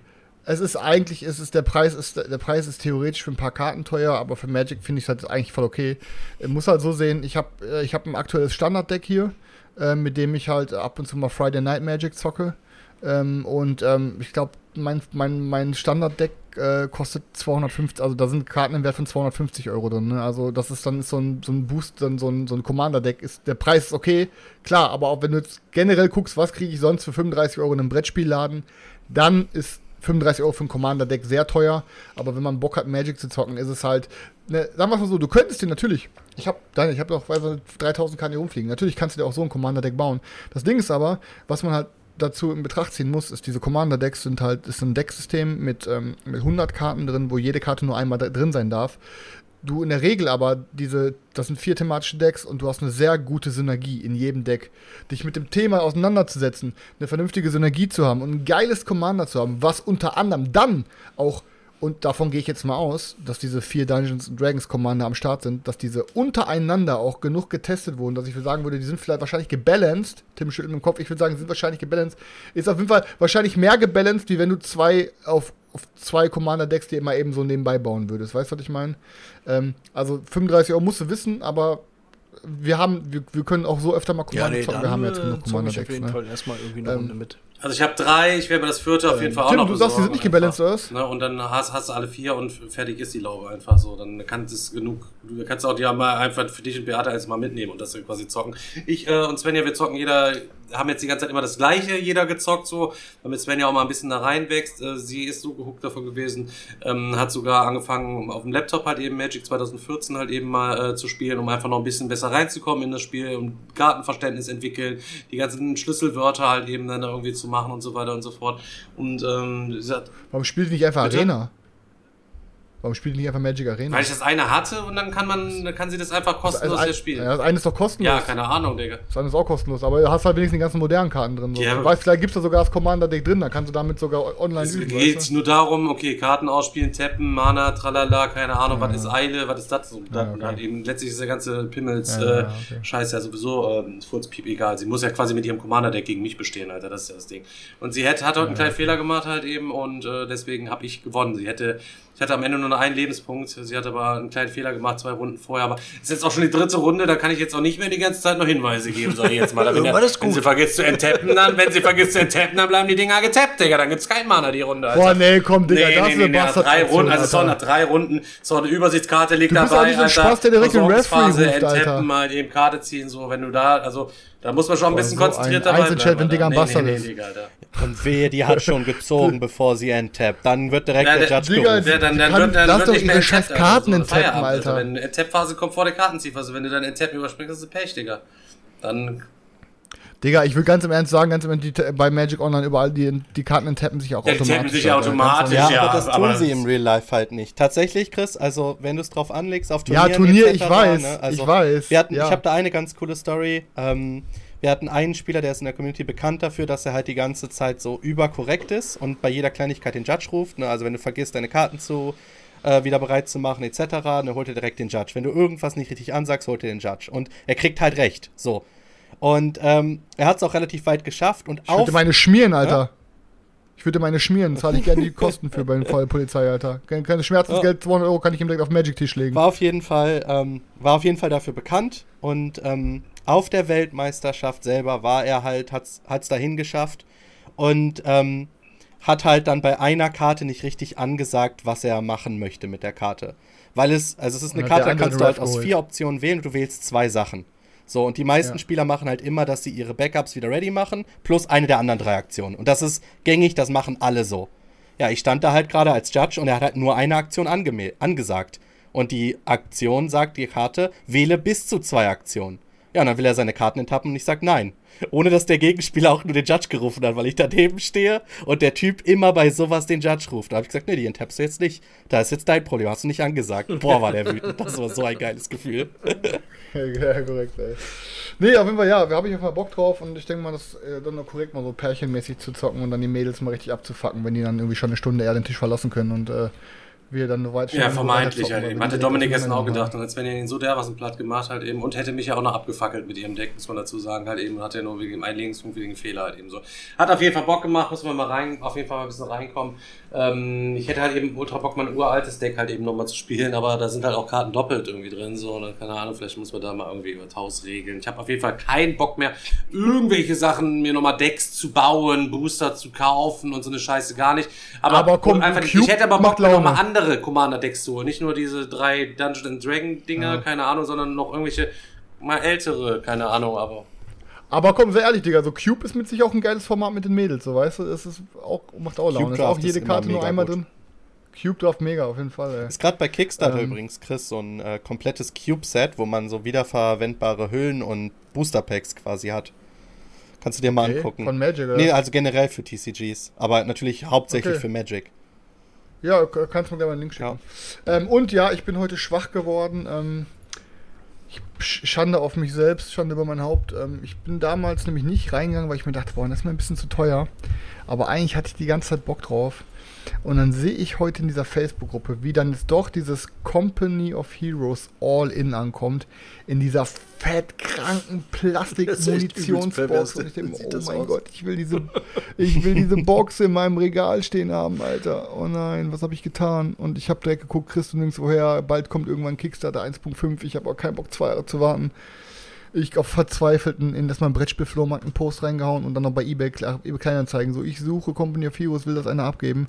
es ist eigentlich, es ist der Preis ist der Preis ist theoretisch für ein paar Karten teuer, aber für Magic finde ich es halt eigentlich voll okay. Ich muss halt so sehen, ich habe äh, ich habe ein aktuelles Standarddeck hier, äh, mit dem ich halt ab und zu mal Friday Night Magic zocke. Ähm, und ähm, ich glaube, mein, mein, mein Standarddeck äh, kostet 250, also da sind Karten im Wert von 250 Euro drin. Ne? Also das ist dann ist so ein, so ein Boost, dann so ein, so ein Commander-Deck. Der Preis ist okay, klar, aber auch wenn du jetzt generell guckst, was kriege ich sonst für 35 Euro in einem Brettspielladen, dann ist 35 Euro für ein Commander-Deck sehr teuer. Aber wenn man Bock hat, Magic zu zocken, ist es halt, ne, sagen wir mal so, du könntest dir natürlich, ich habe ich hab doch weiß nicht, 3000 Karten hier rumfliegen, natürlich kannst du dir auch so ein Commander-Deck bauen. Das Ding ist aber, was man halt dazu in Betracht ziehen muss, ist, diese Commander-Decks sind halt, ist ein Decksystem mit, ähm, mit 100 Karten drin, wo jede Karte nur einmal drin sein darf. Du in der Regel aber diese, das sind vier thematische Decks und du hast eine sehr gute Synergie in jedem Deck. Dich mit dem Thema auseinanderzusetzen, eine vernünftige Synergie zu haben und ein geiles Commander zu haben, was unter anderem dann auch und davon gehe ich jetzt mal aus, dass diese vier Dungeons Dragons Commander am Start sind, dass diese untereinander auch genug getestet wurden, dass ich sagen würde, die sind vielleicht wahrscheinlich gebalanced. Tim schüttelt im Kopf, ich würde sagen, sind wahrscheinlich gebalanced. Ist auf jeden Fall wahrscheinlich mehr gebalanced, wie wenn du zwei auf, auf zwei Commander-Decks dir immer eben so nebenbei bauen würdest. Weißt du, was ich meine? Ähm, also 35 Euro musst du wissen, aber wir haben, wir, wir können auch so öfter mal Ja, nee, zocken. Wir haben jetzt äh, genug zock ich auf Commander-Decks. jeden Ne? Fall erstmal irgendwie eine Ähm, Runde mit. Also ich habe drei, ich werde mir das vierte auf jeden Fall auch Tim, noch du sagst, die sind nicht gebalanced, oder Ne? Und dann hast, hast du alle vier und fertig ist die Laube einfach so. Dann kannst es genug, du kannst auch die ja mal einfach für dich und Beate alles mal mitnehmen und das quasi zocken. Ich äh, und Svenja, wir zocken jeder, haben jetzt die ganze Zeit immer das gleiche, jeder gezockt so, damit Svenja auch mal ein bisschen da reinwächst. Äh, sie ist so gehuckt davon gewesen, ähm, hat sogar angefangen auf dem Laptop halt eben Magic 2014 halt eben mal äh, zu spielen, um einfach noch ein bisschen besser reinzukommen in das Spiel und Gartenverständnis entwickeln, die ganzen Schlüsselwörter halt eben dann irgendwie zu machen und so weiter und so fort. Und ähm, hat, Warum spielt nicht einfach Bitte? Arena? Warum spielt ihr nicht einfach Magic Arena? weil ich das eine hatte und dann kann man, dann kann sie das einfach kostenlos hier spielen. Ja, das eine ist doch kostenlos. Ja, keine Ahnung, Digga. Das andere ist auch kostenlos, aber du hast halt wenigstens die ganzen modernen Karten drin. So. Ja, weißt, vielleicht gibt es da sogar das Commander-Deck drin, dann kannst du damit sogar online Es üben. geht weißt du? nur darum, okay, Karten ausspielen, tappen, Mana, tralala, keine Ahnung, was ist Eile, was ist das? So, Ja, dann okay. halt eben, letztlich ist der ganze Pimmels Ja, äh, ja, okay. Scheiß ja sowieso ähm, Furzpiep egal. Sie muss ja quasi mit ihrem Commander-Deck gegen mich bestehen, Alter, das ist ja das Ding. Und sie hätte, hat heute einen kleinen Fehler gemacht halt eben und äh, deswegen habe ich gewonnen. Sie hätte, ich hatte am Ende nur noch einen Lebenspunkt, sie hat aber einen kleinen Fehler gemacht, zwei Runden vorher, aber es ist jetzt auch schon die dritte Runde, da kann ich jetzt auch nicht mehr die ganze Zeit noch Hinweise geben, sag ich jetzt mal. Da Wenn, der, wenn sie vergisst zu enttappen, dann, wenn sie vergisst zu enttappen, dann bleiben die Dinger getappt, Digga, dann gibt's kein Mana die Runde, Alter. Boah, nee, komm, Digga, Nee, das nee, ist nee, eine nee, nach drei Runden, also es Alter. nach drei Runden, so eine Übersichtskarte liegt Du bist dabei, auch nicht so ein Spaß, der direkt den Referee ruft, Alter. enttappen, mal eben Karte ziehen, so, wenn du da, also, da muss man schon ein bisschen so ein konzentriert dabei Einzelchat, wenn Alter. Digga ein nee, Bastard nee, nee, ist. Digga, Alter. Und wehe, die hat schon gezogen, bevor sie enttappt. Dann wird direkt Ja, der der- Judge Digga, gerufen. Ja, dann, dann kann- wird, dann lass wird doch nicht mehr ihre scheiß enttappt, Karten also, enttappen. Alter. Also, wenn Enttapp-Phase kommt vor der Kartenziehphase, wenn du dann Enttappen überspringst, ist es Pech, Digga. Dann, Digga, ich will ganz im Ernst sagen, ganz im Ernst, die, bei Magic Online überall, die, die Karten enttappen sich auch Ja, die automatisch. tappen sich automatisch, Ja, Ja, aber das tun aber sie im Real Life halt nicht. Tatsächlich, Chris, also wenn du es drauf anlegst auf Ja, Turnieren Turnier, etc., ich weiß, ne, also ich weiß, Wir hatten, ja. Ich habe da eine ganz coole Story. Ähm, wir hatten einen Spieler, der ist in der Community bekannt dafür, dass er halt die ganze Zeit so überkorrekt ist und bei jeder Kleinigkeit den Judge ruft. Ne? Also wenn du vergisst, deine Karten zu äh, wieder bereit zu machen etc., dann holt er direkt den Judge. Wenn du irgendwas nicht richtig ansagst, holt er den Judge. Und er kriegt halt recht. So. Und ähm, er hat es auch relativ weit geschafft und Ich würde meine schmieren, Alter. Ich würde meine schmieren, zahle ich gerne die Kosten für bei der Polizei, Alter. Keine, keine Schmerzensgeld, 200 Euro kann ich ihm direkt auf den Magic-Tisch legen. war auf jeden Fall ähm, war auf jeden Fall dafür bekannt und ähm, auf der Weltmeisterschaft selber war er halt hat's hat's dahin geschafft und ähm, hat halt dann bei einer Karte nicht richtig angesagt, was er machen möchte mit der Karte, weil es also es ist eine hat Karte, da kannst du halt aus vier Optionen wählen und du wählst zwei Sachen. So, und die meisten Ja. Spieler machen halt immer, dass sie ihre Backups wieder ready machen, plus eine der anderen drei Aktionen. Und das ist gängig, das machen alle so. Ja, ich stand da halt gerade als Judge und er hat halt nur eine Aktion angesagt. Und die Aktion sagt die Karte, wähle bis zu zwei Aktionen. Ja, und dann will er seine Karten enttappen und ich sag nein. Ohne dass der Gegenspieler auch nur den Judge gerufen hat, weil ich daneben stehe und der Typ immer bei sowas den Judge ruft. Da habe ich gesagt, nee, die enttappst du jetzt nicht. Da ist jetzt dein Problem, hast du nicht angesagt. Boah, war der wütend. Das war so ein geiles Gefühl. Ja, korrekt, ey. Nee, auf jeden Fall, ja, wir haben auf jeden Fall Bock drauf und ich denke mal, das äh, dann noch korrekt mal so pärchenmäßig zu zocken und dann die Mädels mal richtig abzufacken, wenn die dann irgendwie schon eine Stunde eher den Tisch verlassen können und äh, wir dann nur weit ja, vermeintlich halt eben. Hatte Dominik gestern auch gedacht. Und als wenn er ihn so dermaßen platt gemacht halt eben und hätte mich ja auch noch abgefackelt mit ihrem Deck, muss man dazu sagen, halt eben. Hat er nur wegen dem Einlegungspunkt, wegen dem Fehler halt eben so. Hat auf jeden Fall Bock gemacht, muss man mal rein, auf jeden Fall mal ein bisschen reinkommen. Ähm, ich hätte halt eben ultra Bock, mein uraltes Deck halt eben nochmal zu spielen, aber da sind halt auch Karten doppelt irgendwie drin, so, oder keine Ahnung, vielleicht muss man da mal irgendwie über Taus regeln. Ich habe auf jeden Fall keinen Bock mehr, irgendwelche Sachen, mir nochmal Decks zu bauen, Booster zu kaufen und so eine Scheiße gar nicht. Aber, Aber komm, einfach, Cube ich hätte aber Bock, nochmal Laune. Andere Commander-Decks zu holen. Nicht nur diese drei Dungeons and Dragon Dinger, keine Ahnung, sondern noch irgendwelche mal ältere, keine Ahnung, aber. Aber komm, sehr ehrlich, Digga, so Cube ist mit sich auch ein geiles Format mit den Mädels, so weißt du, es ist auch, macht auch Laune. Cube Ist auch Draft jede ist Karte nur mega einmal gut. drin. Cube Draft mega, auf jeden Fall, ey. Ist gerade bei Kickstarter Ähm. übrigens, Chris, so ein äh, komplettes Cube-Set, wo man so wiederverwendbare Hüllen und Booster-Packs quasi hat. Kannst du dir mal Okay, angucken. Von Magic, oder? nee, also generell für TCGs. Aber natürlich hauptsächlich Okay. für Magic. Ja, kannst du mir gerne mal einen Link schicken. Ähm, und ja, ich bin heute schwach geworden. Ähm, Schande auf mich selbst, Schande über mein Haupt. Ähm, ich bin damals nämlich nicht reingegangen, weil ich mir dachte, boah, das ist mir ein bisschen zu teuer. Aber eigentlich hatte ich die ganze Zeit Bock drauf. Und dann sehe ich heute in dieser Facebook-Gruppe, wie dann jetzt doch dieses Company of Heroes All-In ankommt. In dieser fettkranken. Plastik-Munitionsbox. Und ich denke, oh mein aus? Gott, ich will diese, ich will diese Box in meinem Regal stehen haben, Alter. Oh nein, was habe ich getan? Und ich habe direkt geguckt, kriegst du nirgends woher. Bald kommt irgendwann Kickstarter 1.5. Ich habe auch keinen Bock, zwei Jahre zu warten. Ich auf verzweifelten in das mal Brettspiel-Flohmarkt einen Post reingehauen und dann noch bei eBay, eBay Kleinanzeigen. So, ich suche Company of Heroes, will das einer abgeben.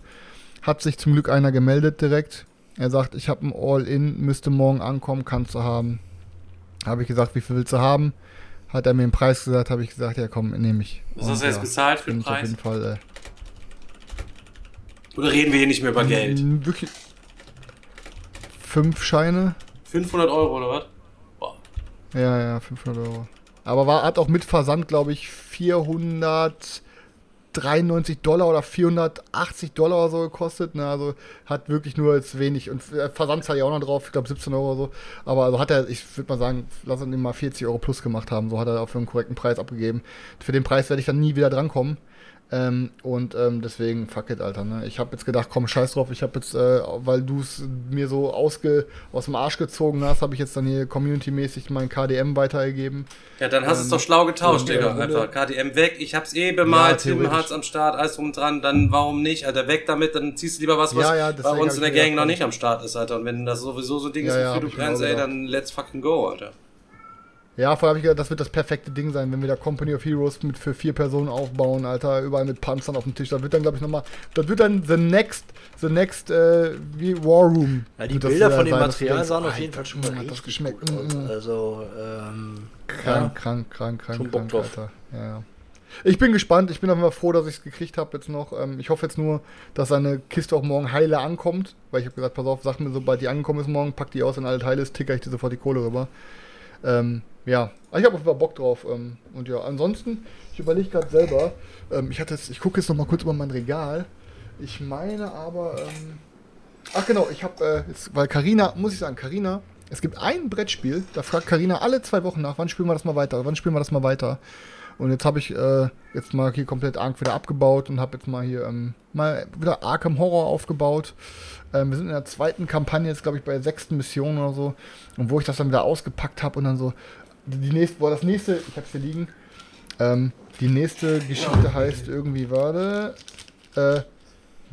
Hat sich zum Glück einer gemeldet direkt. Er sagt, ich habe ein All-In, müsste morgen ankommen, kannst du haben. Habe ich gesagt, wie viel willst du haben? Hat er mir den Preis gesagt, habe ich gesagt, ja komm, nehme ich. Was hast du Und jetzt bezahlt für den ich auf Preis? jeden Fall. Oder reden wir hier nicht mehr über Äh, Geld? Wirklich. Fünf Scheine? 500 Euro oder was? Boah. Ja, ja, 500 Euro. Aber war, hat auch mit Versand, glaube ich, 493 Dollar oder 480 Dollar oder so gekostet. Ne? Also hat wirklich nur jetzt wenig. Und äh, Versand zahle ich auch noch drauf, ich glaube 17 Euro oder so. Aber also hat er, ich würde mal sagen, lass ihn mal 40 Euro plus gemacht haben. So hat er auch für einen korrekten Preis abgegeben. Für den Preis werde ich dann nie wieder drankommen. Ähm, und ähm, deswegen, fuck it, Alter. Ne? Ich habe jetzt gedacht, komm, scheiß drauf. Ich habe jetzt, äh, weil du es mir so ausge, aus dem Arsch gezogen hast, habe ich jetzt dann hier community-mäßig mein KDM weitergegeben. Ja, dann hast du es Ähm, doch schlau getauscht, und, Digga. Einfach KTM weg. Ich hab's eh bemalt, Ja, Tim. Hartz am Start, alles drum und dran. Dann warum nicht, Alter? Weg damit, dann ziehst du lieber was, was Ja, ja, bei uns in der Gang noch nicht am Start ist, Alter. Und wenn das sowieso so ein Ding ist, wofür du brennst, auch ey, dann let's fucking go, Alter. Ja, vorher habe ich gedacht, das wird das perfekte Ding sein, wenn wir da Company of Heroes mit für vier Personen aufbauen, Alter, überall mit Panzern auf dem Tisch. Da wird dann, glaube ich, nochmal, das wird dann the next, the next, äh, wie War Room. Ja, die das Bilder von dem sein, Material sahen auf jeden Fall schon mal hat das richtig geschmeckt. gut aus. Also, ähm, Krank, krank, krank, krank, Schon krank. Alter. Ja, ja. Ich bin gespannt. Ich bin auf jeden Fall froh, dass ich es gekriegt habe jetzt noch. Ähm, ich hoffe jetzt nur, dass seine Kiste auch morgen heile ankommt. Weil ich habe gesagt, pass auf, sag mir, sobald die angekommen ist morgen, pack die aus in alle Teile, ist, ticker ich dir sofort die Kohle rüber. Ähm, ja, Aber ich habe auf jeden Fall Bock drauf. Ähm, und ja, ansonsten, ich überlege gerade selber. Ähm, ich hatte jetzt, ich gucke jetzt noch mal kurz über mein Regal. Ich meine aber, ähm, ach genau, ich habe, äh, weil Karina, muss ich sagen, Karina, es gibt ein Brettspiel, da fragt Karina alle zwei Wochen nach, wann spielen wir das mal weiter, wann spielen wir das mal weiter. Und jetzt habe ich äh, jetzt mal hier komplett Ark wieder abgebaut und habe jetzt mal hier ähm, mal wieder Arkham Horror aufgebaut. Ähm, wir sind in der zweiten Kampagne, jetzt glaube ich bei der sechsten Mission oder so. Und wo ich das dann wieder ausgepackt habe und dann so, die nächste, boah, das nächste, ich habe es hier liegen, ähm, die nächste Geschichte heißt irgendwie, warte, äh,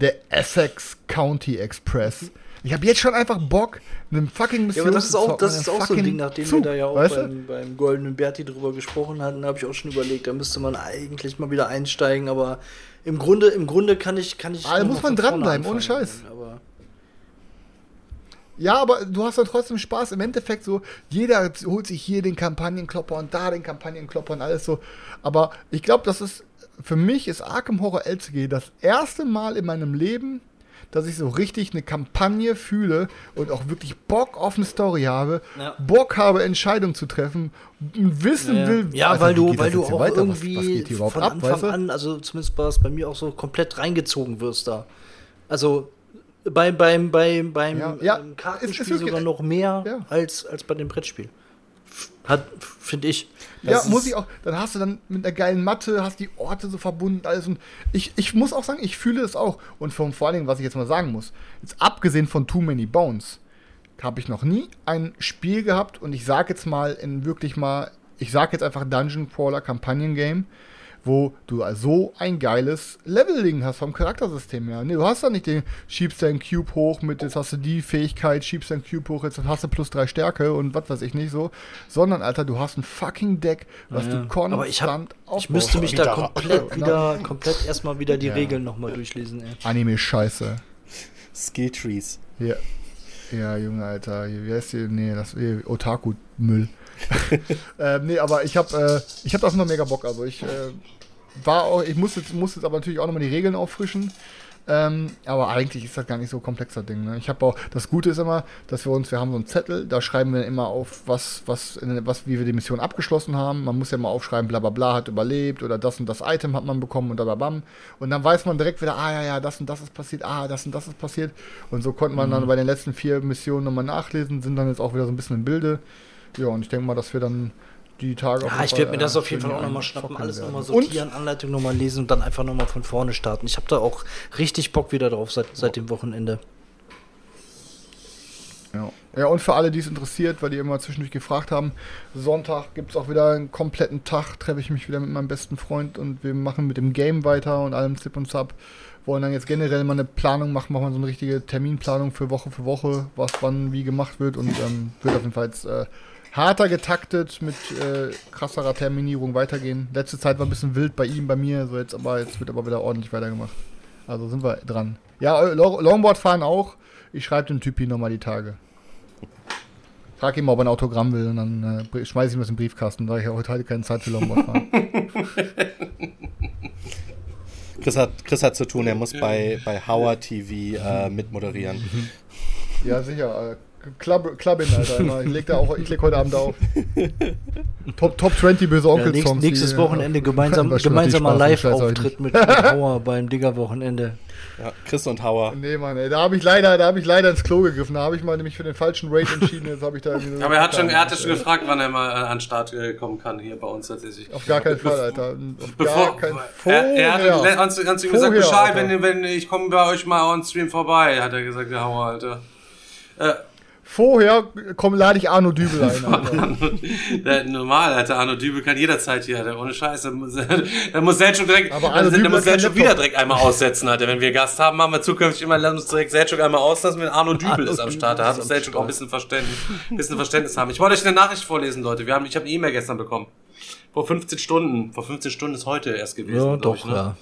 der Essex County Express. Ich habe jetzt schon einfach Bock, einem fucking Ja, Mission aber das ist auch, das ist auch so ein Ding, nachdem Zug, wir da ja auch beim, beim Goldenen Berti drüber gesprochen hatten, habe ich auch schon überlegt, da müsste man eigentlich mal wieder einsteigen, aber im Grunde, im Grunde kann ich, kann ich. Da noch muss man dranbleiben, ohne Scheiß. Aber Ja, aber du hast dann trotzdem Spaß. Im Endeffekt so, jeder holt sich hier den Kampagnenklopper und da den Kampagnenklopper und alles so. Aber ich glaube, das ist, für mich ist Arkham Horror LCG das erste Mal in meinem Leben, dass ich so richtig eine Kampagne fühle und auch wirklich Bock auf eine Story habe, Ja. Bock habe, Entscheidungen zu treffen, wissen ja, will, ja Alter, weil du, weil du auch weiter? Was- irgendwie was überhaupt von ab, Anfang weißt du? an, also zumindest war es bei mir auch so komplett reingezogen wirst da. Also bei, beim, beim, beim Ja, Kartenspiel sogar noch mehr als, als bei dem Brettspiel. Hat, finde ich. Ja, muss ich auch. Dann hast du dann mit einer geilen Matte, hast die Orte so verbunden, alles. Und ich, ich muss auch sagen, ich fühle es auch. Und vom, vor allen Dingen, was ich jetzt mal sagen muss, jetzt abgesehen von Too Many Bones, habe ich noch nie ein Spiel gehabt und ich sage jetzt mal in wirklich mal, ich sage jetzt einfach Dungeon Crawler Kampagnen-Game, wo du so ein geiles Leveling hast vom Charaktersystem her. Nee, du hast da nicht den, schiebst deinen Cube hoch mit, jetzt hast du die Fähigkeit, schiebst deinen Cube hoch, jetzt hast du plus drei Stärke und was weiß ich nicht so. Sondern, Alter, du hast ein fucking Deck, was du konstant Aber ich, hab, ich müsste mich da Wieder- komplett Ja. wieder, komplett erstmal wieder die Ja. Regeln nochmal durchlesen, ey. Anime-Scheiße. Skill Trees. Ja. Ja, Junge, Alter. Wie heißt die? Nee, das ist Otaku-Müll. ähm, nee, aber ich hab, äh, ich hab auf noch mega Bock. Also ich äh, war auch, ich muss jetzt, muss jetzt aber natürlich auch nochmal die Regeln auffrischen. Ähm, aber eigentlich ist das gar nicht so ein komplexer Ding. Ne? Ich habe auch, das Gute ist immer, dass wir uns, wir haben so einen Zettel, da schreiben wir immer auf, was, was, was, wie wir die Mission abgeschlossen haben. Man muss ja mal aufschreiben, bla bla bla hat überlebt oder das und das Item hat man bekommen und bam. Und dann weiß man direkt wieder, ah ja, ja, das und das ist passiert, ah, das und das ist passiert. Und so konnte man mhm. dann bei den letzten vier Missionen nochmal nachlesen, sind dann jetzt auch wieder so ein bisschen im Bilde. Ja, und ich denke mal, dass wir dann die Tage. Ja, ich werde mir das auf jeden Fall auch nochmal schnappen, alles nochmal sortieren, und? Anleitung nochmal lesen und dann einfach nochmal von vorne starten. Ich habe da auch richtig Bock wieder drauf seit, seit dem Wochenende. Ja. ja, und für alle, die es interessiert, weil die immer zwischendurch gefragt haben, Sonntag gibt es auch wieder einen kompletten Tag, treffe ich mich wieder mit meinem besten Freund und wir machen mit dem Game weiter und allem Zip und Zap. Wollen dann jetzt generell mal eine Planung machen, machen wir so eine richtige Terminplanung für Woche für Woche, was wann wie gemacht wird und ähm, wird auf jeden Fall jetzt äh, harter getaktet, mit äh, krasserer Terminierung weitergehen. Letzte Zeit war ein bisschen wild bei ihm, bei mir, so jetzt aber jetzt wird aber wieder ordentlich weitergemacht. Also sind wir dran. Ja, äh, Longboard fahren auch. Ich schreibe dem Typi nochmal die Tage. Frag ihn mal, ob er ein Autogramm will und dann äh, schmeiße ich ihm das in den Briefkasten, da ich ja heute keine Zeit für Longboard fahren. Chris hat, Chris hat zu tun, er muss bei, bei Howard TV äh, mitmoderieren. Ja, sicher. Club, Clubbing, Alter. Ich leg, da auch, ich leg heute Abend auf. Top, Top 20 böse Onkel-Songs. Ja, nächstes Wochenende gemeinsam, gemeinsamer Live-Auftritt mit, mit Hauer beim Digger-Wochenende. Ja, Chris und Hauer. Nee, Mann, ey, da habe ich leider, da habe ich leider ins Klo gegriffen. Da habe ich mal nämlich für den falschen Rate entschieden. Jetzt habe ich da irgendwie so Aber er hat schon, er hat schon gefragt, wann er mal äh, an den Start äh, kommen kann hier bei uns tatsächlich. Auf gar keinen Fall, Alter. Auf Bevor, gar keinen Fall. Er, er hat uns, uns gesagt Bescheid, wenn, wenn ich komme bei euch mal on Stream vorbei, hat er gesagt, der Hauer, Alter. Äh, Vorher komm, lade ich Arno Dübel ein. der, normal, Alter. Arno Dübel kann jederzeit hier, Alter. Ohne Scheiße. Da muss Selchuk direkt, Aber Arno da muss Selchuk wieder direkt einmal aussetzen, Alter. Wenn wir Gast haben, machen wir zukünftig immer, lass uns direkt Selchuk einmal auslassen, wenn Arno Dübel Arno ist am Start. Da hat Selchuk auch ein bisschen Verständnis, bisschen Verständnis haben. Ich wollte euch eine Nachricht vorlesen, Leute. Wir haben, ich habe eine E-Mail gestern bekommen. Vor 15 Stunden. Vor 15 Stunden ist heute erst gewesen. Ja, doch, ich, ne? ja.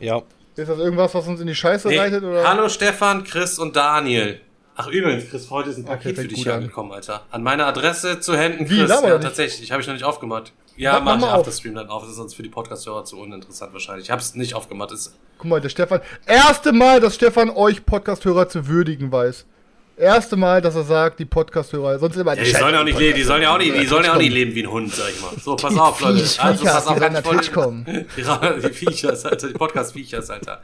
Ja. Ist das irgendwas, was uns in die Scheiße nee. reitet? Oder? Hallo Stefan, Chris und Daniel. Ach übrigens, Chris, heute ist ein Paket okay, für dich angekommen, Alter. An meine Adresse zu Händen, Chris. Wie, ja, tatsächlich. Habe ich noch nicht aufgemacht. Ja, mach, mach ich auf Stream dann auf. Das ist sonst für die Podcast-Hörer zu uninteressant wahrscheinlich. Ich habe es nicht aufgemacht. Ist Guck mal, der Stefan. Erste Mal, dass Stefan euch Podcast-Hörer zu würdigen weiß. Erste Mal, dass er sagt, die Podcast-Hörer. Sonst immer ja, die sollen ja auch nicht leben. Die sollen ja auch nicht, die sollen ja auch nicht leben wie ein Hund, sag ich mal. So, pass auf, Leute. Also, pass auf, die, die, die Viechers, Alter. Die Podcast-Viechers, Alter.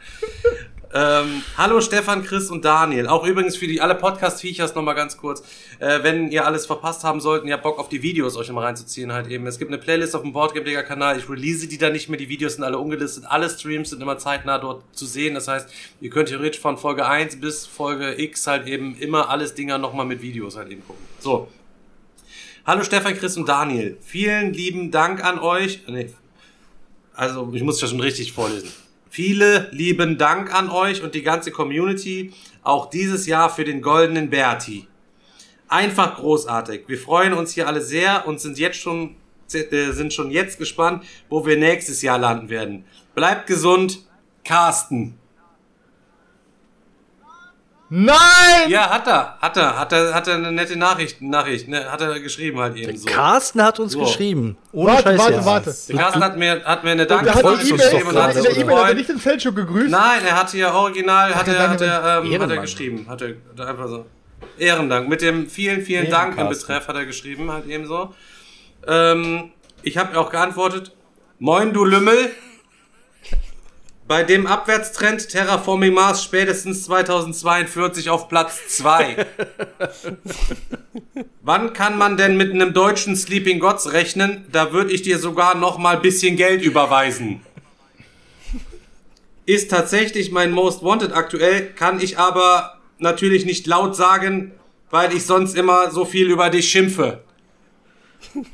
Ähm, hallo Stefan, Chris und Daniel. Auch übrigens für die alle Podcast-Viechers nochmal ganz kurz. Äh, wenn ihr alles verpasst haben sollten, ihr habt Bock auf die Videos euch nochmal reinzuziehen halt eben. Es gibt eine Playlist auf dem Boardgame Kanal. Ich release die da nicht mehr. Die Videos sind alle ungelistet. Alle Streams sind immer zeitnah dort zu sehen. Das heißt, ihr könnt theoretisch von Folge 1 bis Folge X halt eben immer alles Dinger nochmal mit Videos halt eben gucken. So. Hallo Stefan, Chris und Daniel. Vielen lieben Dank an euch. Nee. Also, ich muss das schon richtig vorlesen. Viele lieben Dank an euch und die ganze Community, auch dieses Jahr für den goldenen Berti. Einfach großartig. Wir freuen uns hier alle sehr und sind jetzt schon äh, sind schon jetzt gespannt, wo wir nächstes Jahr landen werden. Bleibt gesund, Carsten. Nein! Ja, hat er, hat er, hat er, hat er eine nette Nachricht, Nachricht, ne, hat er geschrieben halt eben so. Carsten hat uns so. geschrieben. Ohne warte, Scheiß warte, warte. Der Carsten hat mir, hat mir eine Dank geschrieben und hat in der E-Mail hat er nicht den Feldschuk gegrüßt. Nein, er hat hier original, hat er, hat er, ähm, hat er geschrieben, hat er, hat er einfach so. Ehrendank. Mit dem vielen, vielen Dank im Betreff hat er geschrieben, halt eben so. Ähm, ich habe auch geantwortet, Moin, du Lümmel. Bei dem Abwärtstrend Terraforming Mars spätestens 2042 auf Platz 2. Wann kann man denn mit einem deutschen Sleeping Gods rechnen? Da würde ich dir sogar noch mal bisschen Geld überweisen. Ist tatsächlich mein Most Wanted aktuell, kann ich aber natürlich nicht laut sagen, weil ich sonst immer so viel über dich schimpfe.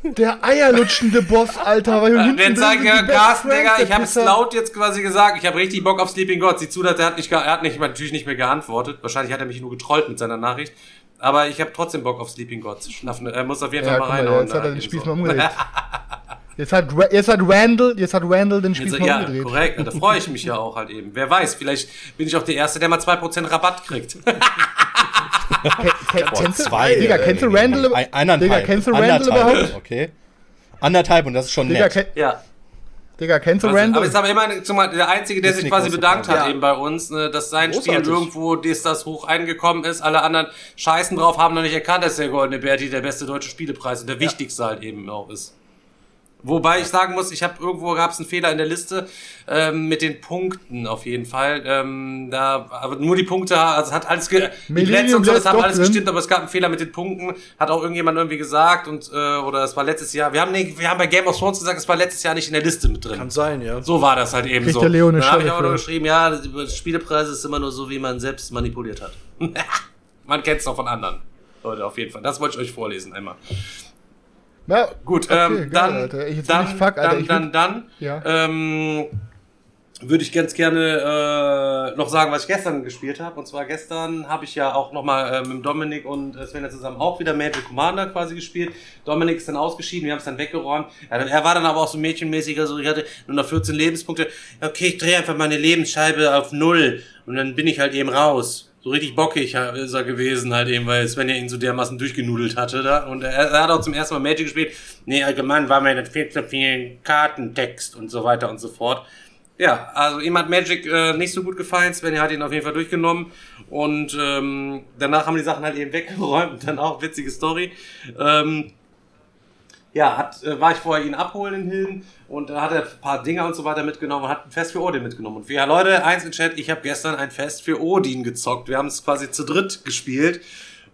Der eierlutschende Boss, Alter. Weil äh, Wenn sagen, ja, Carsten, Digga, ich hab's laut jetzt quasi gesagt. Ich habe richtig Bock auf Sleeping God. Sieh zu, dass er hat, nicht, er hat nicht, natürlich nicht mehr geantwortet. Wahrscheinlich hat er mich nur getrollt mit seiner Nachricht. Aber ich habe trotzdem Bock auf Sleeping God. Er muss auf jeden Fall ja, mal reinhauen. Jetzt hat er den Spieß so. mal umgedreht. Jetzt hat, jetzt hat Randall, jetzt hat Randall den Spieß mal ja, umgedreht. Ja, korrekt. Da freue ich mich ja auch halt eben. Wer weiß, vielleicht bin ich auch der Erste, der mal 2% Rabatt kriegt. kennst du, zwei, Digga, kennst du Randall? Ein, eineinhalb. Digga, kennst du Randall überhaupt? Okay. Anderthalb und das ist schon Digga, nett. Ja. Digga, kennst du Also, Randall? aber ich sage immer, zumal der Einzige, der Ist sich quasi bedankt hat Frage. eben bei uns, ne, dass sein Großartig. Spiel irgendwo, dass das hoch eingekommen ist. Alle anderen scheißen drauf, haben noch nicht erkannt, dass der Goldene Berti der beste deutsche Spielepreis und der wichtigste halt eben auch ist. Wobei ich sagen muss, ich habe irgendwo gab es einen Fehler in der Liste ähm, mit den Punkten auf jeden Fall. Ähm, da, aber nur die Punkte, also es hat alles, ge die Plätze und so, das hat alles drin. gestimmt, aber es gab einen Fehler mit den Punkten, hat auch irgendjemand irgendwie gesagt und äh, oder es war letztes Jahr. Wir haben, nee, wir haben bei Game of Thrones gesagt, es war letztes Jahr nicht in der Liste mit drin. Kann sein, ja. So war das halt eben Kriegt so. der Leo eine Dann habe ich aber nur für. geschrieben, ja, das Spielepreis ist immer nur so, wie man selbst manipuliert hat. man kennt es auch von anderen. Leute, auf jeden Fall. Das wollte ich euch vorlesen einmal. Ja, Gut, okay, ähm, geil, dann, jetzt dann, fuck, dann, dann, dann, Ja. ähm, würde ich ganz gerne äh, noch sagen, was ich gestern gespielt habe. Und zwar gestern habe ich ja auch nochmal äh, mit Dominik und äh, Sven zusammen auch wieder Magic Commander quasi gespielt. Dominik ist dann ausgeschieden, wir haben es dann weggeräumt. Ja, dann, er war dann aber auch so mädchenmäßiger, so ich hatte nur noch 14 Lebenspunkte. Okay, ich drehe einfach meine Lebensscheibe auf null und dann bin ich halt eben raus. So richtig bockig ist er gewesen halt eben, weil Sven ja ihn so dermaßen durchgenudelt hatte da. Und er, er hat auch zum ersten Mal Magic gespielt. Nee, allgemein war mir das viel zu viel Kartentext und so weiter und so fort. Ja, also ihm hat Magic äh, nicht so gut gefallen. Sven hat ihn auf jeden Fall durchgenommen. Und ähm, danach haben die Sachen halt eben weggeräumt. Dann auch witzige Story. Ähm, ja, hat, äh, war ich vorher ihn abholen in Hilden und da hat er ein paar Dinger und so weiter mitgenommen und hat ein Fest für Odin mitgenommen. Und ja, Leute, eins im Chat, ich habe gestern ein Fest für Odin gezockt. Wir haben es quasi zu dritt gespielt.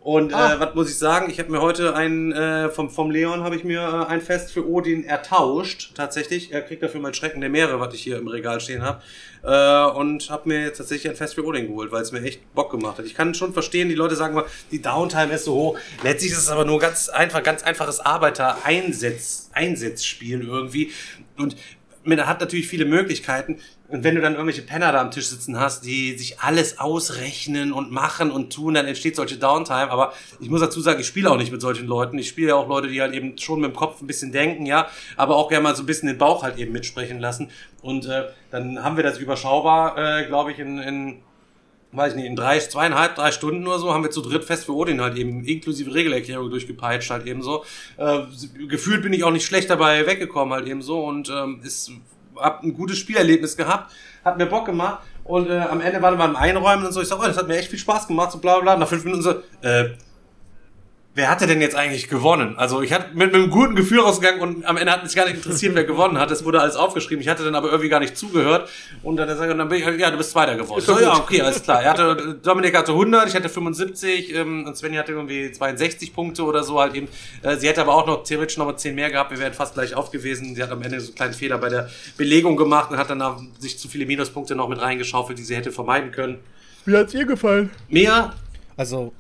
Und Ah. äh, was muss ich sagen? Ich habe mir heute ein, äh, vom, vom Leon habe ich mir äh, ein Fest für Odin ertauscht, tatsächlich. Er kriegt dafür mein Schrecken der Meere, was ich hier im Regal stehen habe. Äh, und habe mir jetzt tatsächlich ein Fest für Odin geholt, weil es mir echt Bock gemacht hat. Ich kann schon verstehen, die Leute sagen mal, die Downtime ist so hoch. Letztlich ist es aber nur ganz einfach, ganz einfaches Arbeiter-Einsatz, Einsatzspiel irgendwie. Und man hat natürlich viele Möglichkeiten. Und wenn du dann irgendwelche Penner da am Tisch sitzen hast, die sich alles ausrechnen und machen und tun, dann entsteht solche Downtime. Aber ich muss dazu sagen, ich spiele auch nicht mit solchen Leuten. Ich spiele ja auch Leute, die halt eben schon mit dem Kopf ein bisschen denken, ja, aber auch gerne mal so ein bisschen den Bauch halt eben mitsprechen lassen. Und äh, dann haben wir das überschaubar, äh, glaube ich, in, in weiß ich nicht, in drei, zweieinhalb, drei Stunden oder so haben wir zu dritt fest für Odin halt eben inklusive Regelerklärung durchgepeitscht halt eben so. Äh, gefühlt bin ich auch nicht schlecht dabei weggekommen halt eben so und ähm, ist, hab ein gutes Spielerlebnis gehabt, hat mir Bock gemacht und äh, am Ende waren wir beim Einräumen und so, ich sag, oh, das hat mir echt viel Spaß gemacht, so bla bla, nach fünf Minuten so, äh, wer hatte denn jetzt eigentlich gewonnen? Also ich hatte mit, mit einem guten Gefühl rausgegangen und am Ende hat mich gar nicht interessiert, wer gewonnen hat. Es wurde alles aufgeschrieben. Ich hatte dann aber irgendwie gar nicht zugehört. Und dann, und dann bin ich, ja, du bist Zweiter geworden. So, ja, okay, alles klar. Er hatte, Dominik hatte 100, ich hatte 75 ähm, und Svenny hatte irgendwie 62 Punkte oder so halt eben. Äh, sie hätte aber auch noch theoretisch noch mal 10 mehr gehabt. Wir wären fast gleich auf gewesen. Sie hat am Ende so einen kleinen Fehler bei der Belegung gemacht und hat dann sich zu viele Minuspunkte noch mit reingeschaufelt, die sie hätte vermeiden können. Wie hat's ihr gefallen? Mir Also,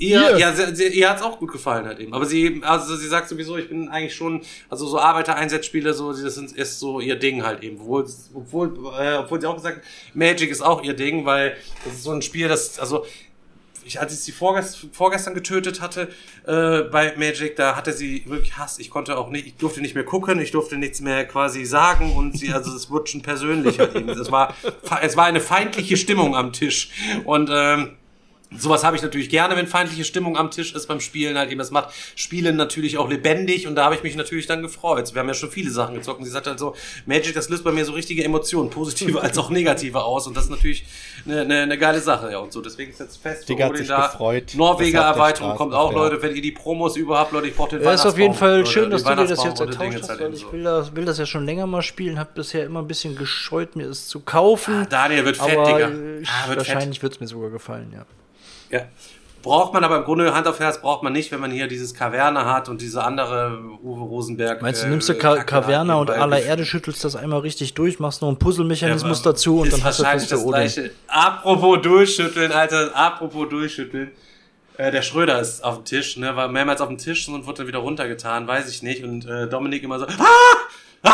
Ihr, ja, sie, sie, ihr hat's auch gut gefallen halt eben. Aber sie, also sie sagt sowieso, ich bin eigentlich schon, also so Arbeiter-Einsatzspiele, so, das sind, ist so ihr Ding halt eben. Obwohl, obwohl, äh, obwohl sie auch gesagt hat, Magic ist auch ihr Ding, weil das ist so ein Spiel, das, also, ich, als ich sie vorgest, vorgestern getötet hatte äh, bei Magic, da hatte sie wirklich Hass. Ich konnte auch nicht, ich durfte nicht mehr gucken, ich durfte nichts mehr quasi sagen und sie, also es wurde schon persönlich halt eben. Es war, es war eine feindliche Stimmung am Tisch und ähm, Sowas habe ich natürlich gerne, wenn feindliche Stimmung am Tisch ist beim Spielen halt eben. Das macht Spielen natürlich auch lebendig und da habe ich mich natürlich dann gefreut. Wir haben ja schon viele Sachen gezockt und sie sagt halt so, Magic, das löst bei mir so richtige Emotionen, positive als auch negative aus und das ist natürlich eine, eine, eine geile Sache, ja und so. Deswegen ist jetzt fest Digga hat sich gefreut. Norweger Erweiterung kommt auch, Leute, wenn ihr die Promos überhaupt, Leute, ich brauche den Ja, ist auf jeden Weihnachtsbaum, Fall schön, dass du dir das Weihnachtsbaum jetzt ertauscht hast, halt weil ich will das, will das ja schon länger mal spielen, habe bisher immer ein bisschen gescheut, mir es zu kaufen. Daniel wird fett, aber Digga. Ah, wird wahrscheinlich wird es mir sogar gefallen, ja. Ja. Braucht man aber im Grunde Hand auf Herz braucht man nicht, wenn man hier dieses Kaverne hat und diese andere Uwe Rosenberg. Meinst du, äh, nimmst du Ka hat, und aller Erde, schüttelst das einmal richtig durch, machst noch einen Puzzlemechanismus Ja, dazu und dann hast du das gleiche. Apropos durchschütteln, Alter, apropos durchschütteln. Äh, der Schröder ist auf dem Tisch, ne, war mehrmals auf dem Tisch und wurde dann wieder runtergetan, weiß ich nicht. Und äh, Dominik immer so, ah, ah,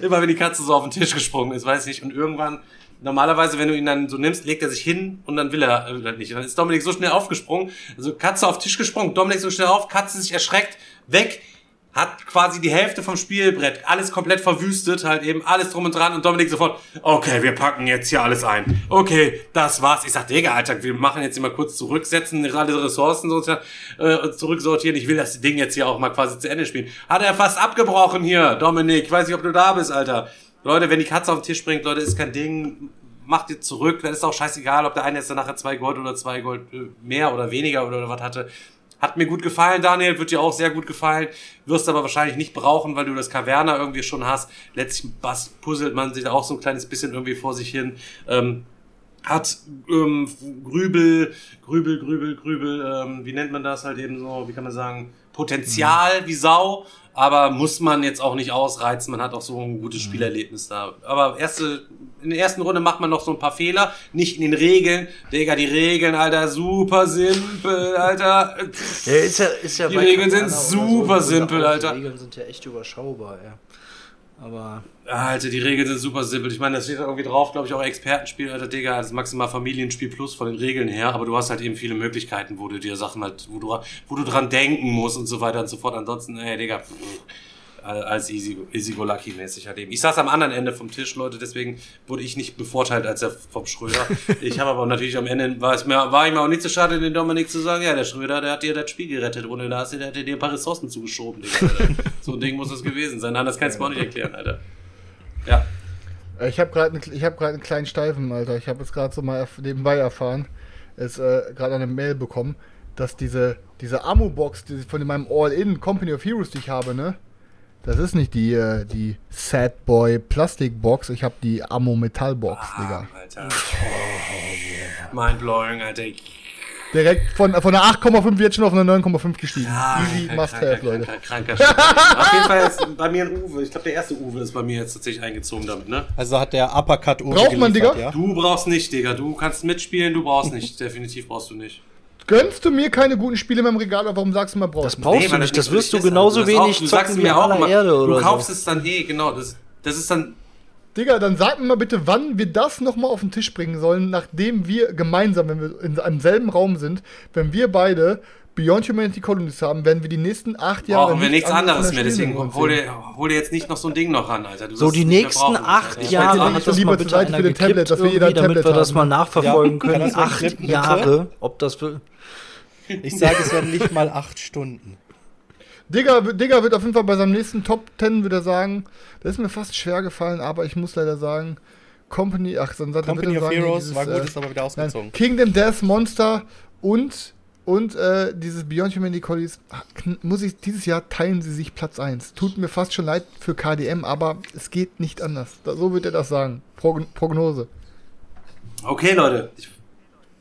immer wenn die Katze so auf den Tisch gesprungen ist, weiß ich nicht. Und irgendwann, normalerweise, wenn du ihn dann so nimmst, legt er sich hin und dann will er äh, nicht. Dann ist Dominik so schnell aufgesprungen, also Katze auf Tisch gesprungen, Dominik so schnell auf, Katze sich erschreckt, weg, hat quasi die Hälfte vom Spielbrett, alles komplett verwüstet, halt eben alles drum und dran und Dominik sofort, okay, wir packen jetzt hier alles ein. Okay, das war's. Ich sag, Digga, Alter, wir machen jetzt hier mal kurz zurücksetzen, alle Ressourcen sozusagen, äh, zurücksortieren. Ich will das Ding jetzt hier auch mal quasi zu Ende spielen. Hat er fast abgebrochen hier, Dominik. Ich weiß nicht, ob du da bist, Alter. Leute, wenn die Katze auf den Tisch springt, Leute, ist kein Ding. Macht ihr zurück. Dann ist auch scheißegal, ob der eine jetzt nachher zwei Gold oder zwei Gold äh, mehr oder weniger oder, was hatte. Hat mir gut gefallen, Daniel, wird dir auch sehr gut gefallen. Wirst aber wahrscheinlich nicht brauchen, weil du das Kaverna irgendwie schon hast. Letztlich puzzelt man sich auch so ein kleines bisschen irgendwie vor sich hin. Ähm, hat ähm, Grübel, Grübel, Grübel, Grübel, ähm, wie nennt man das halt eben so, wie kann man sagen, Potenzial wie Sau, aber muss man jetzt auch nicht ausreizen, man hat auch so ein gutes Spielerlebnis da. Aber erste, in der ersten Runde macht man noch so ein paar Fehler, nicht in den Regeln. Digga, die Regeln, Alter, super simpel, Alter. Ja, ist ja, ist ja Die Regeln sind super simpel, Alter. Die Regeln sind ja echt überschaubar, ja. Aber Alter, die Regeln sind super simpel. Ich meine, das steht da irgendwie drauf, glaube ich, auch Expertenspiel, Alter, Digga, das ist maximal Familienspiel plus von den Regeln her, aber du hast halt eben viele Möglichkeiten, wo du dir Sachen halt, wo du, wo du dran denken musst und so weiter und so fort. Ansonsten, ey, Digga, pff, als easy, easy go lucky mäßig halt eben. Ich saß am anderen Ende vom Tisch, Leute, deswegen wurde ich nicht bevorteilt als der vom Schröder. ich habe aber natürlich am Ende, war es mir, war ich mir auch nicht so schade, den Dominik zu sagen, ja, der Schröder, der hat dir das Spiel gerettet, ohne da hast du, der hat dir ein paar Ressourcen zugeschoben, Digga. So ein Ding muss es gewesen sein. Anders kannst du mir auch nicht erklären, Alter. Ja. Äh, Ich habe gerade ich hab grad einen kleinen Steifen, Alter. Ich habe jetzt gerade so mal erf- nebenbei erfahren, jetzt äh, gerade eine Mail bekommen, dass diese, diese Ammo-Box die von meinem All-In Company of Heroes, die ich habe, ne? Das ist nicht die, äh, die Sad Boy Plastik-Box, ich habe die Ammo-Metall-Box, Digga. Alter. Mindblowing, Alter. Direkt von, von einer 8,5 jetzt schon auf eine 9,5 gestiegen. Easy kranker, must have, kranker, Leute. Kranker, kranker Shit. Auf jeden Fall ist bei mir ein Uwe. Ich glaube, der erste Uwe ist bei mir jetzt tatsächlich eingezogen damit, ne? Also hat der Uppercut Uwe Braucht man, Digga? Ja? Du brauchst nicht, Digga. Du kannst mitspielen, du brauchst nicht. Definitiv brauchst du nicht. Gönnst du mir keine guten Spiele in meinem Regal, aber warum sagst du mal brauchst das du? brauchst Nee, du nicht, das das wirst du genauso Das auch- wenig Du sagst zocken mir wie auch aller mal, Erde oder du kaufst so. es dann eh, genau. Das, das ist dann Digga, dann sag mir mal bitte, wann wir das nochmal auf den Tisch bringen sollen, nachdem wir gemeinsam, wenn wir in einem selben Raum sind, wenn wir beide Beyond Humanity Colonies haben, werden wir die nächsten acht Jahre brauchen wir nichts anderes mehr. Deswegen hol dir, hol dir jetzt nicht noch so ein Ding noch ran, Alter. Du So, die nächsten acht Alter. Ich Jahre so das lieber zur Seite für den Tablet, dass wir jeder ein irgendwie, damit Tablet wir das haben. mal nachverfolgen Ja, können. das Acht bitte? Jahre, ob das... will- Ich sage, es werden nicht mal acht Stunden. Digga, Digga wird auf jeden Fall bei seinem nächsten Top 10 wieder sagen, das ist mir fast schwer gefallen, aber ich muss leider sagen, Company, ach, dann Company er of sagen, Heroes dieses, war gut, äh, ist aber wieder ausgezogen. Nein, Kingdom Death Monster und und äh, dieses Beyond Humanity Collies muss ich dieses Jahr teilen sie sich Platz 1. Tut mir fast schon leid für KDM, aber es geht nicht anders. Da, so wird er das sagen. Prog Prognose. Okay, Leute. Ich,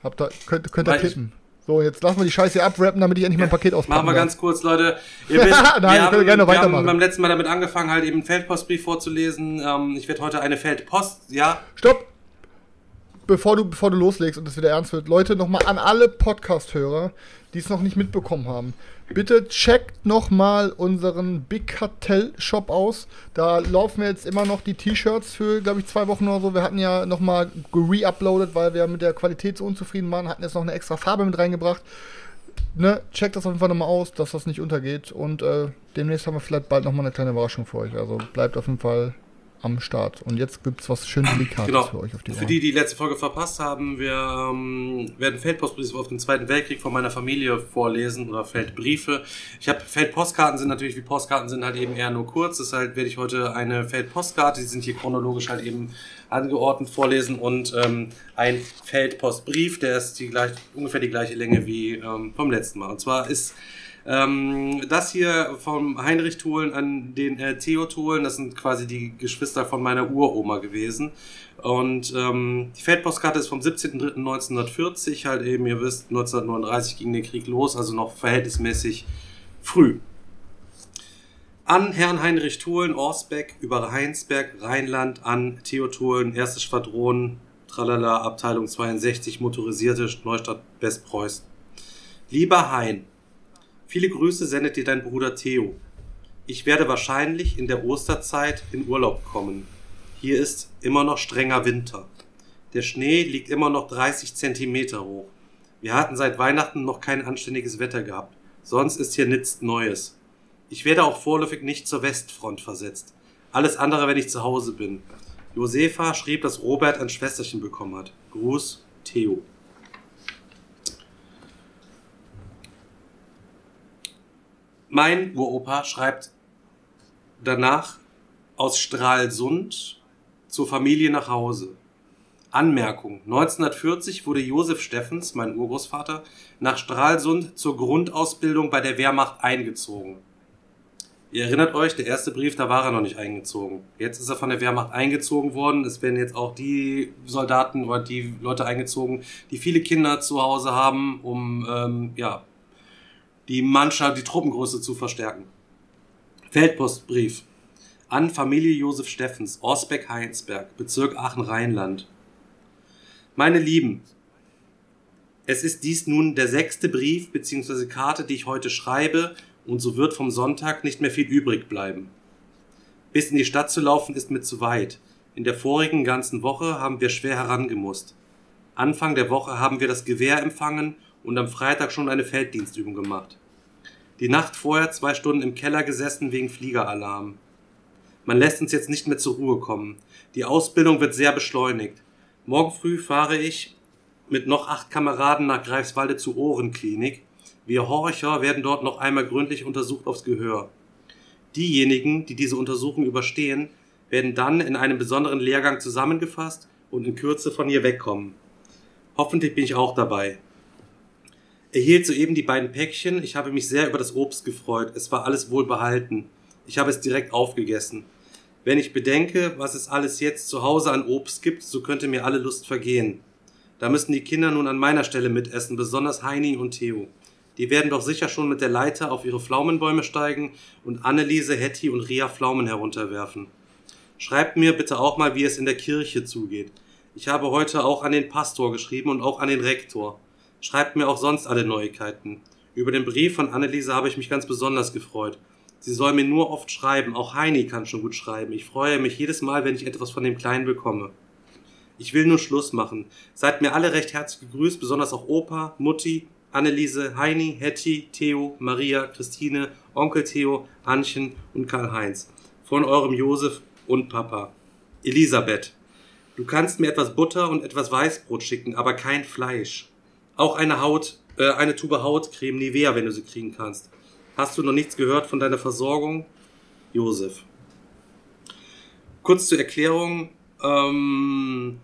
Habt ihr, könnt, könnt ihr tippen. So, jetzt lassen wir die Scheiße hier abrappen, damit ich endlich mein Paket auspacken Machen wir ganz kurz, Leute. Ihr wisst, Nein, wir können gerne wir haben beim letzten Mal damit angefangen, halt eben einen Feldpostbrief vorzulesen. Ähm, ich werde heute eine Feldpost, ja, Stopp! Bevor du, bevor du loslegst und es wieder ernst wird, Leute, nochmal an alle Podcast-Hörer, die es noch nicht mitbekommen haben. Bitte checkt nochmal unseren Big Cartel Shop aus. Da laufen jetzt immer noch die T-Shirts für, glaube ich, zwei Wochen oder so. Wir hatten ja nochmal re-uploadet, weil wir mit der Qualität so unzufrieden waren, hatten jetzt noch eine extra Farbe mit reingebracht. Ne, checkt das auf jeden Fall nochmal aus, dass das nicht untergeht. Und äh, demnächst haben wir vielleicht bald nochmal eine kleine Überraschung für euch. Also bleibt auf jeden Fall am Start. Und jetzt gibt's was schön Delikates genau. für euch auf die Für Ohren. die, die die letzte Folge verpasst haben, wir ähm, werden Feldpostbriefe auf den Zweiten Weltkrieg von meiner Familie vorlesen oder Feldbriefe. Ich habe Feldpostkarten sind natürlich wie Postkarten sind halt eben eher nur kurz. Deshalb werde ich heute eine Feldpostkarte, die sind hier chronologisch halt eben angeordnet vorlesen und ähm, ein Feldpostbrief, der ist die gleich, ungefähr die gleiche Länge wie ähm, vom letzten Mal. Und zwar ist ähm, das hier vom Heinrich Thulen an den äh, Theo Thulen, das sind quasi die Geschwister von meiner Uroma gewesen. Und ähm, die Feldpostkarte ist vom 17.03.1940, halt eben, ihr wisst, 1939 ging der Krieg los, also noch verhältnismäßig früh. An Herrn Heinrich Thulen, Orsbeck, über Heinsberg, Rheinland, an Theo Thulen, 1. Schwadron, Tralala, Abteilung 62, motorisierte Neustadt Westpreußen. Lieber Hein, Viele Grüße sendet dir dein Bruder Theo. Ich werde wahrscheinlich in der Osterzeit in Urlaub kommen. Hier ist immer noch strenger Winter. Der Schnee liegt immer noch 30 Zentimeter hoch. Wir hatten seit Weihnachten noch kein anständiges Wetter gehabt. Sonst ist hier nichts Neues. Ich werde auch vorläufig nicht zur Westfront versetzt. Alles andere, wenn ich zu Hause bin. Josefa schrieb, dass Robert ein Schwesterchen bekommen hat. Gruß, Theo. Mein Uropa schreibt danach aus Stralsund zur Familie nach Hause. Anmerkung. 1940 wurde Josef Steffens, mein Urgroßvater, nach Stralsund zur Grundausbildung bei der Wehrmacht eingezogen. Ihr erinnert euch, der erste Brief, da war er noch nicht eingezogen. Jetzt ist er von der Wehrmacht eingezogen worden. Es werden jetzt auch die Soldaten oder die Leute eingezogen, die viele Kinder zu Hause haben, um ähm, ja, die Mannschaft, die Truppengröße zu verstärken. Feldpostbrief an Familie Josef Steffens, Osbeck-Heinsberg, Bezirk Aachen-Rheinland. Meine Lieben, es ist dies nun der sechste Brief bzw. Karte, die ich heute schreibe, und so wird vom Sonntag nicht mehr viel übrig bleiben. Bis in die Stadt zu laufen ist mir zu weit. In der vorigen ganzen Woche haben wir schwer herangemusst. Anfang der Woche haben wir das Gewehr empfangen und am Freitag schon eine Felddienstübung gemacht. Die Nacht vorher zwei Stunden im Keller gesessen wegen Fliegeralarm. Man lässt uns jetzt nicht mehr zur Ruhe kommen. Die Ausbildung wird sehr beschleunigt. Morgen früh fahre ich mit noch acht Kameraden nach Greifswalde zur Ohrenklinik. Wir Horcher werden dort noch einmal gründlich untersucht aufs Gehör. Diejenigen, die diese Untersuchung überstehen, werden dann in einem besonderen Lehrgang zusammengefasst und in Kürze von hier wegkommen. Hoffentlich bin ich auch dabei. Erhielt soeben die beiden Päckchen. Ich habe mich sehr über das Obst gefreut. Es war alles wohl behalten. Ich habe es direkt aufgegessen. Wenn ich bedenke, was es alles jetzt zu Hause an Obst gibt, so könnte mir alle Lust vergehen. Da müssen die Kinder nun an meiner Stelle mitessen, besonders Heini und Theo. Die werden doch sicher schon mit der Leiter auf ihre Pflaumenbäume steigen und Anneliese, Hetty und Ria Pflaumen herunterwerfen. Schreibt mir bitte auch mal, wie es in der Kirche zugeht. Ich habe heute auch an den Pastor geschrieben und auch an den Rektor. Schreibt mir auch sonst alle Neuigkeiten. Über den Brief von Anneliese habe ich mich ganz besonders gefreut. Sie soll mir nur oft schreiben. Auch Heini kann schon gut schreiben. Ich freue mich jedes Mal, wenn ich etwas von dem Kleinen bekomme. Ich will nur Schluss machen. Seid mir alle recht herzlich gegrüßt, besonders auch Opa, Mutti, Anneliese, Heini, Hetty, Theo, Maria, Christine, Onkel Theo, Anchen und Karl-Heinz. Von eurem Josef und Papa. Elisabeth. Du kannst mir etwas Butter und etwas Weißbrot schicken, aber kein Fleisch. Auch eine Haut, äh, eine Tube Hautcreme Nivea, wenn du sie kriegen kannst. Hast du noch nichts gehört von deiner Versorgung? Josef. Kurz zur Erklärung. Ähm,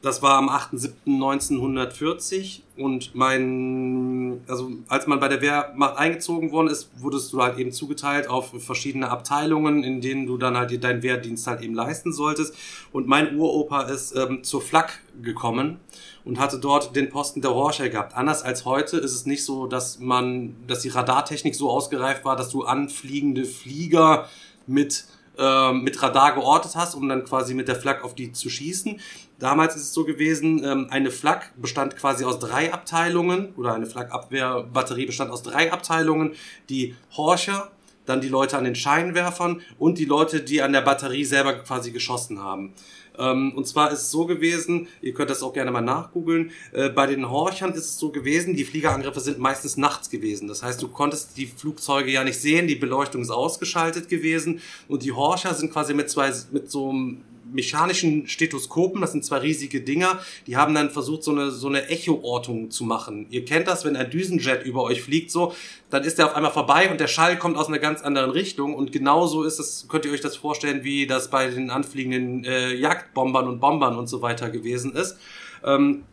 das war am 8.7.1940 und mein, also als man bei der Wehrmacht eingezogen worden ist, wurdest du halt eben zugeteilt auf verschiedene Abteilungen, in denen du dann halt deinen Wehrdienst halt eben leisten solltest. Und mein Uropa ist ähm, zur Flak gekommen und hatte dort den Posten der Horcher gehabt. Anders als heute ist es nicht so, dass man, dass die Radartechnik so ausgereift war, dass du anfliegende Flieger mit äh, mit Radar geortet hast, um dann quasi mit der Flak auf die zu schießen. Damals ist es so gewesen, ähm, eine Flak bestand quasi aus drei Abteilungen oder eine Flakabwehrbatterie bestand aus drei Abteilungen. Die Horcher, dann die Leute an den Scheinwerfern und die Leute, die an der Batterie selber quasi geschossen haben. Ähm, und zwar ist es so gewesen, ihr könnt das auch gerne mal nachgoogeln, äh, bei den Horchern ist es so gewesen, die Fliegerangriffe sind meistens nachts gewesen. Das heißt, du konntest die Flugzeuge ja nicht sehen, die Beleuchtung ist ausgeschaltet gewesen und die Horcher sind quasi mit zwei, mit so einem mechanischen Stethoskopen, das sind zwei riesige Dinger, die haben dann versucht, so eine, so eine Echoortung zu machen. Ihr kennt das, wenn ein Düsenjet über euch fliegt, so, dann ist der auf einmal vorbei und der Schall kommt aus einer ganz anderen Richtung und genauso ist es, könnt ihr euch das vorstellen, wie das bei den anfliegenden äh, Jagdbombern und Bombern und so weiter gewesen ist. Ähm,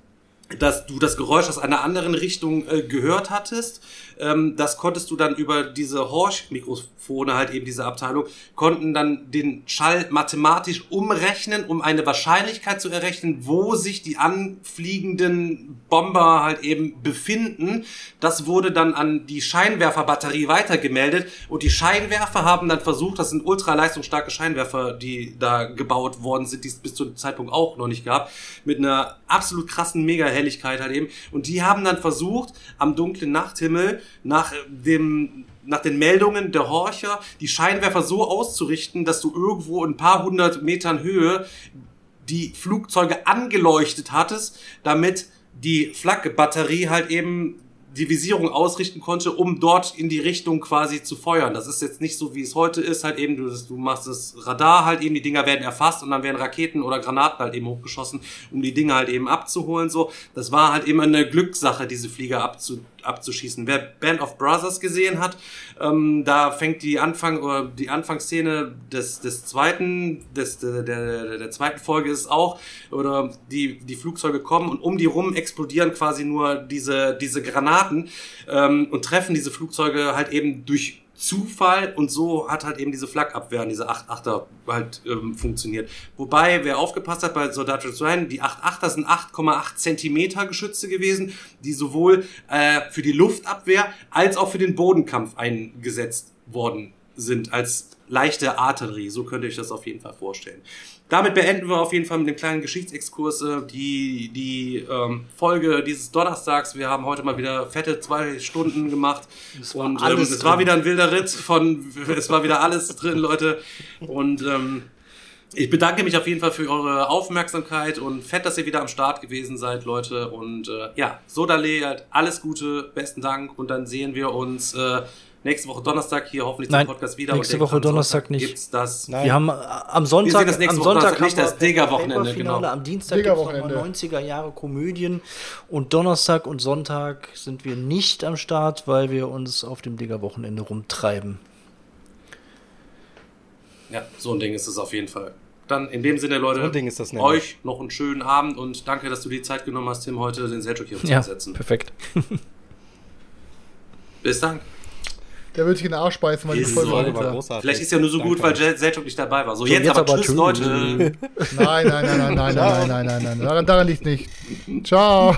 dass du das Geräusch aus einer anderen Richtung äh, gehört hattest. Ähm, das konntest du dann über diese Horch-Mikrofone, halt eben diese Abteilung, konnten dann den Schall mathematisch umrechnen, um eine Wahrscheinlichkeit zu errechnen, wo sich die anfliegenden Bomber halt eben befinden. Das wurde dann an die Scheinwerferbatterie weitergemeldet und die Scheinwerfer haben dann versucht, das sind ultraleistungsstarke Scheinwerfer, die da gebaut worden sind, die es bis zu dem Zeitpunkt auch noch nicht gab, mit einer absolut krassen Mega Helligkeit halt eben. Und die haben dann versucht, am dunklen Nachthimmel nach dem nach den Meldungen der Horcher die Scheinwerfer so auszurichten, dass du irgendwo ein paar hundert Metern Höhe die Flugzeuge angeleuchtet hattest, damit die Flak-Batterie halt eben die Visierung ausrichten konnte, um dort in die Richtung quasi zu feuern. Das ist jetzt nicht so, wie es heute ist, halt eben, du, du machst das Radar halt eben, die Dinger werden erfasst und dann werden Raketen oder Granaten halt eben hochgeschossen, um die Dinger halt eben abzuholen, so. Das war halt eben eine Glückssache, diese Flieger abzu, abzuschießen. Wer Band of Brothers gesehen hat, ähm, da fängt die Anfang oder die Anfangsszene des, des zweiten, des, der, der, der zweiten Folge ist auch, oder die, die Flugzeuge kommen und um die rum explodieren quasi nur diese, diese Granaten ähm, und treffen diese Flugzeuge halt eben durch Zufall und so hat halt eben diese Flakabwehr, diese 8-8er halt ähm, funktioniert. Wobei, wer aufgepasst hat bei Soldat Ryan, die 8-8er sind 8,8 Zentimeter Geschütze gewesen, die sowohl äh, für die Luftabwehr als auch für den Bodenkampf eingesetzt worden sind als leichte Artillerie. So könnte ich das auf jeden Fall vorstellen. Damit beenden wir auf jeden Fall mit dem kleinen Geschichtsexkurs äh, die, die ähm, Folge dieses Donnerstags. Wir haben heute mal wieder fette zwei Stunden gemacht. Es war und ähm, es war wieder ein wilder Ritt von, es war wieder alles drin, Leute. Und ähm, ich bedanke mich auf jeden Fall für eure Aufmerksamkeit und fett, dass ihr wieder am Start gewesen seid, Leute. Und äh, ja, Sodale, alles Gute, besten Dank. Und dann sehen wir uns äh, nächste Woche Donnerstag hier hoffentlich Nein, zum Podcast wieder. nächste Und Woche Donnerstag Sonntag nicht. Gibt's das Nein. Wir haben äh, am Sonntag, Wir sehen das nächste am Sonntag nicht das Digger-Wochenende, genau. Am Dienstag gibt es nochmal Digger-Wochenende. 90er Jahre Komödien und Donnerstag und Sonntag sind wir nicht am Start, weil wir uns auf dem Digger-Wochenende rumtreiben. Ja, so ein Ding ist es auf jeden Fall. Dann in dem Sinne, Leute, So ein Ding ist das nämlich. euch noch einen schönen Abend und danke, dass du die Zeit genommen hast, Tim, heute den Selchuk hier Ja, umzusetzen. perfekt. Bis dann. Der wird sich in den Arsch beißen, weil die Folge so, war großartig. Vielleicht ist ja nur so gut, weil Danke. Selchuk nicht dabei war. So, So, jetzt, jetzt aber, aber tschüss, tschüss. Leute. Nein, nein, nein, nein, nein, nein, nein, nein, nein, nein. Daran, daran liegt nicht. Ciao.